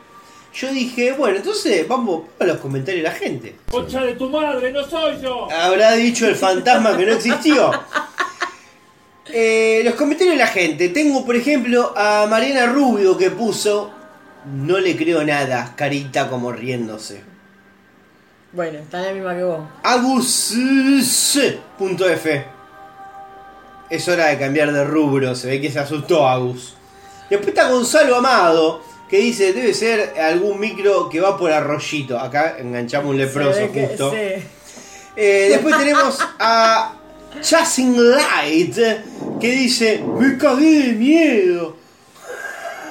yo dije, bueno, entonces vamos a los comentarios de la gente. ¡Concha de tu madre, no soy yo! Habrá dicho el fantasma que no existió. Eh, los comentarios de la gente. Tengo, por ejemplo, a Mariana Rubio que puso. No le creo nada, carita como riéndose. Bueno, está la misma que vos. Agus.f. Es hora de cambiar de rubro, se ve que se asustó Agus. Después está Gonzalo Amado, que dice, debe ser algún micro que va por arroyito. Acá enganchamos un leproso que- justo. sí. Eh, después tenemos a Chasing Light, que dice, me cagué de miedo.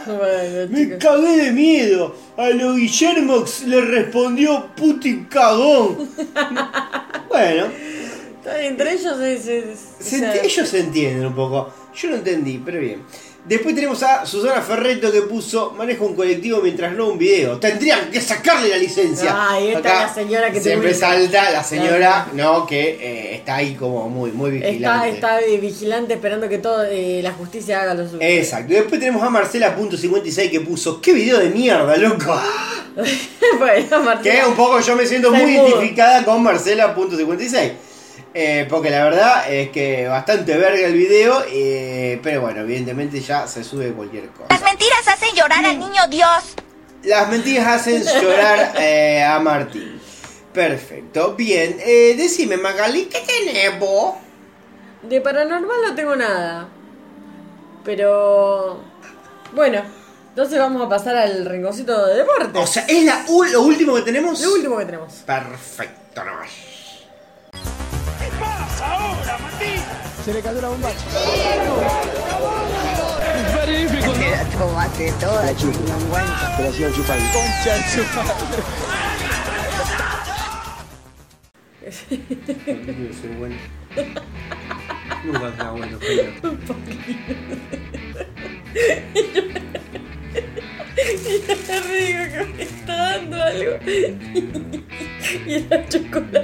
Bueno, Me chicos. cagué de miedo. A lo Guillermox le respondió puti cagón. bueno, Entre ellos es. es- se o sea, ellos se entienden un poco. Yo no entendí, pero bien. Después tenemos a Susana Ferreto que puso manejo un colectivo mientras no un video. Tendrían que sacarle la licencia. Ah, y esta Acá es la señora que siempre salta la señora, no, que eh, está ahí como muy, muy Está, vigilante. está de vigilante esperando que todo eh, la justicia haga lo suyo. Exacto. Y después tenemos a Marcela.56 que puso, qué video de mierda, loco. bueno, Martín. Que un poco yo me siento muy identificada con Marcela.56. Eh, porque la verdad es que bastante verga el video, eh, pero bueno, evidentemente ya se sube cualquier cosa. Las mentiras hacen llorar al niño Dios. Las mentiras hacen llorar eh, a Martín. Perfecto, bien. Eh, decime, Magali, ¿qué tenés vos? De paranormal no tengo nada. Pero. Bueno, entonces vamos a pasar al rinconcito de deporte. O sea, ¿es la lo último que tenemos? Lo último que tenemos. Perfecto, no. Se le cayó la bomba. Toda, La chupa. Concha bueno. Nunca bueno, pero... me digo que me está dando algo. y era chocolatito.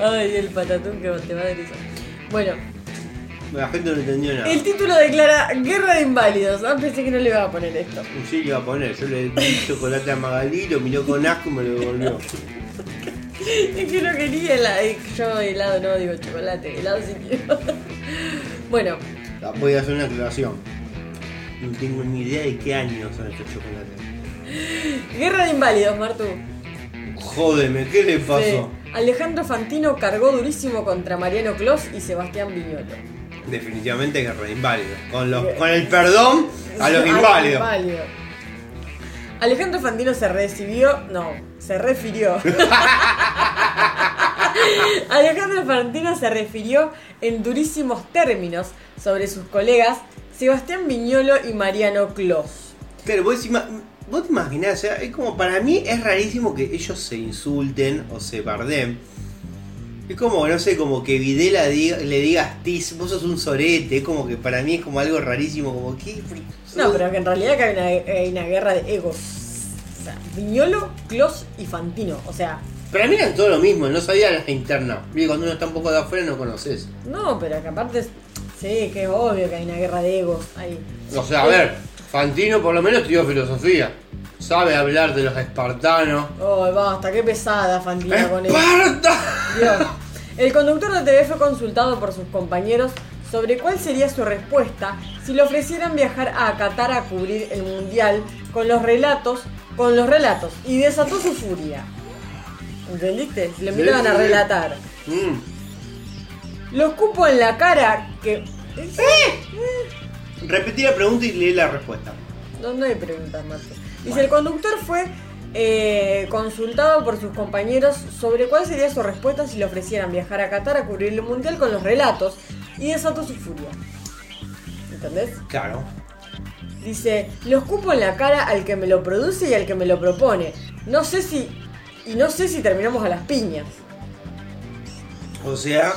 Ay, el patatún que te va a eso. Bueno, La gente no entendió nada. el título declara Guerra de Inválidos. Ah, pensé que no le iba a poner esto. Sí, le iba a poner. Yo le di chocolate a Magalí, lo miró con asco y me lo devolvió. Es que no quería helado. Yo helado no digo chocolate. Helado sí quiero. bueno, Ah, Voy a hacer una aclaración. No tengo ni idea de qué años son estos chocolates. Guerra de Inválidos, Martu. Jódeme, ¿qué le pasó? Sí. Alejandro Fantino cargó durísimo contra Mariano Clos y Sebastián Viñolo. Definitivamente guerra de inválidos. Con, los, con el perdón a los inválidos. inválido. Alejandro Fantino se recibió. No, se refirió. Alejandro Fantino se refirió en durísimos términos sobre sus colegas Sebastián Viñolo y Mariano Clos. Claro, vos, vos te imaginás, o sea, es como para mí es rarísimo que ellos se insulten o se barden. Es como, no sé, como que Videla diga- le diga a Stiz, vos sos un sorete, es como que para mí es como algo rarísimo, como que... No, pero que en realidad que hay una, hay una guerra de egos. O sea, Viñolo, Clos y Fantino. O sea, Para mí eran todo lo mismo, no sabía la interna. Cuando uno está un poco de afuera no conoces. no, pero que aparte. Sí, que es obvio que hay una guerra de egos ahí. O sea, a ver, Fantino por lo menos estudió filosofía. Sabe hablar de los espartanos. Oh, basta, qué pesada Fantino con eso. ¡Esparta! Dios. El conductor de TV fue consultado por sus compañeros sobre cuál sería su respuesta si le ofrecieran viajar a Qatar a cubrir el mundial con los relatos, con los relatos, y desató su furia. ¿Entendiste? Le Sí, invitaban a relatar. Mm. Los cupo en la cara que. Repetí la pregunta y leí la respuesta. No, no hay preguntas, Marco. Dice, el conductor fue eh, consultado por sus compañeros sobre cuál sería su respuesta si le ofrecieran viajar a Qatar a cubrir el mundial con los relatos y desató su furia. ¿Entendés? Claro. Dice, lo escupo en la cara al que me lo produce y al que me lo propone. No sé si... Y no sé si terminamos a las piñas. O sea,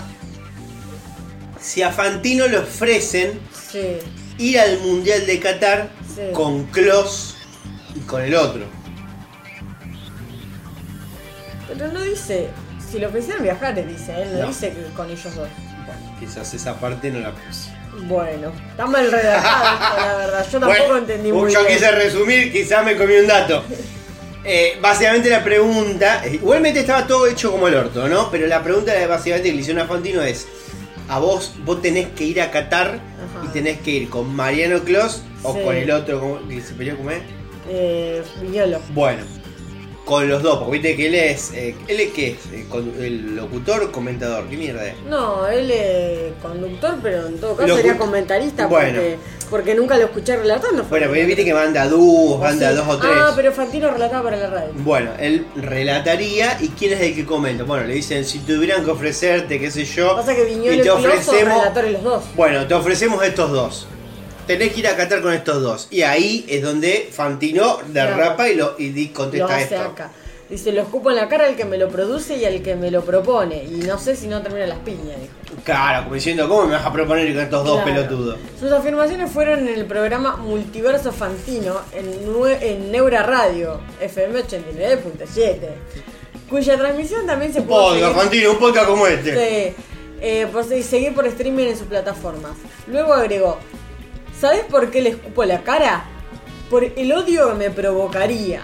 si a Fantino le ofrecen Sí. Ir al Mundial de Qatar Sí. con Klos y con el otro. Pero no dice... Si le ofrecieran viajar, dice él, no, No. dice que con ellos dos. Quizás esa parte no la puse. Bueno, está mal redactado la verdad. Yo tampoco Bueno, entendí muy Yo bien. quise resumir, quizás me comí un dato. Eh, básicamente la pregunta, eh, igualmente estaba todo hecho como el orto, ¿no? Pero la pregunta básicamente que le hicieron a Fantino es, a vos, vos tenés que ir a Qatar y tenés que ir con Mariano Clos o Sí. con el otro ¿cómo- que se peleó como es. Eh, Viñolo. Bueno, con los dos, porque viste que él es, eh, ¿él es qué es? Eh, con- ¿El locutor o comentador? ¿Qué mierda es? No, él es conductor, pero en todo caso sería comentarista Bueno. porque, porque nunca lo escuché relatando. Bueno, porque viste que manda dúos, manda Sí. dos o tres. Ah, pero Fantino relataba para la radio. Bueno, él relataría y quién es el que comenta. Bueno, le dicen si tuvieran que ofrecerte, qué sé yo. Pasa que Viñolo y te ofrecemos. los dos. Bueno, te ofrecemos estos dos. Tenés que ir a Qatar con estos dos. Y ahí es donde Fantino derrapa y, lo, y di- Lo contesta hace esto. acá. Dice, lo escupo en la cara al que me lo produce y al que me lo propone. Y no sé si no termina las piñas, dijo. Claro, como diciendo, ¿cómo me vas a proponer con estos dos Claro. pelotudos? Sus afirmaciones fueron en el programa Multiverso Fantino en, en Neura Radio, FM 89.7, cuya transmisión también se Un pudo podcast, seguir, Fantino, un podcast como este. Sí, eh, por se- seguir por streaming en sus plataformas. Luego agregó, ¿sabes por qué le escupo la cara? Por el odio que me provocaría.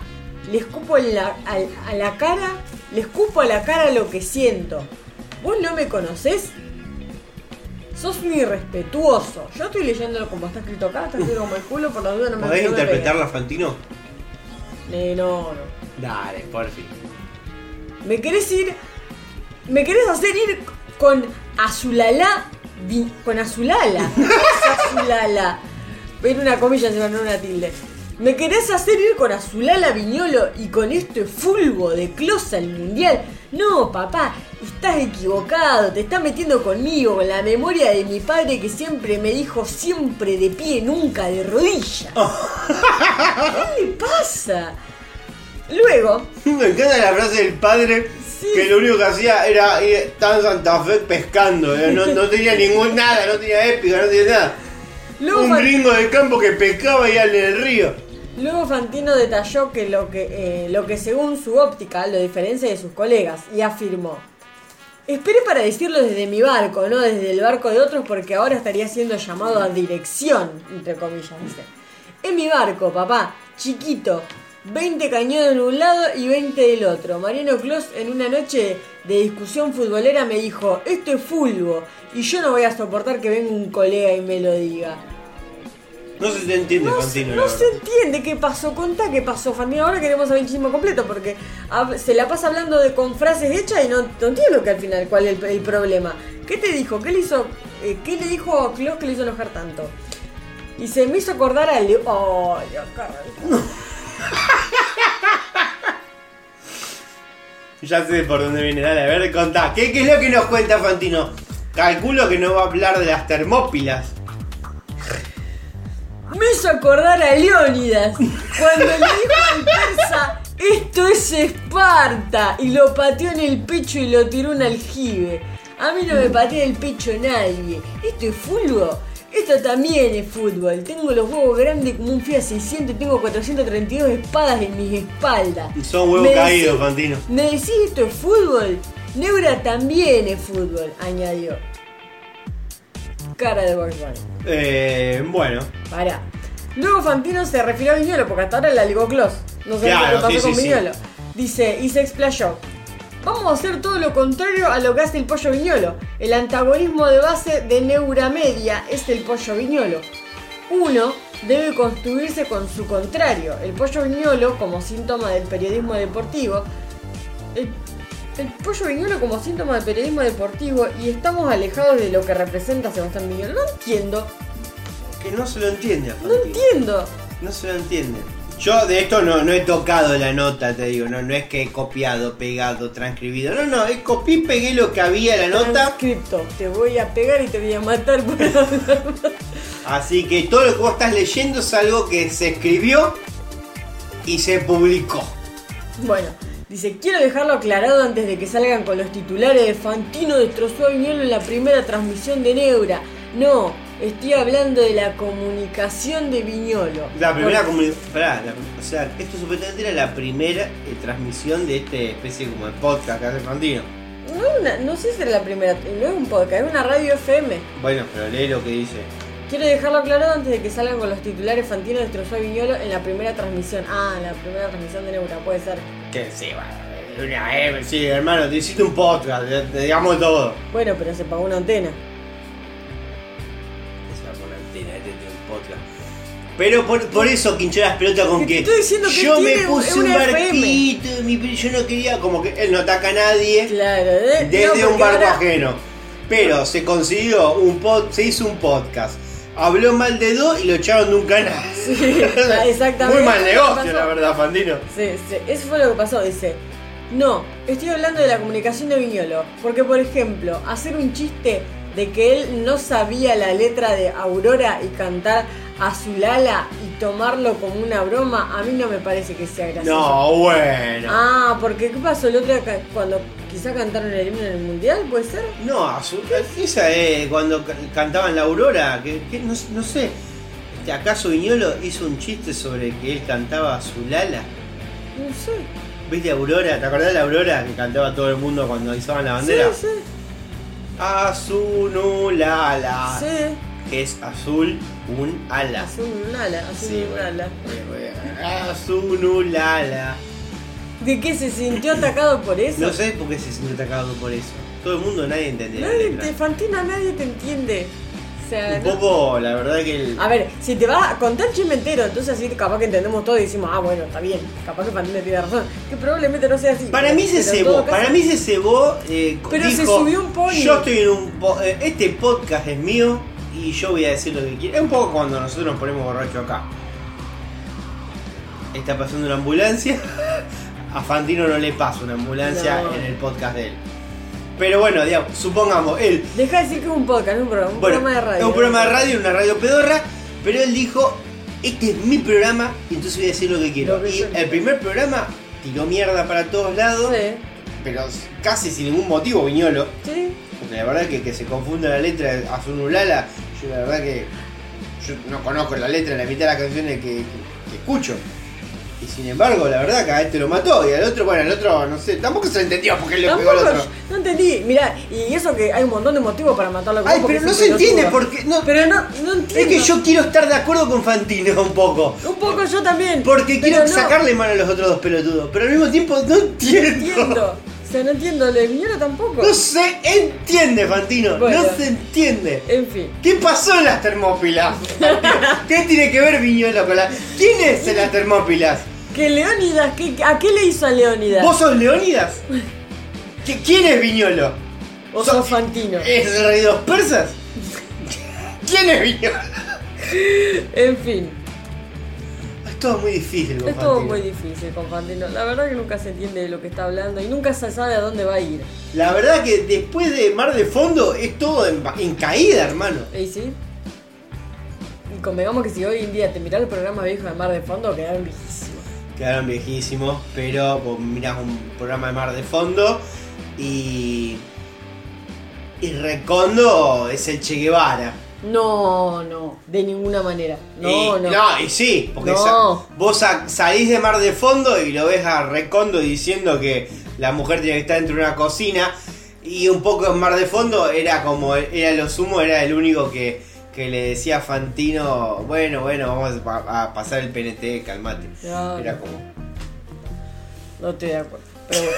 Le escupo en la, al- a la cara, le escupo a la cara lo que siento. ¿Vos no me conocés? Sos un irrespetuoso. Yo estoy leyéndolo como está escrito acá, está escrito como el culo, por la duda no me ¿Podés interpretarla, Fantino? Eh, no, no. Dale, por fin. ¿Me querés ir? ¿Me querés hacer ir con Azulala? Con Azulala. ¿Qué es Azulala? Ven una comilla, se no una tilde. ¿Me querés hacer ir con Azulala Viñolo y con este fulbo de closa al mundial? No, papá, estás equivocado, te estás metiendo conmigo, con la memoria de mi padre que siempre me dijo siempre de pie, nunca de rodilla. ¿Qué le pasa? Luego, Me encanta la frase del padre que lo único que hacía era ir en Santa Fe pescando. eh, No, no tenía ningún nada, no tenía épica, no tenía nada. Luego Un gringo de campo que pescaba y en el río. Luego Fantino detalló que lo que, eh, lo que según su óptica lo diferencia de sus colegas y afirmó, esperé para decirlo desde mi barco, no desde el barco de otros porque ahora estaría siendo llamado a dirección, entre comillas, dice. En mi barco, papá, chiquito, 20 cañones de un lado y 20 del otro. Mariano Clos en una noche de discusión futbolera me dijo, esto es fulbo y yo no voy a soportar que venga un colega y me lo diga. No se entiende, No, se- Fantino. no se entiende qué pasó, contá qué pasó, Fantino. Ahora queremos saber el chisme completo porque se la pasa hablando de con frases hechas y no, no entiendo que al final cuál es el, el problema. ¿Qué te dijo? ¿Qué le hizo? eh, ¿Qué le dijo a Klaus que le hizo enojar tanto? Y se me hizo acordar a Leo. Ay, acá. Ya sé por dónde viene, dale, a ver, contá. ¿Qué, qué es lo que nos cuenta Fantino? Calculo que no va a hablar de las termópilas. Me hizo acordar a Leónidas cuando le dijo al persa, esto es Esparta, y lo pateó en el pecho y lo tiró un aljibe. A mí no me patea el pecho nadie. ¿Esto es fútbol? Esto también es fútbol. Tengo los huevos grandes como un Fiat 600 y tengo 432 espadas en mis espaldas. Son huevos ¿Me caídos, Fantino. ¿Me decís esto es fútbol? Neura también es fútbol, añadió. Cara de Bugs Bunny. Eh, bueno. Pará. Luego Fantino se refirió a Viñolo, porque hasta ahora la ligó Clos. No sé Claro, qué pasó sí, con sí, sí. Viñolo. Dice, y se explayó. Vamos a hacer todo lo contrario a lo que hace el pollo viñolo. El antagonismo de base de Neuramedia es el pollo viñolo. Uno debe construirse con su contrario. El pollo viñolo como síntoma del periodismo deportivo. El, el pollo viñolo como síntoma del periodismo deportivo y estamos alejados de lo que representa Sebastián Viñolo. No entiendo. Que no se lo entiende No entiendo. No se lo entiende. Yo de esto no, no he tocado la nota, te digo, no, no es que he copiado, pegado, transcribido. No, no, he copié y pegué lo que había en la nota. Transcripto. Te voy a pegar y te voy a matar por. Así que todo lo que vos estás leyendo es algo que se escribió y se publicó. Bueno, dice, quiero dejarlo aclarado antes de que salgan con los titulares de Fantino destrozó a Viñolo en la primera transmisión de Neura. No, estoy hablando de la comunicación de Viñolo. La primera comunicación. O sea, esto supuestamente era la primera eh, transmisión de este especie como de podcast que hace Fantino. No, es una- no sé si era la primera, no es un podcast, es una radio FM. Bueno, pero lee lo que dice. Quiero dejarlo claro antes de que salgan con los titulares. Fantino destrozó a Viñolo en la primera transmisión. Ah, en la primera transmisión de Neura, puede ser. Que sí, bueno, una M, sí, hermano, te hiciste un podcast, te, te digamos todo. Bueno, pero se pagó una antena. Esa con antena, este tiene un podcast. Pero por, por eso quinchó las pelotas con Que te que, estoy diciendo que yo me puse una un barquito, mi- yo no quería, como que él no ataca a nadie Claro, de- desde no, un barco ahora- ajeno. Pero se consiguió un pod, se hizo un podcast. Habló mal de dos y lo echaron de un canal. Sí, exactamente. Muy mal negocio, la verdad, Fantino. Sí, sí, eso fue lo que pasó. Dice, no, estoy hablando de la comunicación de Viñolo. Porque, por ejemplo, hacer un chiste de que él no sabía la letra de Aurora y cantar a su Lala y tomarlo como una broma, a mí no me parece que sea gracioso. No, bueno. Ah, porque ¿qué pasó el otro día cuando quizá cantaron el himno en el mundial? ¿Puede ser? No, azul- esa es cuando ca- cantaban la Aurora, que, que no, no sé. ¿Acaso Viñolo hizo un chiste sobre que él cantaba a su Lala? No sé. ¿Viste Aurora? ¿Te acordás de la Aurora que cantaba todo el mundo cuando izaban la bandera? Sí, sí. Azul Lala. Sí. Que es azul un ala. Azul un ala, azul Sí, un ala. Azul Lala. ¿De qué se sintió atacado por eso? No sé por qué se sintió atacado por eso. Todo el mundo, nadie entendía. Nadie te, Fantina, nadie te entiende. O sea, Un no- poco, la verdad que el. A ver, si te vas a contar el chisme entero, entonces así capaz que entendemos todo y decimos, ah, bueno, está bien, capaz que Fantina tiene razón. Que probablemente no sea así. Para mí se cebó, caso- para mí se cebó. eh, Pero se subió un pony. Yo estoy en un. po- eh, este podcast es mío y yo voy a decir lo que quiero. Es un poco cuando nosotros nos ponemos borrachos acá. Está pasando una ambulancia. A Fantino no le pasa una ambulancia No. en el podcast de él. Pero bueno, digamos, supongamos, él. Deja de decir que es un podcast, un programa, un Bueno, programa de radio. es un programa de radio, una radio pedorra. Pero él dijo: Este es mi programa y entonces voy a decir lo que quiero. Lo que y el quiero. primer programa tiró mierda para todos lados. Sí, Pero casi sin ningún motivo, Viñolo. sí. La verdad que, que se confunda la letra Azunulala, yo la verdad que yo no conozco la letra la mitad de las canciones que, que- que escucho. Y sin embargo, la verdad que a este lo mató y al otro, bueno, al otro, no sé, tampoco se lo entendió porque él le pegó al otro. no entendí. Mirá, y eso que hay un montón de motivos para matarlo. Ay, pero no se entiende porque no, Pero no, no entiendo. es que yo quiero estar de acuerdo con Fantino un poco. Un poco yo también. Porque quiero no. sacarle mano a los otros dos pelotudos, pero al mismo tiempo no entiendo. entiendo. O sea, no entiendo, lo de Viñolo tampoco. No se entiende, Fantino, Bueno. no se entiende. En fin. ¿Qué pasó en las termópilas? ¿Qué tiene que ver Viñolo con la.? ¿Quién es en las termópilas? Que Leónidas, ¿qué, ¿a qué le hizo a Leónidas? ¿Vos sos Leónidas? ¿Qué- ¿Quién es Viñolo? ¿O sos Fantino? ¿Es el rey de los persas? ¿Quién es Viñolo? En fin, Es todo muy difícil con es todo muy difícil con Fantino. La verdad que nunca se entiende de lo que está hablando y nunca se sabe a dónde va a ir. La verdad que después de Mar de Fondo es todo en, en caída, hermano. ¿Y sí? Y convengamos que si hoy en día te mirás los programas viejos de Mar de Fondo, quedaron viejísimos. Quedaron viejísimos, pero vos mirás un programa de Mar de Fondo y. Y Recondo es el Che Guevara. No, no, de ninguna manera. No, y, no. y sí, porque No. sa- vos sa- salís de Mar de Fondo y lo ves a Recondo diciendo que la mujer tiene que estar dentro de una cocina. Y un poco en Mar de Fondo era como, era lo sumo, era el único que, que le decía a Fantino, bueno, bueno, vamos a, pa- a pasar el PNT, calmate. No, Era no. como... No estoy de acuerdo. Pero bueno.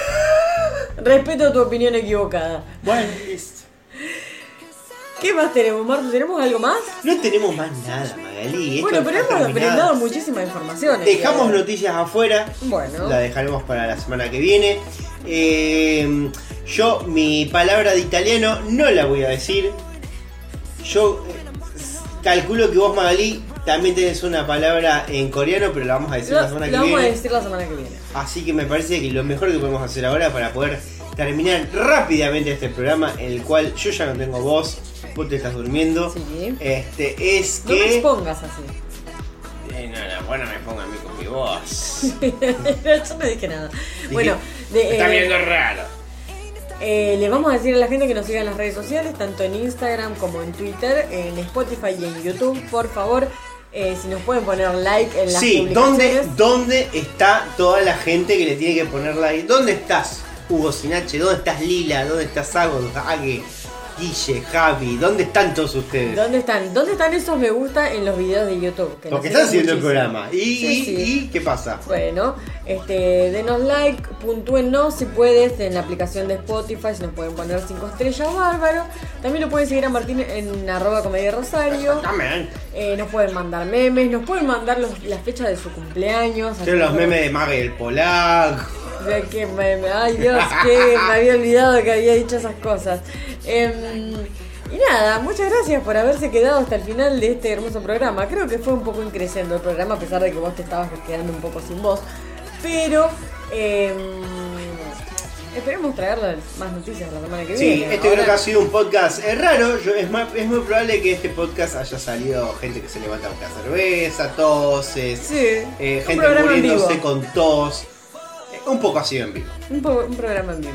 Respeto tu opinión equivocada. Bueno, listo. ¿Qué más tenemos, Marto? ¿Tenemos algo más? No tenemos más nada, Magali. esto bueno, pero hemos terminado. brindado muchísima información. Dejamos Eh, noticias afuera. Bueno. La dejaremos para la semana que viene. Eh, yo, mi palabra de italiano no la voy a decir. Yo eh, calculo que vos, Magali, también tenés una palabra en coreano, pero la vamos a decir Lo, la semana que vamos a viene. decir la semana que viene. Así que me parece que lo mejor que podemos hacer ahora para poder terminar rápidamente este programa, en el cual yo ya no tengo voz, vos te estás durmiendo. Sí. Este es No me que. expongas así. Eh, no, no, bueno, me ponga a mí con mi voz. Yo no dije nada. Bueno, de, Está eh, viendo raro. Eh, le vamos a decir a la gente que nos siga en las redes sociales, tanto en Instagram como en Twitter, en Spotify y en YouTube. Por favor, eh, si nos pueden poner like en las Sí, ¿dónde. ¿dónde está toda la gente que le tiene que poner like? ¿Dónde estás, Hugo Sinache? ¿Dónde estás, Lila? ¿Dónde estás, Sago? Ague? Guille, Javi, ¿dónde están todos ustedes? ¿Dónde están? ¿Dónde están esos me gusta en los videos de YouTube? Que Porque están haciendo el programa. ¿Y, Sí, y- sí. y qué pasa? Bueno, este, denos like, puntúennos si puedes en la aplicación de Spotify, si nos pueden poner 5 estrellas, bárbaro. También lo pueden seguir a Martín en arroba comedia rosario. Eh, nos pueden mandar memes, nos pueden mandar los- las fechas de su cumpleaños. Yo los memes de Mague el Polaco. De que meme, ay Dios, que me había olvidado que había dicho esas cosas. Em, y nada, muchas gracias por haberse quedado hasta el final de este hermoso programa. Creo que fue un poco increciendo el programa, a pesar de que vos te estabas quedando un poco sin voz. Pero em, esperemos traerles más noticias la semana que Sí, viene. este creo que ha sido un podcast eh, raro. Yo- es, más- es muy probable que este podcast haya salido gente que se levanta con la cerveza, toses, Sí, eh, gente muriéndose con tos. Un poco así en vivo. Un, un programa en vivo.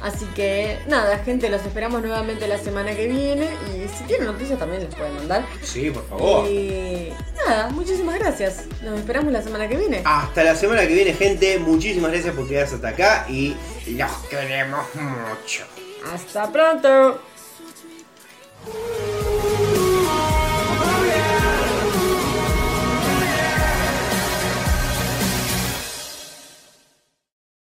Así que nada, gente, los esperamos nuevamente la semana que viene. Y si tienen noticias también les pueden mandar. Sí, por favor. Y nada, muchísimas gracias. Nos esperamos la semana que viene. Hasta la semana que viene, gente. Muchísimas gracias por quedarse hasta acá y los queremos mucho. Hasta pronto.